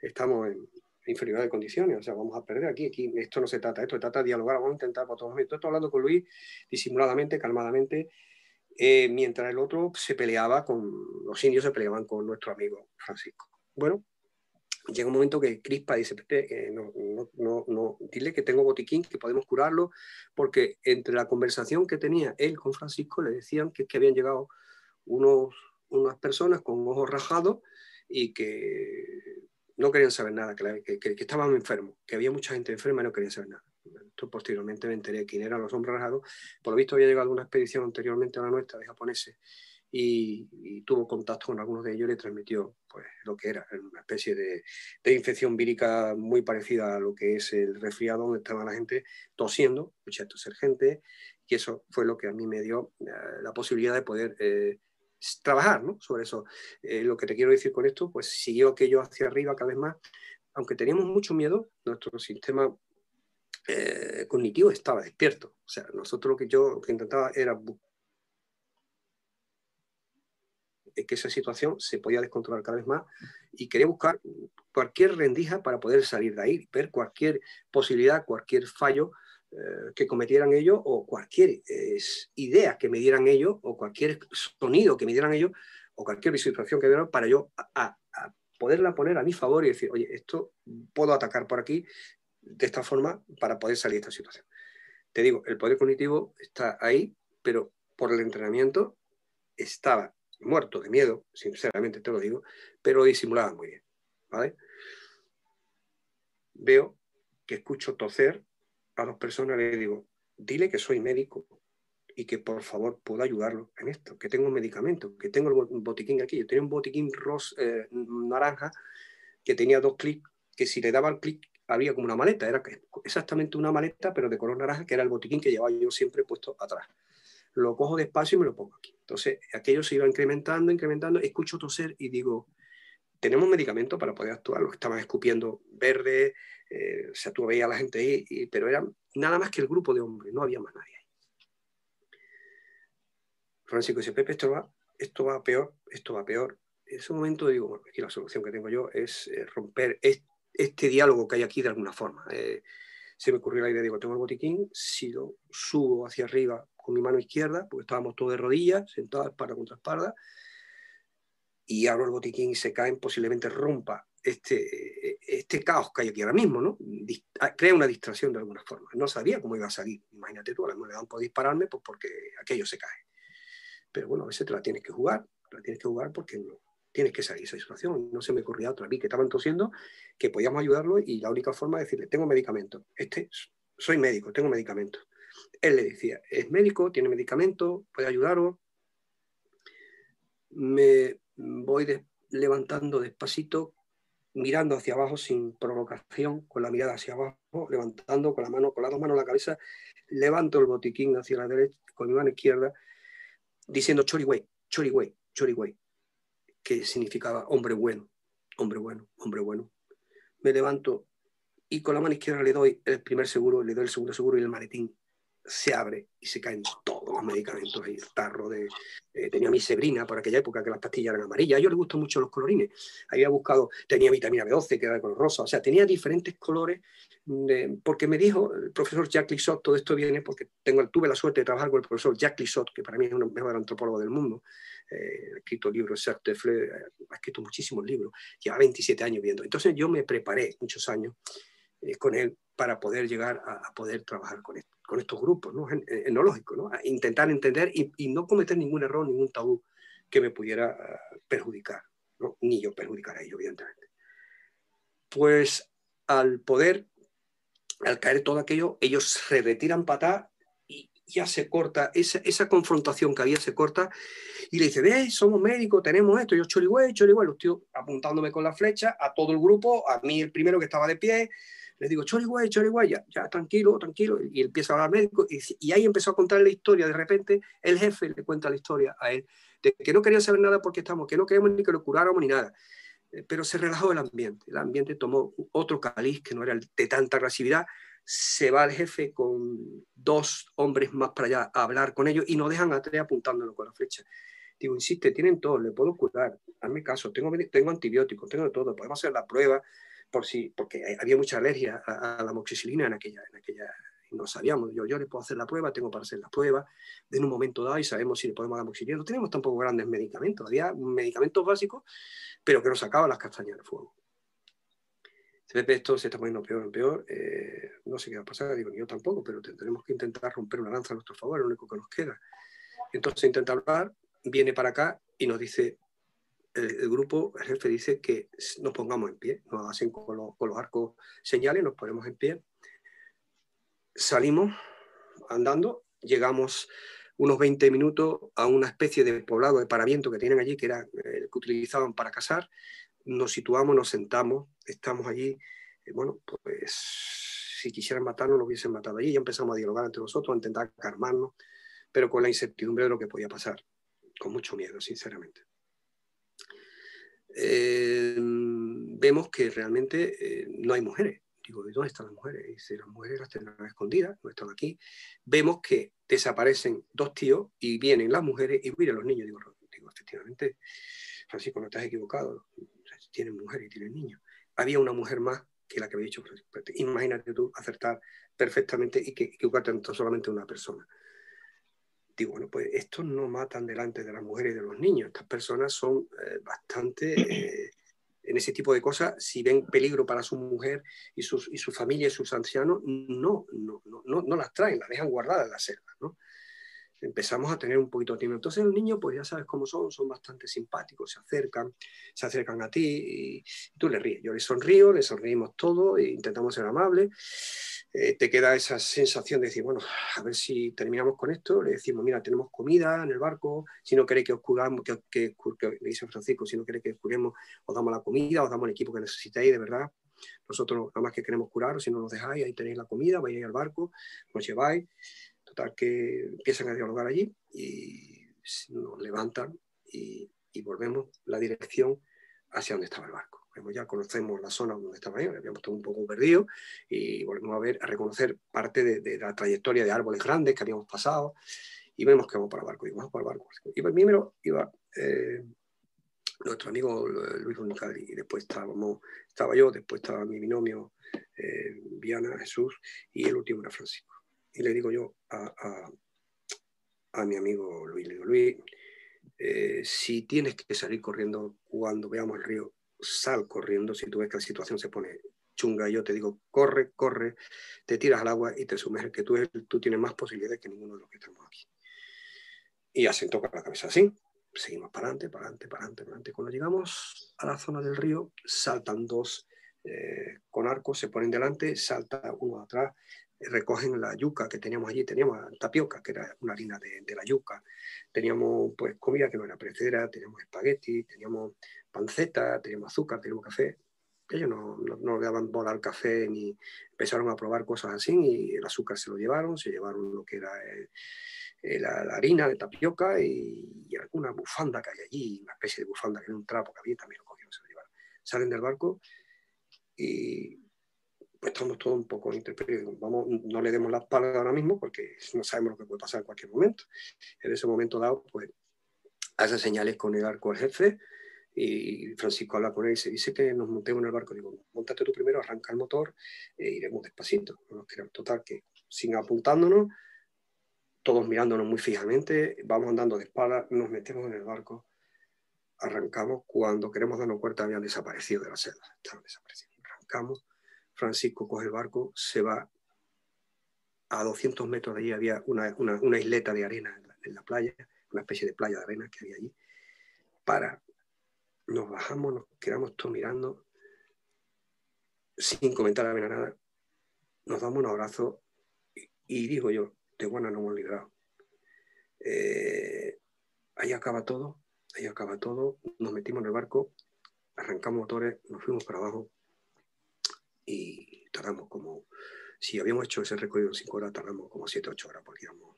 estamos en, inferioridad de condiciones, o sea, vamos a perder aquí, aquí esto no se trata, esto se trata de dialogar, vamos a intentar por todos momentos. Estoy hablando con Luis disimuladamente, calmadamente, eh, mientras el otro se peleaba con, los indios se peleaban con nuestro amigo Francisco. Bueno, llega un momento que Crispa dice, eh, no, no, no, dile que tengo botiquín, que podemos curarlo, porque entre la conversación que tenía él con Francisco le decían que, que habían llegado unos, unas personas con ojos rajados y que no querían saber nada, que, que, que, estaban enfermos, que había mucha gente enferma y no querían saber nada. Posteriormente me enteré quién eran los hombres rajados. Por lo visto había llegado una expedición anteriormente a la nuestra de japoneses y, tuvo contacto con algunos de ellos y le transmitió pues, lo que era una especie de, de, infección vírica muy parecida a lo que es el resfriado, donde estaba la gente tosiendo, mucha ser gente, y eso fue lo que a mí me dio eh, la posibilidad de poder eh, trabajar ¿no? sobre eso. Eh, lo que te quiero decir con esto, pues siguió aquello hacia arriba cada vez más. Aunque teníamos mucho miedo, nuestro sistema eh, cognitivo estaba despierto. O sea, nosotros lo que yo que intentaba era que esa situación se podía descontrolar cada vez más y quería buscar cualquier rendija para poder salir de ahí, ver cualquier posibilidad, cualquier fallo que cometieran ellos o cualquier idea que me dieran ellos o cualquier sonido que me dieran ellos o cualquier visualización que me dieran para yo a, poderla poner a mi favor y decir, oye, esto puedo atacar por aquí de esta forma para poder salir de esta situación. Te digo, el poder cognitivo está ahí, pero por el entrenamiento estaba muerto de miedo, sinceramente te lo digo, pero lo disimulaba muy bien. ¿vale? Veo que escucho toser a dos personas le digo, dile que soy médico y que por favor puedo ayudarlo en esto, que tengo un medicamento, que tengo el botiquín aquí. Yo tenía un botiquín ros, eh, naranja que tenía dos clics, que si le daba el clic había como una maleta, era exactamente una maleta, pero de color naranja, que era el botiquín que llevaba yo siempre puesto atrás. lo cojo despacio y me lo pongo aquí. Entonces, aquello se iba incrementando, incrementando, escucho toser y digo, tenemos medicamentos para poder actuar, los estaban escupiendo verde, eh, o sea, tú veías a la gente ahí, pero era nada más que el grupo de hombres, no había más nadie ahí. Francisco dice, Pepe, esto va, esto va peor, esto va peor. En ese momento digo, bueno, aquí la solución que tengo yo es eh, romper este, diálogo que hay aquí de alguna forma. Eh, se me ocurrió la idea, digo, tengo el botiquín, si lo subo hacia arriba con mi mano izquierda, porque estábamos todos de rodillas, sentados espalda contra espalda, y abro el botiquín y se caen, posiblemente rompa este, este caos que hay aquí ahora mismo, ¿no? Ah, crea una distracción de alguna forma. No sabía cómo iba a salir. Imagínate tú, a lo le dan por dispararme pues porque aquello se cae. Pero bueno, a veces te la tienes que jugar, te la tienes que jugar porque tienes que salir de esa situación. No se me ocurría otra. Vi que estaban tosiendo, que podíamos ayudarlo y la única forma de decirle, tengo medicamento. Este, soy médico, tengo medicamento. Él le decía, es médico, tiene medicamento, puede ayudaros. Me voy levantando despacito, mirando hacia abajo sin provocación, con la mirada hacia abajo, levantando con la mano, con las dos manos la cabeza, levanto el botiquín hacia la derecha, con mi mano izquierda, diciendo chorigüey, chorigüey, chorigüey, que significaba hombre bueno, hombre bueno, hombre bueno. Me levanto y con la mano izquierda le doy el primer seguro, le doy el segundo seguro y el maletín se abre y se caen todos los medicamentos. Ahí, el tarro de... Eh, tenía mi sebrina por aquella época que las pastillas eran amarillas, a ellos les gustan mucho los colorines, había buscado, tenía vitamina B12 que era de color rosa, o sea, tenía diferentes colores, porque me dijo el profesor Jack Lissot, todo esto viene porque tengo, tuve la suerte de trabajar con el profesor Jack Lissot, que para mí es uno de los mejores antropólogos del mundo, eh, ha escrito libros, ha escrito muchísimos libros, lleva 27 años viendo, entonces yo me preparé muchos años eh, con él para poder llegar a, poder trabajar con, con estos grupos ¿no? enológicos, ¿no? intentar entender y, no cometer ningún error, ningún tabú que me pudiera ah, perjudicar, ¿no? ni yo perjudicar a ellos, evidentemente. Pues al poder, al caer todo aquello, ellos se retiran patar y ya se corta, esa, esa confrontación que había se corta y le dice, ve, somos médicos, tenemos esto, yo chorigüey, chorigüey, los tíos apuntándome con la flecha a todo el grupo, a mí el primero que estaba de pie, le digo, choriguay, choriguay, ya, ya, tranquilo, tranquilo, y empieza a hablar médico, y, ahí empezó a contar la historia, de repente el jefe le cuenta la historia a él, de que no quería saber nada porque estamos, que no queríamos ni que lo curáramos ni nada, eh, pero se relajó el ambiente, el ambiente tomó otro caliz que no era de tanta agresividad, se va el jefe con dos hombres más para allá a hablar con ellos y no dejan a tres apuntándolo con la flecha. Digo, insiste, tienen todo, le puedo curar, hazme caso, tengo, tengo antibióticos, tengo de todo, podemos hacer la prueba, por si, porque había mucha alergia a, la amoxicilina en aquella, en aquella, no sabíamos, yo, yo le puedo hacer la prueba, tengo para hacer la prueba, en un momento dado y sabemos si le podemos dar amoxicilina, no tenemos tampoco grandes medicamentos, había medicamentos básicos, pero que nos sacaban las castañas del fuego. Esto se está poniendo peor en peor, eh, no sé qué va a pasar, digo, yo tampoco, pero tendremos que intentar romper una lanza a nuestro favor, es lo único que nos queda. Entonces intenta hablar, viene para acá y nos dice, el, grupo, el jefe dice que nos pongamos en pie, nos hacen con, los arcos señales, nos ponemos en pie, salimos andando, llegamos unos 20 minutos a una especie de poblado de paraviento que tienen allí, que era el que utilizaban para cazar, nos situamos, nos sentamos, estamos allí, eh, bueno, pues si quisieran matarnos, nos hubiesen matado allí, y empezamos a dialogar entre nosotros, a intentar calmarnos, pero con la incertidumbre de lo que podía pasar, con mucho miedo, sinceramente. Eh, vemos que realmente eh, no hay mujeres. Digo, ¿de dónde están las mujeres? Y dice, las mujeres las tendrán escondidas, no están aquí. Vemos que desaparecen dos tíos y vienen las mujeres y miren los niños. Digo, digo efectivamente, Francisco, no estás equivocado. Tienen mujeres y tienen niños. Había una mujer más que la que había dicho Francisco. Imagínate tú acertar perfectamente y que equivocarte en solamente una persona digo, bueno, pues estos no matan delante de las mujeres y de los niños. Estas personas son eh, bastante, eh, en ese tipo de cosas, si ven peligro para su mujer y, sus, y su familia y sus ancianos, no, no, no, no, las traen, las dejan guardadas en la selva, ¿no? Empezamos a tener un poquito de tiempo. Entonces los niños, pues ya sabes cómo son, son bastante simpáticos, se acercan, se acercan a ti y, tú le ríes. Yo les sonrío, les sonreímos todo e intentamos ser amables eh, te queda esa sensación de decir, bueno, a ver si terminamos con esto, le decimos, mira, tenemos comida en el barco, si no queréis que os curamos, que, que, le dice Francisco, si no queréis que os curemos, os damos la comida, os damos el equipo que necesitáis, de verdad. Nosotros nada más que queremos curar, si no nos dejáis, ahí tenéis la comida, vais al barco, nos lleváis. Total, que empiezan a dialogar allí y nos levantan y, volvemos la dirección hacia donde estaba el barco. ya conocemos la zona donde estaba ahí, habíamos estado un poco perdidos y volvemos a ver, a reconocer parte de, la trayectoria de árboles grandes que habíamos pasado y vemos que vamos para el barco, y vamos para el barco. Y primero iba eh, nuestro amigo Luis Unicari, y después estábamos, estaba yo, después estaba mi binomio eh, Viana Jesús y el último era Francisco. Y le digo yo a, a, mi amigo Luis, le digo, Luis, eh, si tienes que salir corriendo cuando veamos el río, sal corriendo, si tú ves que la situación se pone chunga, yo te digo, corre, corre, te tiras al agua y te sumerges, que tú, tú tienes más posibilidades que ninguno de los que estamos aquí. Y asentó con la cabeza así, seguimos para adelante, para adelante, para adelante, para adelante. Cuando llegamos a la zona del río, saltan dos eh, con arcos, se ponen delante, salta uno atrás, recogen la yuca que teníamos allí, teníamos tapioca, que era una harina de, la yuca, teníamos pues comida que no era precedera, teníamos espagueti, teníamos panceta, teníamos azúcar, teníamos café. Ellos no, no, le daban bola al café ni empezaron a probar cosas así y el azúcar se lo llevaron, se llevaron lo que era eh, la, harina de tapioca y, alguna bufanda que hay allí, una especie de bufanda que era un trapo que había, también lo cogieron, se lo llevaron. Salen del barco y estamos todos un poco interpretados. Vamos, no le demos la espalda ahora mismo porque no sabemos lo que puede pasar en cualquier momento. En ese momento dado, pues hace señales con el arco al jefe y Francisco habla con él y se dice que nos montemos en el barco. Digo, montate tú primero, arranca el motor e iremos despacito. Total, que sin apuntándonos, todos mirándonos muy fijamente, vamos andando de espalda, nos metemos en el barco, arrancamos. Cuando queremos darnos cuenta, habían desaparecido de la selva, estaban desaparecidos. Arrancamos, Francisco coge el barco, se va a 200 metros de allí, había una, isleta de arena en la, playa, una especie de playa de arena que había allí. Para nos bajamos, nos quedamos todos mirando, sin comentar nada, nos damos un abrazo y, digo yo, de buena no hemos librado. Eh, ahí acaba todo, ahí acaba todo, nos metimos en el barco, arrancamos motores, nos fuimos para abajo y tardamos como, si habíamos hecho ese recorrido en cinco horas, tardamos como siete, ocho horas porque íbamos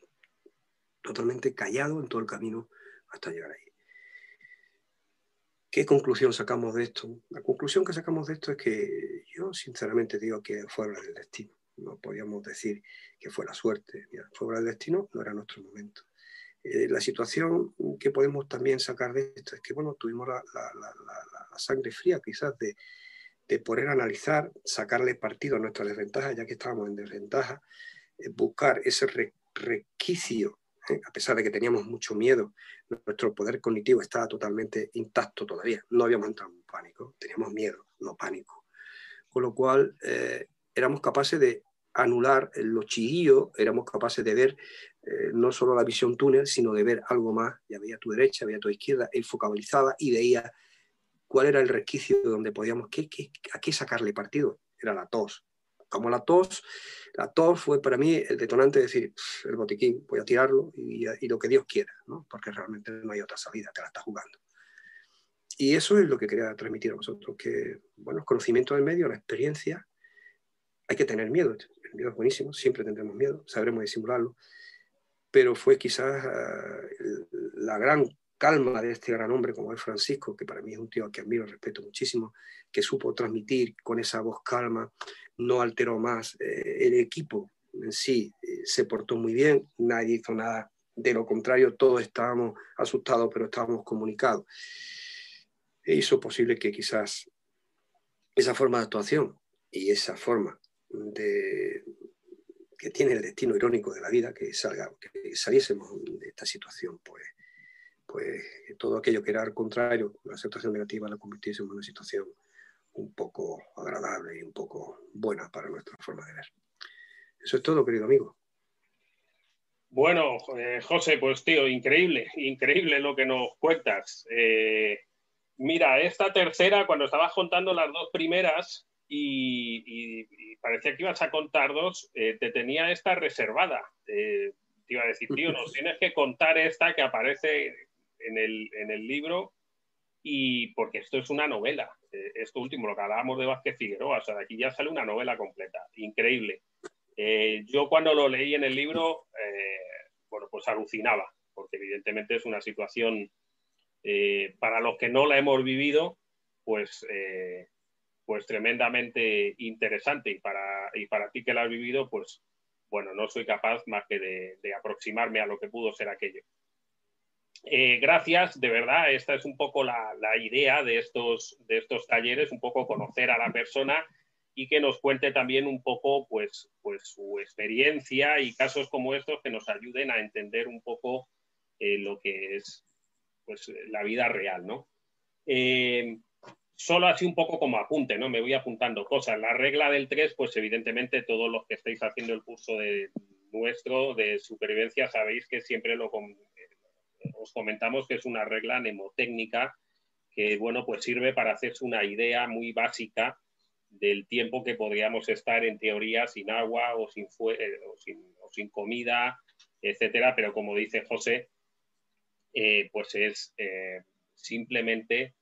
totalmente callados en todo el camino hasta llegar ahí. ¿Qué conclusión sacamos de esto? La conclusión que sacamos de esto es que yo sinceramente digo que fue obra del destino. No podíamos decir que fue la suerte. fue obra del destino, no era nuestro momento. Eh, la situación que podemos también sacar de esto es que, bueno, tuvimos la, sangre fría quizás de, de, poder analizar, sacarle partido a nuestra desventaja, ya que estábamos en desventaja, eh, buscar ese requicio ¿eh? a pesar de que teníamos mucho miedo, nuestro poder cognitivo estaba totalmente intacto todavía. No habíamos entrado en pánico, teníamos miedo, no pánico. Con lo cual eh, éramos capaces de anular los chillillos, éramos capaces de ver no solo la visión túnel, sino de ver algo más. Ya veía tu derecha, veía a tu izquierda, él focalizaba y veía cuál era el resquicio donde podíamos, ¿qué, qué, a qué sacarle partido. Era la tos. Como la tos, la tos fue para mí el detonante de decir, el botiquín, voy a tirarlo y, lo que Dios quiera, ¿no? porque realmente no hay otra salida, te la está jugando. Y eso es lo que quería transmitir a vosotros, que, bueno, el conocimiento del medio, la experiencia, hay que tener miedo, el miedo es buenísimo, siempre tendremos miedo, sabremos disimularlo, pero fue quizás uh, la gran calma de este gran hombre como es Francisco, que para mí es un tío que admiro, respeto muchísimo, que supo transmitir con esa voz calma, no alteró más. Eh, el equipo en sí eh, se portó muy bien, nadie hizo nada. De lo contrario, todos estábamos asustados, pero estábamos comunicados. E hizo posible que quizás esa forma de actuación y esa forma de, que tiene el destino irónico de la vida, que, salga, que saliésemos de esta situación, pues, pues todo aquello que era al contrario, la situación negativa, la convirtiésemos en una situación un poco agradable y un poco buena para nuestra forma de ver. Eso es todo, querido amigo. Bueno, eh, José, pues tío, increíble, increíble lo que nos cuentas. Eh, mira, esta tercera, cuando estabas contando las dos primeras y, parecía que ibas a contar dos, eh, te tenía esta reservada. te iba a decir, tío, nos [laughs] tienes que contar esta que aparece en el, en el libro y porque esto es una novela. Eh, esto último, lo que hablábamos de Vázquez Figueroa, o sea, de aquí ya sale una novela completa, increíble. Eh, yo cuando lo leí en el libro, eh, bueno, pues alucinaba, porque evidentemente es una situación, para los que no la hemos vivido, pues, pues tremendamente interesante y para, y para ti que la has vivido, pues bueno, no soy capaz más que de, aproximarme a lo que pudo ser aquello. Gracias, de verdad, esta es un poco la, la, idea de estos, de estos talleres, un poco conocer a la persona y que nos cuente también un poco pues, pues su experiencia y casos como estos que nos ayuden a entender un poco eh, lo que es pues, la vida real, ¿no? Eh, solo así un poco como apunte, ¿no? Me voy apuntando cosas. La regla del 3, pues evidentemente todos los que estáis haciendo el curso de nuestro de supervivencia sabéis que siempre lo os comentamos que es una regla mnemotécnica que, bueno, pues sirve para hacerse una idea muy básica del tiempo que podríamos estar en teoría sin agua o sin, eh, o sin, comida, etcétera, pero como dice José, eh, pues es eh, simplemente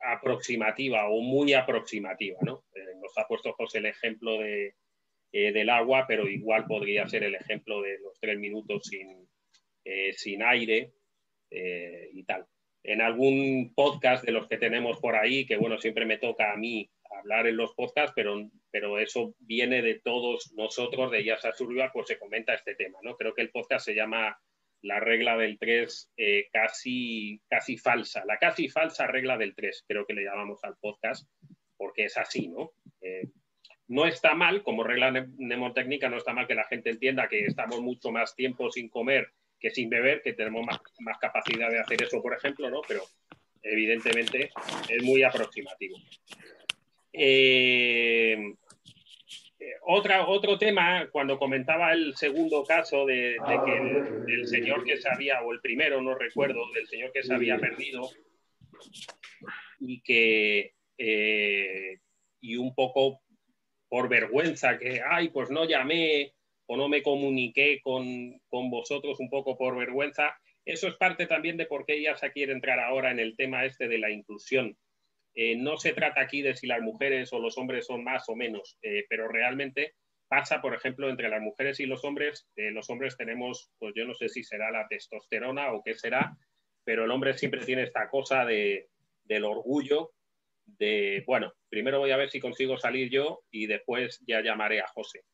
aproximativa o muy aproximativa. ¿no? nos ha puesto José el ejemplo de, del agua, pero igual podría ser el ejemplo de los tres minutos sin, sin aire y tal en algún podcast de los que tenemos por ahí, que bueno, siempre me toca a mí hablar en los podcasts, pero, pero eso viene de todos nosotros, de Yasa Survival, pues se comenta este tema, ¿no? Creo que el podcast se llama La regla del 3 eh, casi, casi falsa, la casi falsa regla del 3, creo que le llamamos al podcast, porque es así, ¿no? Eh, no está mal, como regla mnemotécnica, no está mal que la gente entienda que estamos mucho más tiempo sin comer que sin beber, que tenemos más, capacidad de hacer eso, por ejemplo, ¿no? Pero evidentemente es muy aproximativo. Eh, otra, otro tema, cuando comentaba el segundo caso de, que el, señor que se había, o el primero, no recuerdo, del señor que se había perdido y que, eh, y un poco por vergüenza, que, ay, pues no llamé, o no me comuniqué con, vosotros un poco por vergüenza. Eso es parte también de por qué se quiere entrar ahora en el tema este de la inclusión. Eh, no se trata aquí de si las mujeres o los hombres son más o menos, eh, pero realmente pasa, por ejemplo, entre las mujeres y los hombres. Eh, los hombres tenemos, pues yo no sé si será la testosterona o qué será, pero el hombre siempre tiene esta cosa de, del orgullo, de, bueno, primero voy a ver si consigo salir yo y después ya llamaré a José.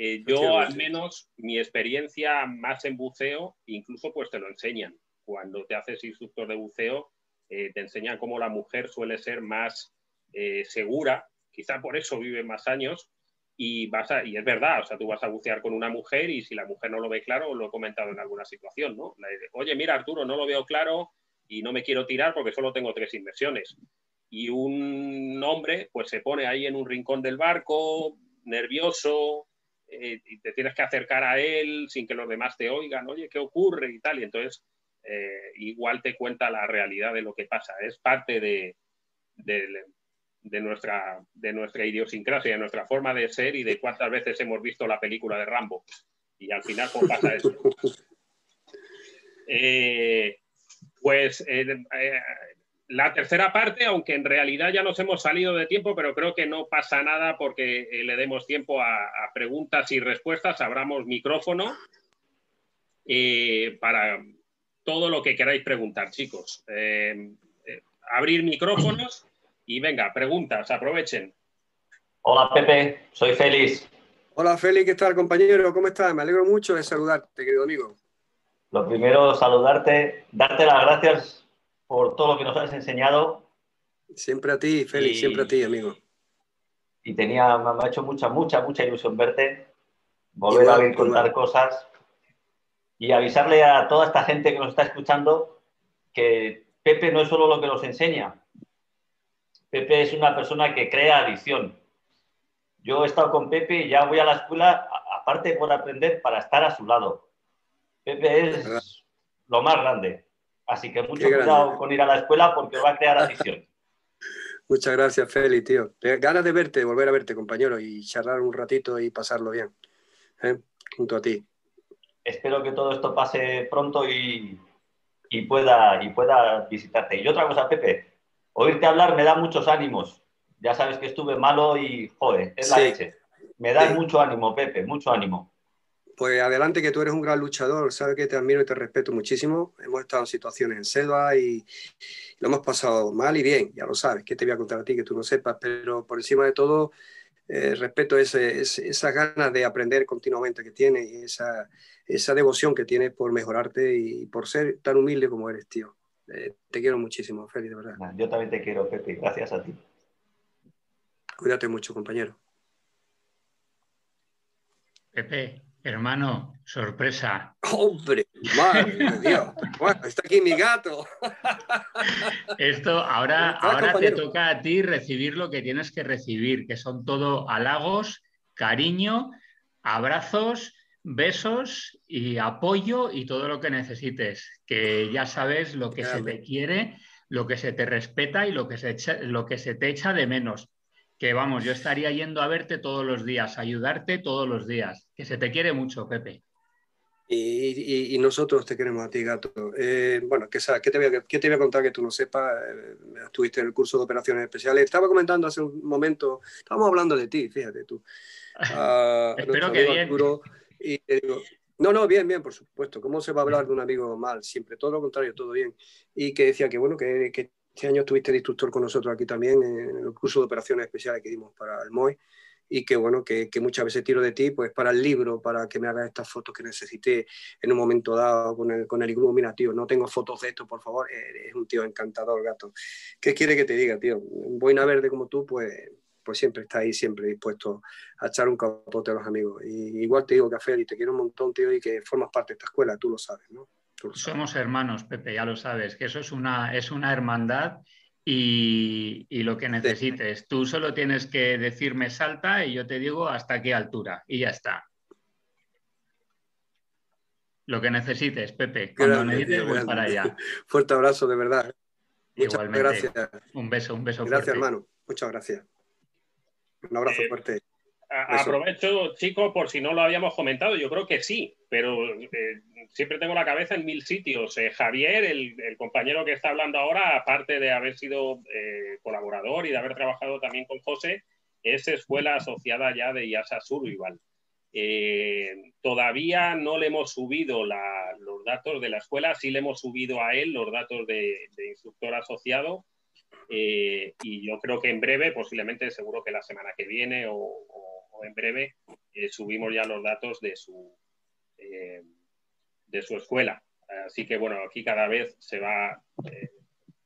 Eh, yo al menos mi experiencia más en buceo, incluso pues te lo enseñan. Cuando te haces instructor de buceo, eh, te enseñan cómo la mujer suele ser más eh, segura, quizá por eso vive más años, y, vas y es verdad, o sea, tú vas a bucear con una mujer y si la mujer no lo ve claro, lo he comentado en alguna situación, ¿no? Oye, mira Arturo, no lo veo claro y no me quiero tirar porque solo tengo tres inversiones. Y un hombre pues se pone ahí en un rincón del barco, nervioso, eh, y te tienes que acercar a él sin que los demás te oigan, oye, ¿qué ocurre? y tal. Y entonces eh, igual te cuenta la realidad de lo que pasa. Es parte de, de, nuestra, de nuestra idiosincrasia, de nuestra forma de ser y de cuántas veces hemos visto la película de Rambo. Y al final, ¿cómo pasa eso? [laughs] Eh, pues la tercera parte, aunque en realidad ya nos hemos salido de tiempo, pero creo que no pasa nada porque eh, le demos tiempo a, preguntas y respuestas, abramos micrófono eh, para todo lo que queráis preguntar, chicos. Eh, abrir micrófonos y venga, preguntas, aprovechen. Hola Pepe, soy Félix. Hola Félix, ¿qué tal compañero? ¿Cómo estás? Me alegro mucho de saludarte, querido amigo. Lo primero, saludarte, darte las gracias por todo lo que nos has enseñado. Siempre a ti, Félix, siempre a ti, amigo. Y tenía, me ha hecho mucha, mucha, mucha ilusión verte, volver a ver contar cosas y avisarle a toda esta gente que nos está escuchando que Pepe no es solo lo que nos enseña. Pepe es una persona que crea adicción. Yo he estado con Pepe y ya voy a la escuela, aparte por aprender, para estar a su lado. Pepe es lo más grande. Así que mucho cuidado con ir a la escuela porque va a crear [laughs] adicción. Muchas gracias, Feli, tío. Ganas de verte, volver a verte, compañero, y charlar un ratito y pasarlo bien. ¿eh? Junto a ti. Espero que todo esto pase pronto y, pueda, y pueda visitarte. Y otra cosa, Pepe, oírte hablar me da muchos ánimos. Ya sabes que estuve malo y, joder, es la leche. Me das mucho ánimo, Pepe, mucho ánimo. Pues adelante, que tú eres un gran luchador, sabes que te admiro y te respeto muchísimo. Hemos estado en situaciones en selva y lo hemos pasado mal y bien, ya lo sabes, que te voy a contar a ti que tú no sepas, pero por encima de todo, eh, respeto ese, esas ganas de aprender continuamente que tienes y esa, esa devoción que tienes por mejorarte y por ser tan humilde como eres, tío. Eh, te quiero muchísimo, Félix, de verdad. Yo también te quiero, Pepe, gracias a ti. Cuídate mucho, compañero. Pepe, Hermano, sorpresa. Hombre, madre Dios. Bueno, está aquí mi gato. Esto ahora, ahora te toca a ti recibir lo que tienes que recibir, que son todo halagos, cariño, abrazos, besos y apoyo y todo lo que necesites. Que ya sabes lo que se te quiere, lo que se te respeta y lo que se, lo que se te echa de menos que vamos, yo estaría yendo a verte todos los días, ayudarte todos los días, que se te quiere mucho, Pepe. Y, nosotros te queremos a ti, gato. Eh, bueno, ¿qué, ¿qué, te voy a, ¿qué, te voy a, contar que tú no sepas? Eh, estuviste en el curso de operaciones especiales. Estaba comentando hace un momento, estábamos hablando de ti, fíjate tú. [laughs] Espero que bien. y digo, no, no, bien, bien, por supuesto. ¿Cómo se va a hablar de un amigo mal? Siempre, todo lo contrario, todo bien. Y que decía que, bueno, que, que este año estuviste de instructor con nosotros aquí también en el curso de operaciones especiales que dimos para el MOI y que bueno, que, muchas veces tiro de ti pues para el libro, para que me hagas estas fotos que necesité en un momento dado con el, con el grupo. Mira, tío, no tengo fotos de esto, por favor. Es un tío encantador, gato. ¿Qué quiere que te diga, tío? Un boina verde como tú, pues, pues siempre está ahí, siempre dispuesto a echar un capote a los amigos. Y igual te digo, Café, y te quiero un montón, tío, y que formas parte de esta escuela, tú lo sabes, ¿no? Somos hermanos, Pepe, ya lo sabes, que eso es una, es una hermandad y, lo que necesites. Tú solo tienes que decirme salta y yo te digo hasta qué altura y ya está. Lo que necesites, Pepe. Cuando dices, voy para allá. [laughs] Fuerte abrazo, de verdad. Muchas gracias. Un beso, un beso. Gracias, hermano. Muchas gracias. Un abrazo eh, Aprovecho, chicos, por si no lo habíamos comentado, yo creo que sí, pero eh, siempre tengo la cabeza en mil sitios. Eh, Javier, el, compañero que está hablando ahora, aparte de haber sido eh, colaborador y de haber trabajado también con José, es escuela asociada ya de IASA Survival. todavía no le hemos subido los datos de la escuela, sí le hemos subido a él los datos de, instructor asociado. y yo creo que en breve, posiblemente seguro que la semana que viene o en breve eh, subimos ya los datos de su, eh, de su escuela. Así que bueno, aquí cada vez se va, eh,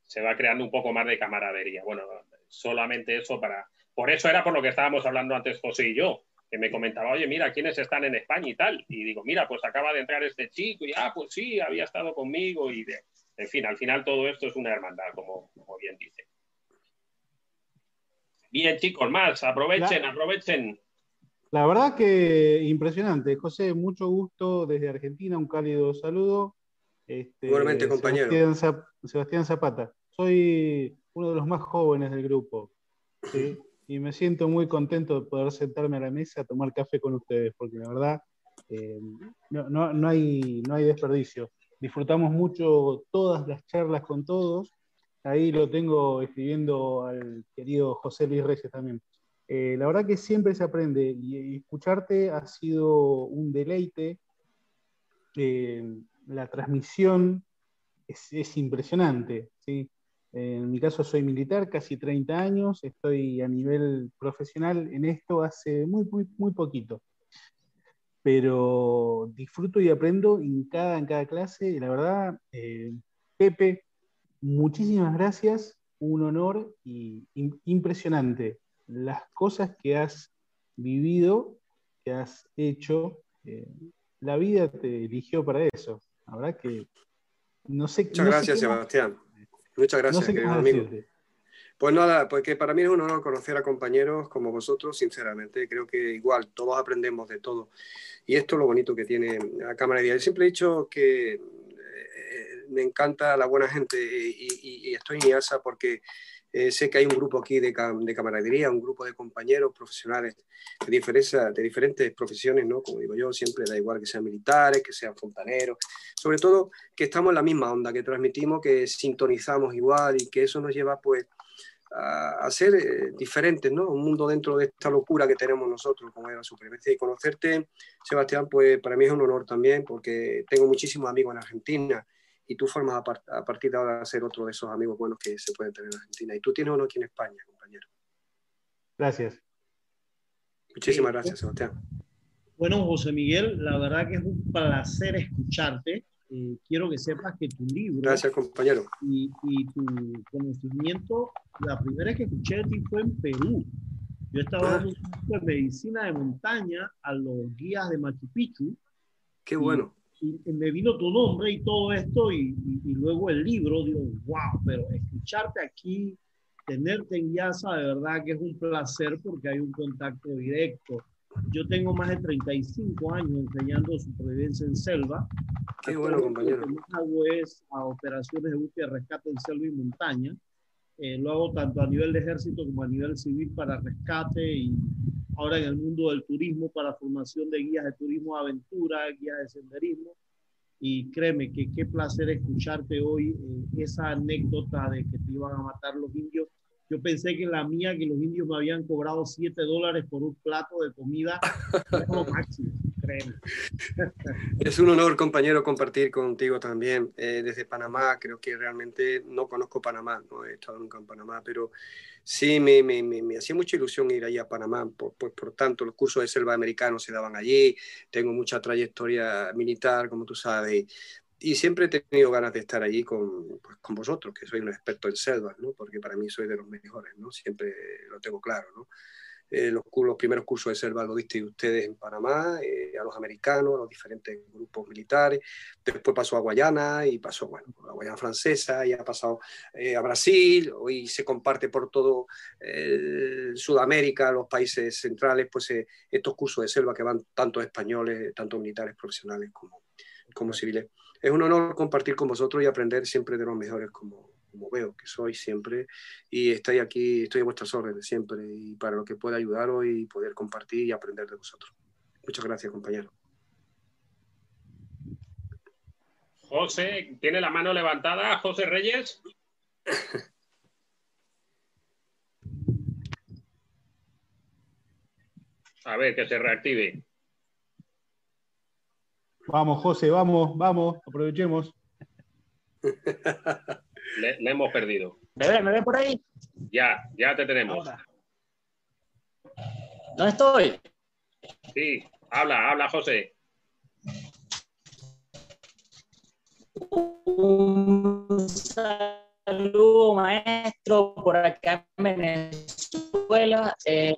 se va creando un poco más de camaradería. Bueno, solamente eso para... Por eso era por lo que estábamos hablando antes José y yo, que me comentaba, oye, mira, ¿quiénes están en España y tal? Y digo, mira, pues acaba de entrar este chico y, ah, pues sí, había estado conmigo y, de... en fin, al final todo esto es una hermandad, como, como bien dice. Bien, chicos, más, aprovechen, aprovechen. La verdad que impresionante. José, mucho gusto desde Argentina, un cálido saludo. Este, Igualmente, compañero. Sebastián, Zapata. Soy uno de los más jóvenes del grupo. Y me siento muy contento de poder sentarme a la mesa a tomar café con ustedes, porque la verdad eh, no, hay, no hay desperdicio. Disfrutamos mucho todas las charlas con todos. Ahí lo tengo escribiendo al querido José Luis Reyes también. Eh, la verdad que siempre se aprende y, escucharte ha sido un deleite. Eh, la transmisión es, impresionante. En mi caso soy militar, casi 30 años, estoy a nivel profesional en esto hace muy, muy, poquito. Pero disfruto y aprendo en cada, en cada clase. La verdad, eh, Pepe, muchísimas gracias, un honor y impresionante las cosas que has vivido, que has hecho, eh, la vida te eligió para eso. La verdad que no sé. Muchas gracias, Sebastián. Muchas gracias, querido amigo. Pues nada, porque para mí es un honor conocer a compañeros como vosotros, sinceramente. Creo que igual todos aprendemos de todo. Y esto es lo bonito que tiene la Cámara de Día. Yo siempre he dicho que eh, me encanta la buena gente y, y estoy en IASA porque eh, sé que hay un grupo aquí de, de, camaradería, un grupo de compañeros profesionales de, de diferentes profesiones, ¿no? Como digo yo, siempre da igual que sean militares, que sean fontaneros, sobre todo que estamos en la misma onda, que transmitimos, que sintonizamos igual y que eso nos lleva pues a, ser eh, diferentes, ¿no? Un mundo dentro de esta locura que tenemos nosotros como es la supervivencia. Y conocerte, Sebastián, pues para mí es un honor también, porque tengo muchísimos amigos en Argentina y tú formas a, partir de ahora ser otro de esos amigos buenos que se pueden tener en Argentina. Y tú tienes uno aquí en España, compañero. Gracias. Muchísimas gracias, Sebastián. Bueno, José Miguel, la verdad que es un placer escucharte. Eh, quiero que sepas que tu libro Gracias, compañero. Y, tu conocimiento, la primera vez que escuché de ti fue en Perú. Yo estaba ah. dando un curso de medicina de montaña a los guías de Machu Picchu. Qué bueno. Y, me vino tu nombre y todo esto, y, y, luego el libro, digo, wow, pero escucharte aquí, tenerte en Yasa, de verdad que es un placer porque hay un contacto directo yo tengo más de 35 años enseñando supervivencia en selva. Qué bueno, compañero. Lo que hago es a operaciones de búsqueda y rescate en selva y montaña. Eh, lo hago tanto a nivel de ejército como a nivel civil para rescate y ahora en el mundo del turismo para formación de guías de turismo aventura, guías de senderismo. Y créeme que qué placer escucharte hoy eh, esa anécdota de que te iban a matar los indios yo pensé que la mía, que los indios me habían cobrado 7 dólares por un plato de comida, [laughs] es lo máximo, créeme. Es un honor, compañero, compartir contigo también. Eh, desde Panamá, creo que realmente no conozco Panamá, no he estado nunca en Panamá, pero sí me, me, me, hacía mucha ilusión ir allí a Panamá, por, por, por, tanto, los cursos de selva americanos se daban allí, tengo mucha trayectoria militar, como tú sabes, y siempre he tenido ganas de estar allí con, pues, con vosotros, que soy un experto en selvas, ¿no? porque para mí soy de los mejores, ¿no? siempre lo tengo claro. ¿no? Eh, los, los, primeros cursos de selva lo diste ustedes en Panamá, eh, a los americanos, a los diferentes grupos militares. Después pasó a Guayana y pasó, bueno, a Guayana francesa y ha pasado eh, a Brasil. Hoy se comparte por todo Sudamérica, los países centrales, pues estos cursos de selva que van tanto españoles, tanto militares profesionales como, como civiles es un honor compartir con vosotros y aprender siempre de los mejores como, como veo que soy siempre y estoy aquí, estoy a vuestras órdenes siempre y para lo que pueda ayudaros y poder compartir y aprender de vosotros. Muchas gracias, compañero. José, ¿tiene la mano levantada? José Reyes. [laughs] A ver, que se reactive. Vamos, José, vamos, vamos, aprovechemos. [laughs] Le, hemos perdido. ¿Me ven, ¿Me ven por ahí? Ya, ya te tenemos. ¿Dónde estoy? Sí, habla, habla, José. Un saludo, maestro, por acá en Venezuela. Eh,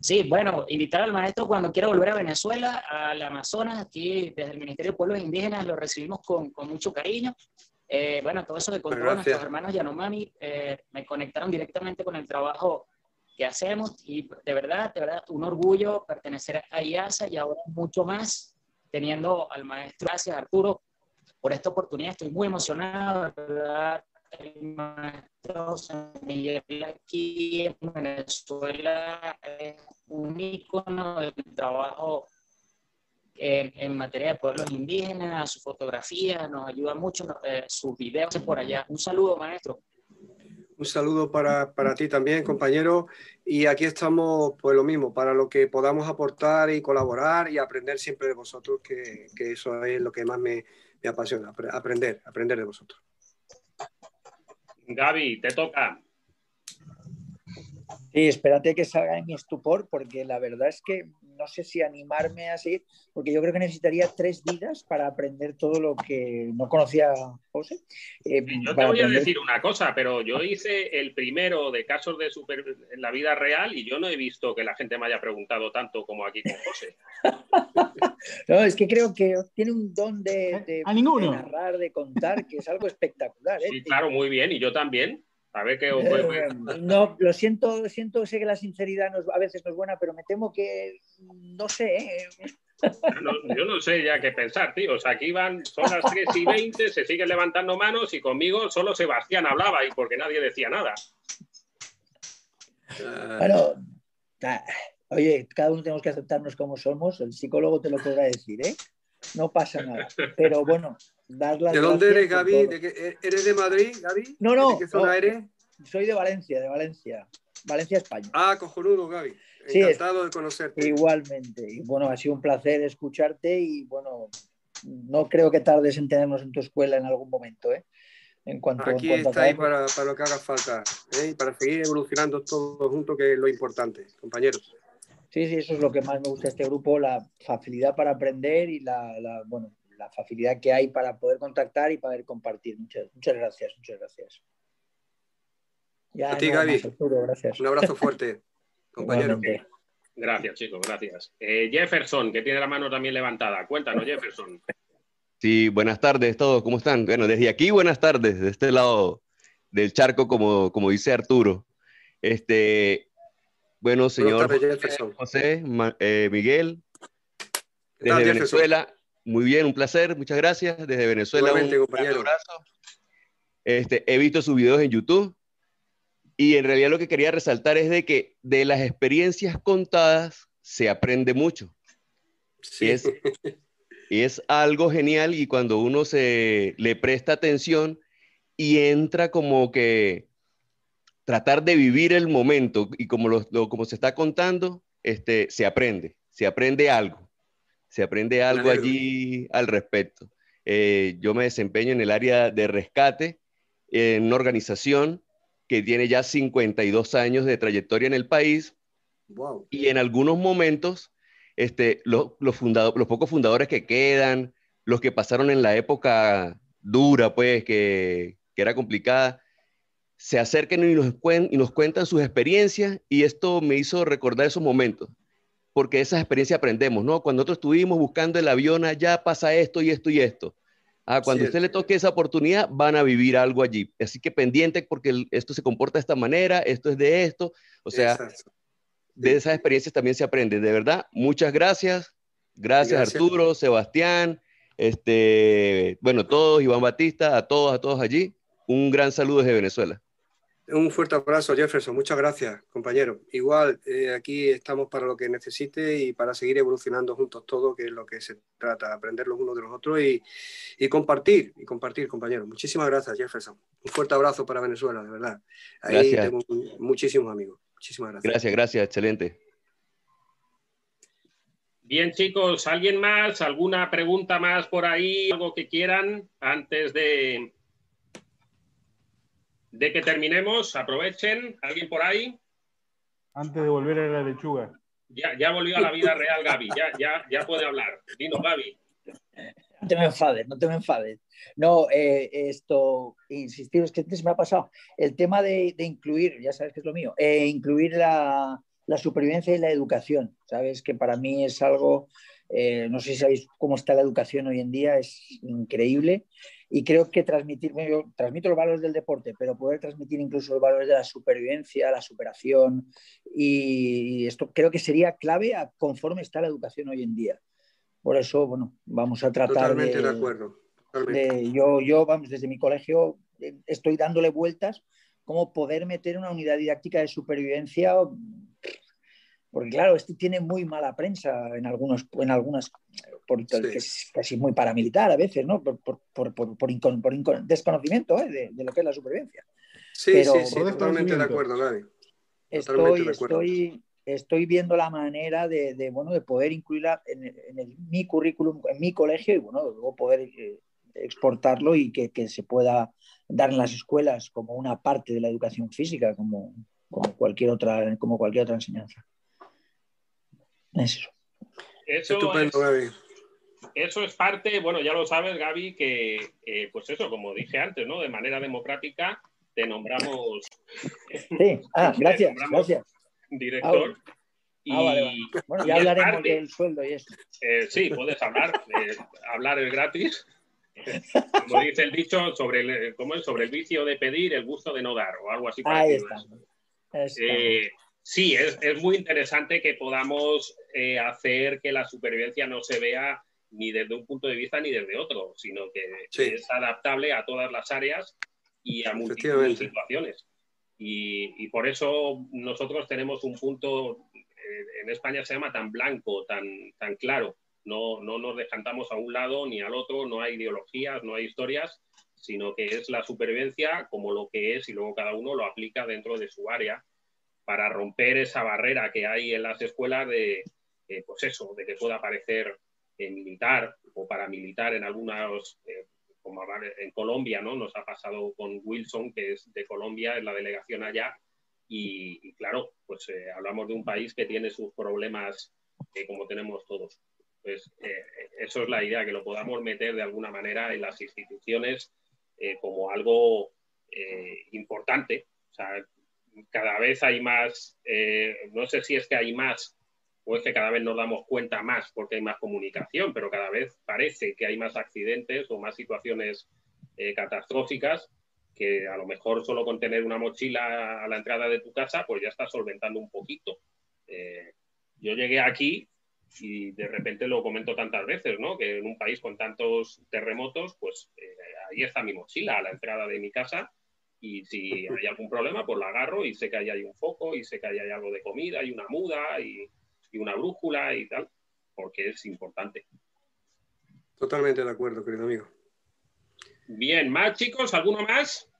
Sí, bueno, invitar al maestro cuando quiera volver a Venezuela, al Amazonas, aquí desde el Ministerio de Pueblos Indígenas lo recibimos con, con mucho cariño. Eh, bueno, todo eso de con nuestros hermanos Yanomami eh, me conectaron directamente con el trabajo que hacemos y de verdad, de verdad, un orgullo pertenecer a IASA y ahora mucho más teniendo al maestro. Gracias, Arturo, por esta oportunidad. Estoy muy emocionado, ¿verdad? el maestro San Miguel aquí en Venezuela es un ícono del trabajo en, materia de pueblos indígenas, su fotografía nos ayuda mucho, eh, sus videos por allá. Un saludo, maestro. Un saludo para, para, ti también, compañero. Y aquí estamos, pues lo mismo, para lo que podamos aportar y colaborar y aprender siempre de vosotros, que, que eso es lo que más me, me apasiona, aprender, aprender de vosotros. Gaby, te toca. Sí, espérate que salga en mi estupor, porque la verdad es que no sé si animarme así, porque yo creo que necesitaría tres vidas para aprender todo lo que no conocía José. Eh, yo te voy a decir una cosa, pero yo hice el primero de casos de super en la vida real y yo no he visto que la gente me haya preguntado tanto como aquí con José. [laughs] no, es que creo que tiene un don de, de, narrar, de contar, que es algo espectacular. ¿eh? Sí, claro, muy bien, y yo también. A ver qué eh, No, lo siento, siento, sé que la sinceridad a veces no es buena, pero me temo que no sé. ¿eh? yo no sé ya qué pensar, tío. O sea, aquí van, son las 3 y 20, se siguen levantando manos y conmigo solo Sebastián hablaba y porque nadie decía nada. Bueno, oye, cada uno tenemos que aceptarnos como somos. El psicólogo te lo podrá decir, ¿eh? No pasa nada. Pero bueno, ¿De dónde eres, Gaby? ¿De ¿Eres de Madrid, Gaby? No, no. ¿De qué zona eres? soy de Valencia, de Valencia. Valencia, España. Ah, cojonudo, Gaby. Encantado de conocerte. Igualmente. Y bueno, ha sido un placer escucharte y bueno, no creo que tardes en tenernos en tu escuela en algún momento, ¿eh? En cuanto, Aquí estáis para, para, lo que haga falta, ¿eh? para seguir evolucionando todos juntos, que es lo importante, compañeros. Sí, sí, eso es lo que más me gusta de este grupo, la facilidad para aprender y la, la bueno, la facilidad que hay para poder contactar y poder compartir. Muchas, muchas gracias, muchas gracias. a ti, Gaby. Un abrazo fuerte, [laughs] compañero. Gracias, chicos, gracias. Eh, Jefferson, que tiene la mano también levantada. Cuéntanos, [laughs] Jefferson. Sí, buenas tardes todos, ¿cómo están? Bueno, desde aquí, buenas tardes, de este lado del charco, como, como dice Arturo. Este, bueno, señor José, eh, Miguel, desde Venezuela, muy bien, un placer, muchas gracias. Desde Venezuela, un abrazo. Este, he visto sus videos en YouTube y en realidad lo que quería resaltar es de que de las experiencias contadas se aprende mucho. Sí. es, y es algo genial y cuando uno se le presta atención y entra como que tratar de vivir el momento y como, lo, como se está contando, este, se aprende, se aprende algo, se aprende algo allí al respecto. Eh, yo me desempeño en el área de rescate en una organización que tiene ya 52 años de trayectoria en el país. Y en algunos momentos este, los, pocos fundadores que quedan, los que pasaron en la época dura, pues, que, que era complicada, se acercan y nos, y nos cuentan sus experiencias y esto me hizo recordar esos momentos, porque esas experiencias aprendemos, ¿no? Cuando nosotros estuvimos buscando el avión, allá pasa esto y esto y esto. Ah, cuando a usted le toque esa oportunidad, van a vivir algo allí. Así que pendiente porque esto se comporta de esta manera, esto es de esto. O sea, de esas experiencias también se aprende. De verdad, muchas gracias. Gracias, Arturo, Sebastián, este, bueno, todos, Iván Batista, a todos, a todos allí. Un gran saludo desde Venezuela. Un fuerte abrazo, Jefferson. Muchas gracias, compañero. Igual, eh, aquí estamos para lo que necesite y para seguir evolucionando juntos todos, que es lo que se trata, aprender los unos de los otros y, y compartir, y compartir, compañero. Muchísimas gracias, Jefferson. Un fuerte abrazo para Venezuela, de verdad. Ahí tengo muchísimos amigos. Muchísimas gracias. Gracias, gracias, excelente. Bien, chicos, ¿alguien más? ¿Alguna pregunta más por ahí? ¿Algo que quieran antes de, de que terminemos? Aprovechen. ¿Alguien por ahí? Antes de volver a la lechuga. Ya, ya volvió a la vida real, Gaby. Ya, ya, ya puede hablar. Dinos, Gaby. No te me enfades, no te me enfades. No, eh, esto, insistir, es que antes me ha pasado. El tema de, incluir, ya sabes que es lo mío, eh, incluir la, supervivencia y la educación. Sabes que para mí es algo, eh, no sé si sabéis cómo está la educación hoy en día, es increíble. Y creo que transmitir, yo transmito los valores del deporte, pero poder transmitir incluso los valores de la supervivencia, la superación, y esto creo que sería clave a conforme está la educación hoy en día. Por eso, bueno, vamos a tratar Totalmente de, acuerdo. yo, yo, vamos, desde mi colegio eh, estoy dándole vueltas cómo poder meter una unidad didáctica de supervivencia, porque claro, esto tiene muy mala prensa en, algunos, en algunas, es casi muy paramilitar a veces, ¿no? Por, por, por, por desconocimiento ¿eh? de, lo que es la supervivencia. Sí, sí, sí, totalmente de acuerdo, Gaby. Estoy, estoy, estoy viendo la manera de, bueno, de poder incluirla en, mi currículum, en mi colegio y bueno, luego poder eh, exportarlo y que, se pueda dar en las escuelas como una parte de la educación física, como, como, cualquier, otra, como cualquier otra enseñanza. Eso. Eso es, Eso es parte, bueno, ya lo sabes, Gaby, que eh, pues eso, como dije antes, ¿no? De manera democrática te nombramos. Sí, ah, [laughs] gracias, gracias director. Ah, y, Bueno, ya hablaremos del sueldo y eso. Eh, sí, puedes hablar. Eh, hablar es gratis. [laughs] Como dice el dicho, sobre el, ¿cómo es? sobre el vicio de pedir, el gusto de no dar, o algo así. Ahí está. Eh, sí, es, es, muy interesante que podamos hacer que la supervivencia no se vea ni desde un punto de vista ni desde otro, sino que es adaptable a todas las áreas y a múltiples situaciones. Y, por eso nosotros tenemos un punto, eh, en España se llama tan blanco, tan, tan claro. No, no nos decantamos a un lado ni al otro, no hay ideologías, no hay historias, sino que es la supervivencia como lo que es y luego cada uno lo aplica dentro de su área para romper esa barrera que hay en las escuelas de, eh, pues eso, de que pueda parecer eh, militar o paramilitar en algunos, eh, como en Colombia, ¿no? Nos ha pasado con Wilson, que es de Colombia, es la delegación allá, y, claro, pues hablamos de un país que tiene sus problemas como tenemos todos. Pues eso es la idea, que lo podamos meter de alguna manera en las instituciones como algo importante. O sea, cada vez hay más, no sé si es que hay más o es que cada vez nos damos cuenta más porque hay más comunicación, pero cada vez parece que hay más accidentes o más situaciones eh, catastróficas que a lo mejor solo con tener una mochila a la entrada de tu casa, pues ya estás solventando un poquito. Eh, yo llegué aquí y de repente lo comento tantas veces, ¿no? Que en un país con tantos terremotos, pues eh, ahí está mi mochila a la entrada de mi casa y si hay algún problema, pues la agarro y sé que ahí hay un foco y sé que ahí hay algo de comida y una muda y y una brújula y tal, porque es importante. Totalmente de acuerdo, querido amigo. Bien, más chicos, ¿alguno más?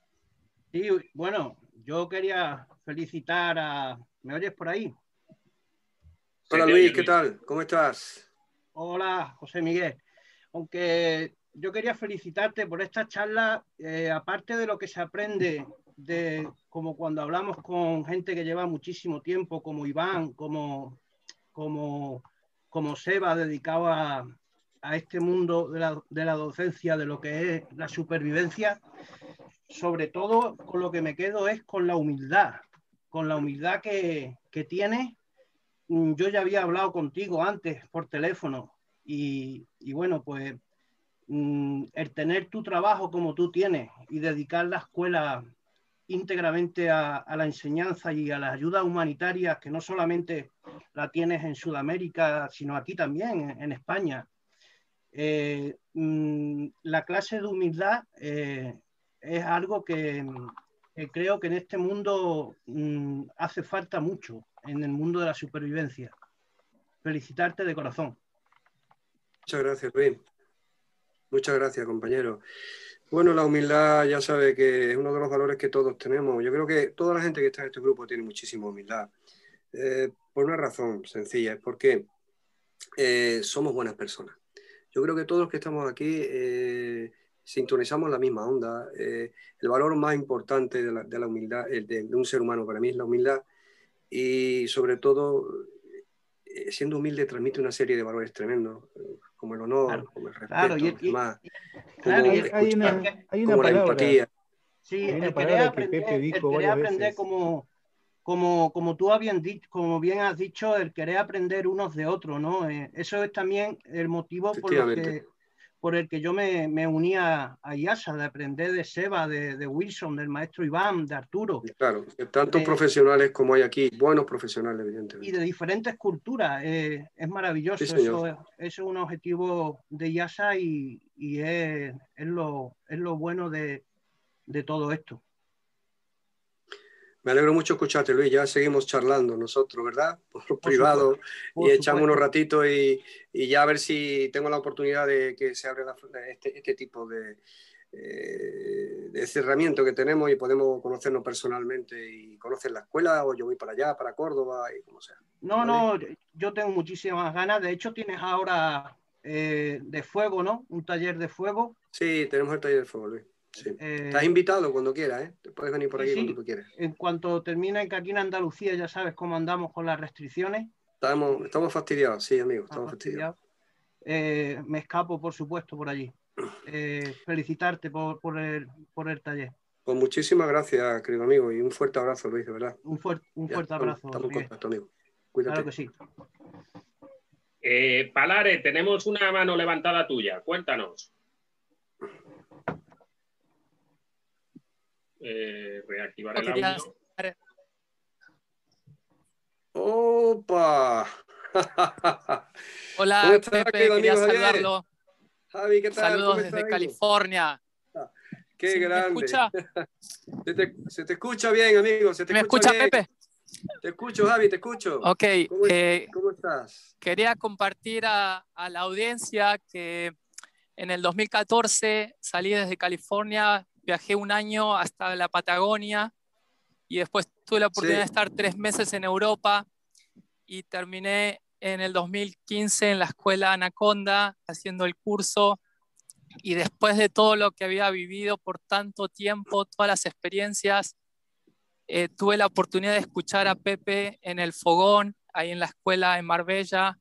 Sí, bueno, yo quería felicitar a... ¿Me oyes por ahí? Hola Luis, ¿qué tal? ¿Cómo estás? Hola, José Miguel. Aunque yo quería felicitarte por esta charla, eh, aparte de lo que se aprende de como cuando hablamos con gente que lleva muchísimo tiempo, como Iván, como como, como Seba dedicado a, este mundo de la, de la, docencia, de lo que es la supervivencia, sobre todo con lo que me quedo es con la humildad, con la humildad que, que tiene. Mm, yo ya había hablado contigo antes por teléfono y, y bueno, pues mm, el tener tu trabajo como tú tienes y dedicar la escuela íntegramente a, la enseñanza y a las ayudas humanitarias, que no solamente la tienes en Sudamérica, sino aquí también, en, España. Eh, mm, la clase de humildad eh, es algo que, creo que en este mundo mm, hace falta mucho, en el mundo de la supervivencia. Felicitarte de corazón. Muchas gracias, Luis. Muchas gracias, compañero. Bueno, la humildad ya sabe que es uno de los valores que todos tenemos. Yo creo que toda la gente que está en este grupo tiene muchísima humildad. Eh, por una razón sencilla, es porque eh, somos buenas personas. Yo creo que todos los que estamos aquí eh, sintonizamos la misma onda. el valor más importante de la, humildad, el de, un ser humano para mí es la humildad y sobre todo, siendo humilde transmite una serie de valores tremendos como el honor, como el respeto, y, más, claro, hay, una, hay una palabra, empatía. Sí, el querer aprender, el aprender como, como, como tú habían dicho, como bien has dicho, el querer aprender unos de otros, ¿no? Eh, eso es también el motivo por el que por el que yo me, me unía a IASA, de aprender de Seba, de, Wilson, del maestro Iván, de Arturo. Claro, tantos profesionales como hay aquí, buenos profesionales, evidentemente. Y de diferentes culturas, eh, es maravilloso. eso, es, un objetivo de IASA y, y es, es, lo, es, lo, bueno de, de todo esto. Me alegro mucho escucharte, Luis. Ya seguimos charlando nosotros, ¿verdad? [laughs] Por, privado y echamos unos ratitos y, y, ya a ver si tengo la oportunidad de que se abra este, este, tipo de, eh, de cerramiento que tenemos y podemos conocernos personalmente y conocer la escuela o yo voy para allá, para Córdoba y como sea. No, no, yo tengo muchísimas ganas. De hecho, tienes ahora eh, de fuego, ¿no? Un taller de fuego. Sí, tenemos el taller de fuego, Luis. Eh, Estás invitado cuando quieras, ¿eh? Te puedes venir por aquí cuando tú quieras. En cuanto termine que aquí en Andalucía ya sabes cómo andamos con las restricciones. Estamos, estamos fastidiados, sí, amigo, estamos fastidiados. Eh, me escapo, por supuesto, por allí. Eh, felicitarte por, por, el, por el taller. Pues muchísimas gracias, querido amigo, y un fuerte abrazo, Luis, de verdad. Un, fuerte un fuerte abrazo. Estamos en contacto, amigo. Cuídate. Claro que sí. Palare, tenemos una mano levantada tuya. Cuéntanos. Eh, reactivar el audio. ¡Opa! [laughs] Hola, Pepe, quería saludarlo. Javi, ¿qué tal? Saludos desde California. Ah, ¡Qué grande! ¿Me escucha? [laughs] Se te, se te, escucha bien, amigo. Se te ¿Me escucha, Pepe? Te escucho, Javi, te escucho. Ok. ¿Cómo, eh, ¿cómo estás? Quería compartir a, a, la audiencia que En el 2014 salí desde California, viajé un año hasta la Patagonia y después tuve la oportunidad de estar tres meses en Europa y terminé en el 2015 en la escuela Anaconda haciendo el curso. Y después de todo lo que había vivido por tanto tiempo, todas las experiencias, eh, tuve la oportunidad de escuchar a Pepe en el fogón, ahí en la escuela en Marbella,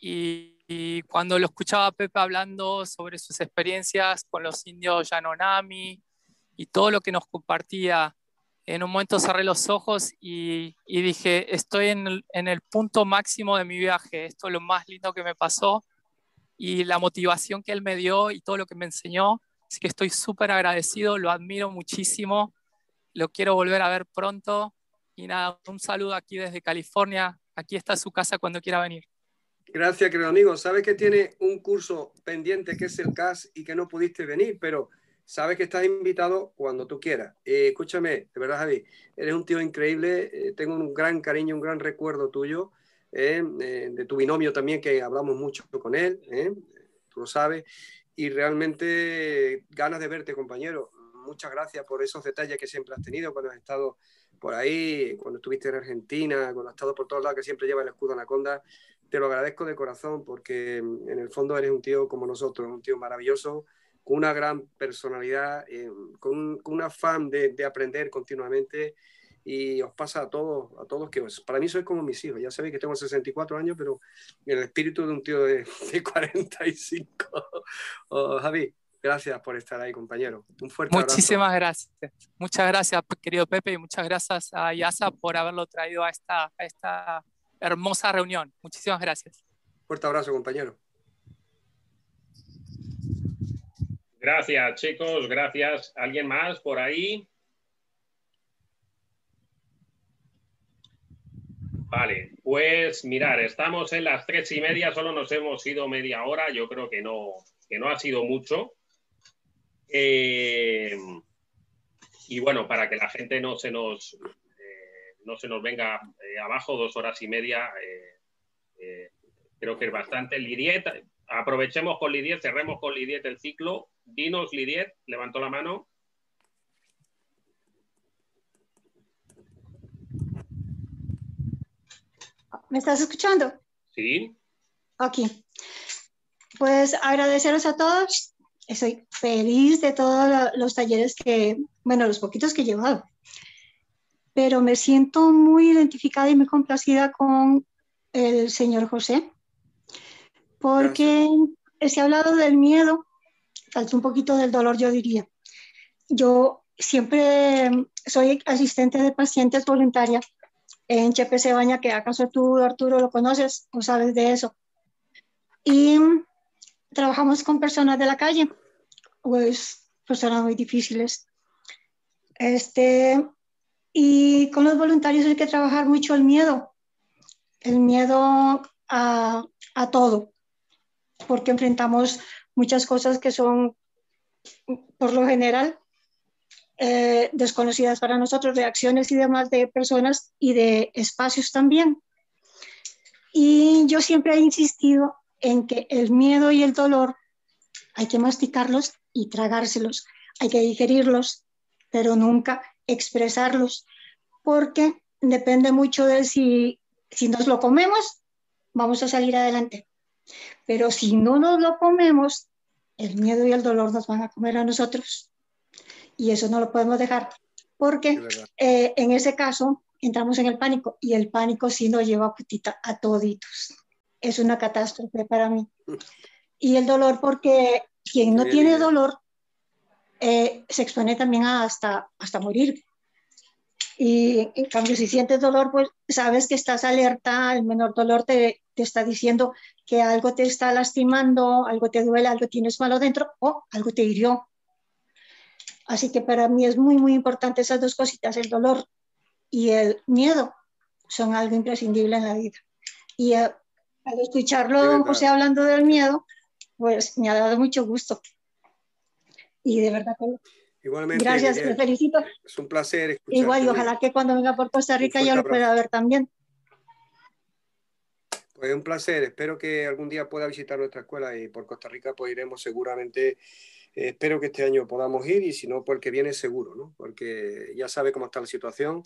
y, cuando lo escuchaba a Pepe hablando sobre sus experiencias con los indios Yanomami y todo lo que nos compartía, en un momento cerré los ojos y, dije, estoy en el, en el punto máximo de mi viaje, esto es lo más lindo que me pasó y la motivación que él me dio y todo lo que me enseñó. Así que estoy súper agradecido, lo admiro muchísimo, lo quiero volver a ver pronto. Y nada, un saludo aquí desde California. Aquí está su casa cuando quiera venir. Gracias, querido amigo. Sabes que tiene un curso pendiente que es el CAS y que no pudiste venir, pero sabes que estás invitado cuando tú quieras. Eh, escúchame, de verdad, Javi, eres un tío increíble. Eh, tengo un gran cariño, un gran recuerdo tuyo. ¿eh? Eh, de tu binomio también, que hablamos mucho con él, tú lo sabes, y realmente ganas de verte, compañero. Muchas gracias por esos detalles que siempre has tenido cuando has estado por ahí, cuando estuviste en Argentina, cuando has estado por todos lados, que siempre lleva el escudo Anaconda. Te lo agradezco de corazón porque mm, en el fondo eres un tío como nosotros, un tío maravilloso, con una gran personalidad, con, un, afán de, de aprender continuamente y os pasa a todos, a todos que para mí sois como mis hijos. Ya sabéis que tengo 64 años, pero el espíritu de un tío de, [laughs] 45. [laughs] Javi, gracias por estar ahí, compañero. Un fuerte Muchísimas gracias. Muchas gracias, querido Pepe, y muchas gracias a Yasa por haberlo traído a esta, a esta hermosa reunión. Muchísimas gracias. Fuerte abrazo, compañero. Gracias, chicos. Gracias. ¿Alguien más por ahí? Vale, pues mirar, estamos en las tres y media, solo nos hemos ido media hora, yo creo que no, que no ha sido mucho. Eh, y bueno, para que la gente no se nos, no se nos venga eh, abajo, dos horas y media, creo que es bastante. Lidiet, aprovechemos con Lidiet, cerremos con Lidiet el ciclo. Dinos, Lidiet, levantó la mano. ¿Me estás escuchando? Sí. Ok. Pues agradeceros a todos. Estoy feliz de todos los talleres que, bueno, los poquitos que he llevado. Pero me siento muy identificada y muy complacida con el señor José, porque se ha hablado del miedo, falta un poquito del dolor, yo diría. Yo siempre soy asistente de pacientes voluntaria en Chepe Cebaña, que acaso tú, Arturo, lo conoces o sabes de eso. Y trabajamos con personas de la calle, pues personas muy difíciles. Este, y con los voluntarios hay que trabajar mucho el miedo, el miedo a, todo, porque enfrentamos muchas cosas que son, por lo general, eh, desconocidas para nosotros, reacciones y demás de personas y de espacios también. Y yo siempre he insistido en que el miedo y el dolor hay que masticarlos y tragárselos, hay que digerirlos, pero nunca expresarlos, porque depende mucho de si, si nos lo comemos, vamos a salir adelante. Pero si no nos lo comemos, el miedo y el dolor nos van a comer a nosotros y eso no lo podemos dejar porque eh, en ese caso entramos en el pánico y el pánico sí nos lleva a, a toditos. Es una catástrofe para mí. [laughs] Y el dolor porque quien no tiene dolor eh, se expone también hasta, hasta morir. Y en cambio, si sientes dolor, pues sabes que estás alerta, el menor dolor te, te está diciendo que algo te está lastimando, algo te duele, algo tienes malo dentro o algo te hirió. Así que para mí es muy, muy importante esas dos cositas, el dolor y el miedo son algo imprescindible en la vida. Y eh, al escucharlo, José, hablando del miedo, pues me ha dado mucho gusto. Y de verdad que... Igualmente. Gracias, te felicito. Es un placer. Igual, y ojalá que cuando venga por Costa Rica yo lo pueda ver también. Pues un placer. Espero que algún día pueda visitar nuestra escuela y por Costa Rica pues iremos seguramente. Eh, espero que este año podamos ir y si no, pues el que viene seguro, ¿no? Porque ya sabe cómo está la situación.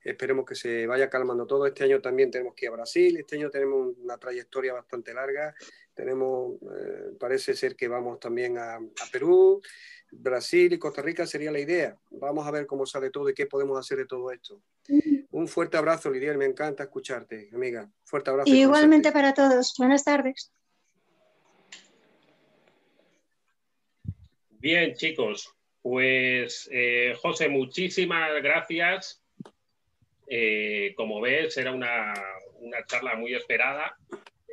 Esperemos que se vaya calmando todo. Este año también tenemos que ir a Brasil. Este año tenemos una trayectoria bastante larga. Tenemos, eh, parece ser que vamos también a, a Perú. Brasil y Costa Rica sería la idea. Vamos a ver cómo sale todo y qué podemos hacer de todo esto. Un fuerte abrazo, Lidia, me encanta escucharte, amiga. Fuerte abrazo. igualmente para todos. Buenas tardes. Bien, chicos. Pues, eh, José, muchísimas gracias. Eh, como ves, era una, charla muy esperada.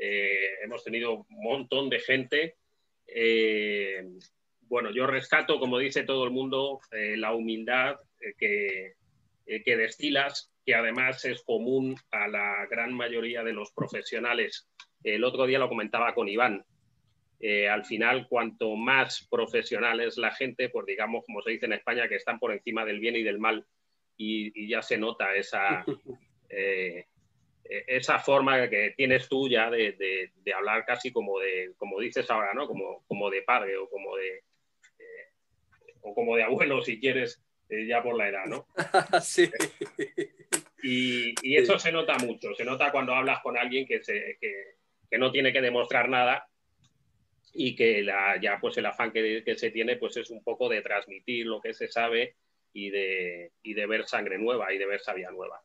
Eh, hemos tenido un montón de gente bueno, yo rescato, como dice todo el mundo, eh, la humildad eh, eh, que, destilas, que además es común a la gran mayoría de los profesionales. El otro día lo comentaba con Iván. al final, cuanto más profesional es la gente, pues digamos, como se dice en España, que están por encima del bien y del mal, y, ya se nota esa, [laughs] esa forma que tienes tú ya de, hablar casi como de, como dices ahora, ¿no? Como, como de padre o como de, o como de abuelo si quieres, eh, ya por la edad, ¿no? [laughs] sí. Y, eso se nota mucho, se nota cuando hablas con alguien que, se, que, no tiene que demostrar nada y que la, ya pues el afán que, que, se tiene pues es un poco de transmitir lo que se sabe y de, y de ver sangre nueva y de ver sabia nueva.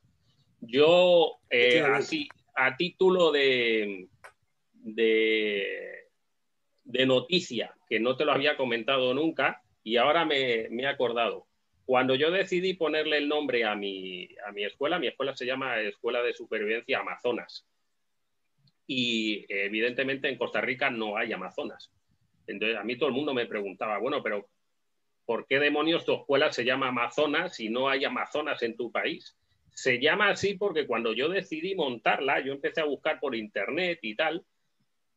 Yo, eh, así, a título de, de, de noticia, que no te lo había comentado nunca, y ahora me, he acordado. Cuando yo decidí ponerle el nombre a mi, a mi escuela, mi escuela se llama Escuela de Supervivencia Amazonas. Y evidentemente en Costa Rica no hay Amazonas. Entonces a mí todo el mundo me preguntaba, bueno, pero ¿por qué demonios tu escuela se llama Amazonas y no hay Amazonas en tu país? Se llama así porque cuando yo decidí montarla, yo empecé a buscar por internet y tal,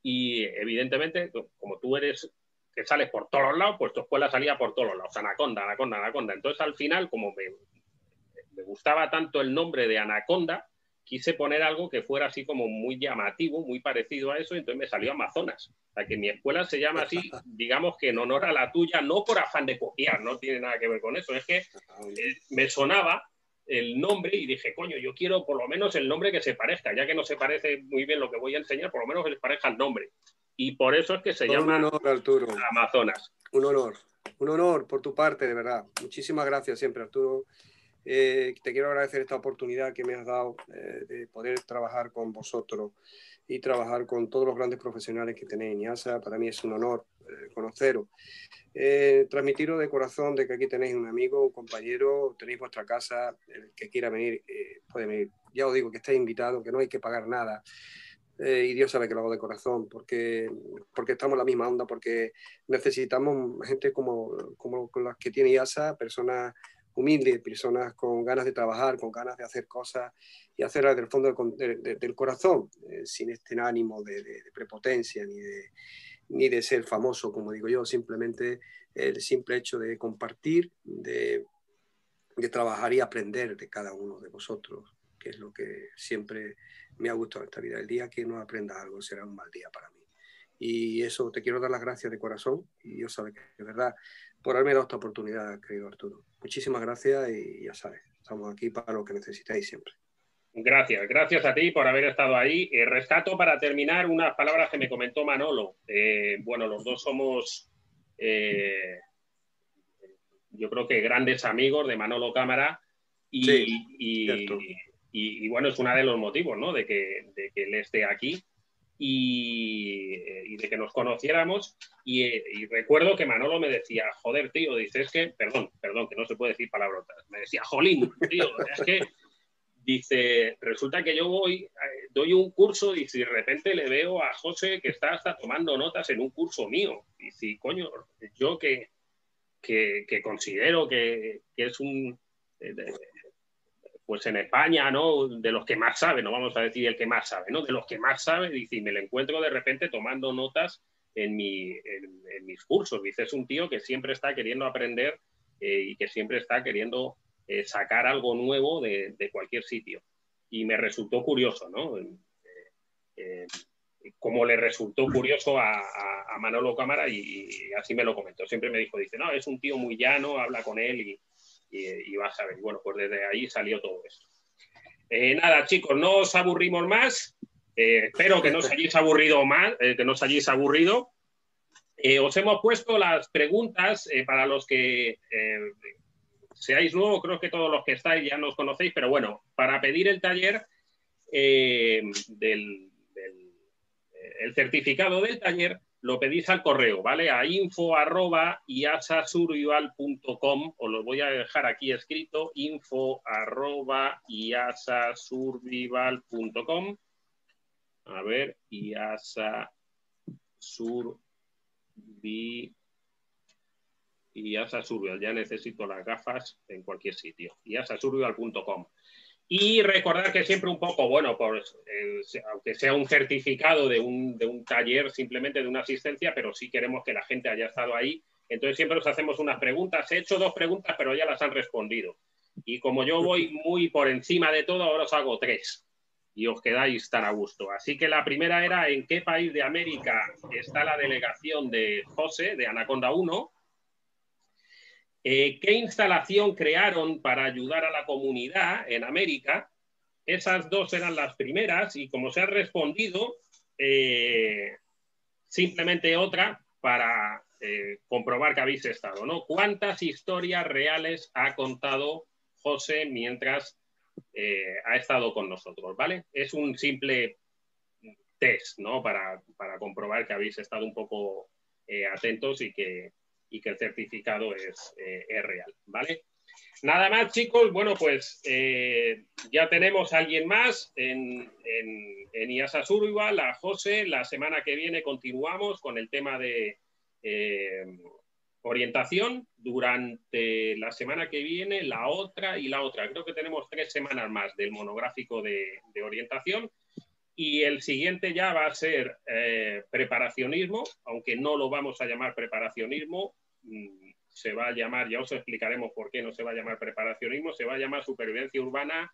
y evidentemente, como tú eres que sales por todos lados, pues tu escuela salía por todos lados, Anaconda, Anaconda, Anaconda. Entonces al final, como me, me gustaba tanto el nombre de Anaconda, quise poner algo que fuera así como muy llamativo, muy parecido a eso, y entonces me salió Amazonas. O sea, que mi escuela se llama así, [laughs] digamos que en honor a la tuya, no por afán de copiar, no tiene nada que ver con eso, es que eh, me sonaba el nombre y dije, coño, yo quiero por lo menos el nombre que se parezca, ya que no se parece muy bien lo que voy a enseñar, por lo menos que les parezca el nombre y por eso es que se llama un honor, Arturo. Amazonas. Un honor, un honor por tu parte, de verdad. Muchísimas gracias siempre, Arturo. Eh, te quiero agradecer esta oportunidad que me has dado eh, de poder trabajar con vosotros y trabajar con todos los grandes profesionales que tenéis en IASA. Para mí es un honor eh, conoceros. transmitiros de corazón de que aquí tenéis un amigo, un compañero, tenéis vuestra casa, el que quiera venir puede venir. Ya os digo que estáis invitados, que no hay que pagar nada. Eh, y Dios sabe que lo hago de corazón, porque, porque estamos en la misma onda, porque necesitamos gente como, como las que tiene IASA, personas humildes, personas con ganas de trabajar, con ganas de hacer cosas y hacerlas del fondo del, corazón, eh, sin este ánimo de, prepotencia ni de, ni de ser famoso, como digo yo, simplemente el simple hecho de compartir, de, trabajar y aprender de cada uno de vosotros, que es lo que siempre me ha gustado esta vida. El día que no aprenda algo será un mal día para mí. Y eso te quiero dar las gracias de corazón y yo sabe que de verdad por haberme dado esta oportunidad, querido Arturo. Muchísimas gracias y ya sabes, estamos aquí para lo que necesitáis siempre. Gracias, gracias a ti por haber estado ahí. Eh, rescato para terminar unas palabras que me comentó Manolo. Eh, bueno, los dos somos, eh, yo creo que grandes amigos de Manolo Cámara y, y, bueno, es uno de los motivos, ¿no? De que, de que él esté aquí y, eh, y de que nos conociéramos. Y, y, recuerdo que Manolo me decía, joder, tío, dices que, perdón, perdón, que no se puede decir palabrotas. Me decía, jolín, tío, es que, dice, resulta que yo voy, eh, doy un curso y si de repente le veo a José que está hasta tomando notas en un curso mío. Y si, coño, yo que, que, considero que, que es un... Eh, pues en España, ¿no? De los que más sabe, no vamos a decir el que más sabe, ¿no? De los que más sabe, dice, y me lo encuentro de repente tomando notas en, mi, en, mis cursos. Dice, es un tío que siempre está queriendo aprender eh, y que siempre está queriendo eh, sacar algo nuevo de, cualquier sitio. Y me resultó curioso, ¿no? Eh, como le resultó curioso a, Manolo Cámara y, así me lo comentó. Siempre me dijo, dice, no, es un tío muy llano, habla con él y, y, vas a ver. Bueno, pues desde ahí salió todo esto. Eh, nada, chicos, no os aburrimos más. Eh, espero que no os hayáis aburrido más, eh, que no os hayáis aburrido. os hemos puesto las preguntas para los que seáis nuevos, creo que todos los que estáis ya nos conocéis, pero bueno, para pedir el taller del, el certificado del taller, lo pedís al correo, ¿vale? A info arroba iasasurvival.com, os lo voy a dejar aquí escrito, info arroba iasasurvival.com. A ver, IASA Survival, ya necesito las gafas en cualquier sitio, iasasurvival.com. Y recordar que siempre un poco, bueno, eh, aunque sea un certificado de un, de un, taller, simplemente de una asistencia, pero sí queremos que la gente haya estado ahí. Entonces siempre os hacemos unas preguntas. He hecho dos preguntas, pero ya las han respondido. Y como yo voy muy por encima de todo, ahora os hago tres. Y os quedáis tan a gusto. Así que la primera era, ¿en qué país de América está la delegación de José, de Anaconda 1? Eh, ¿Qué instalación crearon para ayudar a la comunidad en América? Esas dos eran las primeras y como se ha respondido, eh, simplemente otra para eh, comprobar que habéis estado, ¿no? ¿Cuántas historias reales ha contado José mientras ha estado con nosotros, ¿vale? Es un simple test, ¿no? Para, para comprobar que habéis estado un poco atentos y que, y que el certificado es, eh, es real, ¿vale? Nada más, chicos. Bueno, pues eh, ya tenemos a alguien más en, en, IASA Survival, a José. La semana que viene continuamos con el tema de eh, orientación. Durante la semana que viene, la otra y la otra. Creo que tenemos tres semanas más del monográfico de, de orientación. Y el siguiente ya va a ser eh, preparacionismo, aunque no lo vamos a llamar preparacionismo, mm, se va a llamar, ya os explicaremos por qué no se va a llamar preparacionismo, se va a llamar supervivencia urbana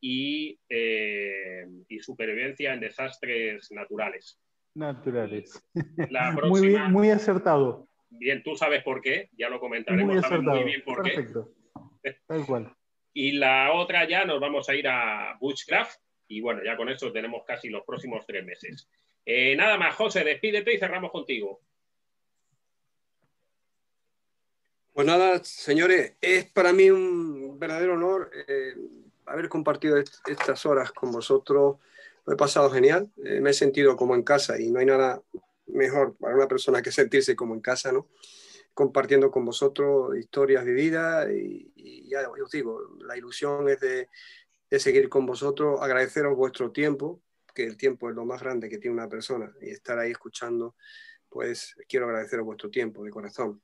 y, eh, supervivencia en desastres naturales. Naturales. [laughs] muy, bien, muy acertado. Bien, tú sabes por qué, ya lo comentaremos. Muy acertado. Muy bien por Perfecto. Tal cual. [laughs] Y la otra ya nos vamos a ir a Bushcraft, y bueno, ya con esto tenemos casi los próximos tres meses. Eh, nada más, José, despídete y cerramos contigo. Pues nada, señores, es para mí un verdadero honor eh, haber compartido estas horas con vosotros. Lo he pasado genial, eh, me he sentido como en casa y no hay nada mejor para una persona que sentirse como en casa, ¿no? Compartiendo con vosotros historias vividas y, y ya os digo, la ilusión es de de seguir con vosotros, agradeceros vuestro tiempo, que el tiempo es lo más grande que tiene una persona, y estar ahí escuchando, pues quiero agradeceros vuestro tiempo de corazón.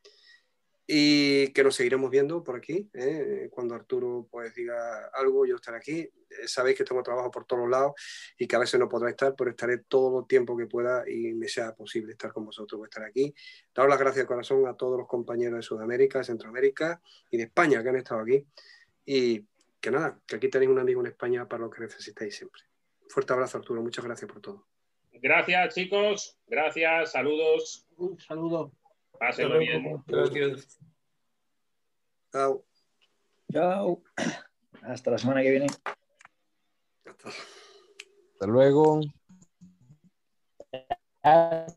Y que nos seguiremos viendo por aquí, ¿eh? cuando Arturo pues diga algo, yo estaré aquí. Eh, sabéis que tengo trabajo por todos lados y que a veces no podré estar, pero estaré todo el tiempo que pueda y me sea posible estar con vosotros, estar aquí. Daros las gracias de corazón a todos los compañeros de Sudamérica, Centroamérica y de España que han estado aquí. Y que nada, que aquí tenéis un amigo en España para lo que necesitéis siempre. Fuerte abrazo, Arturo. Muchas gracias por todo. Gracias, chicos. Gracias. Saludos. Un saludo. Pásenlo bien. Gracias. Chao. Chao. Hasta la semana que viene. Hasta luego. Gracias.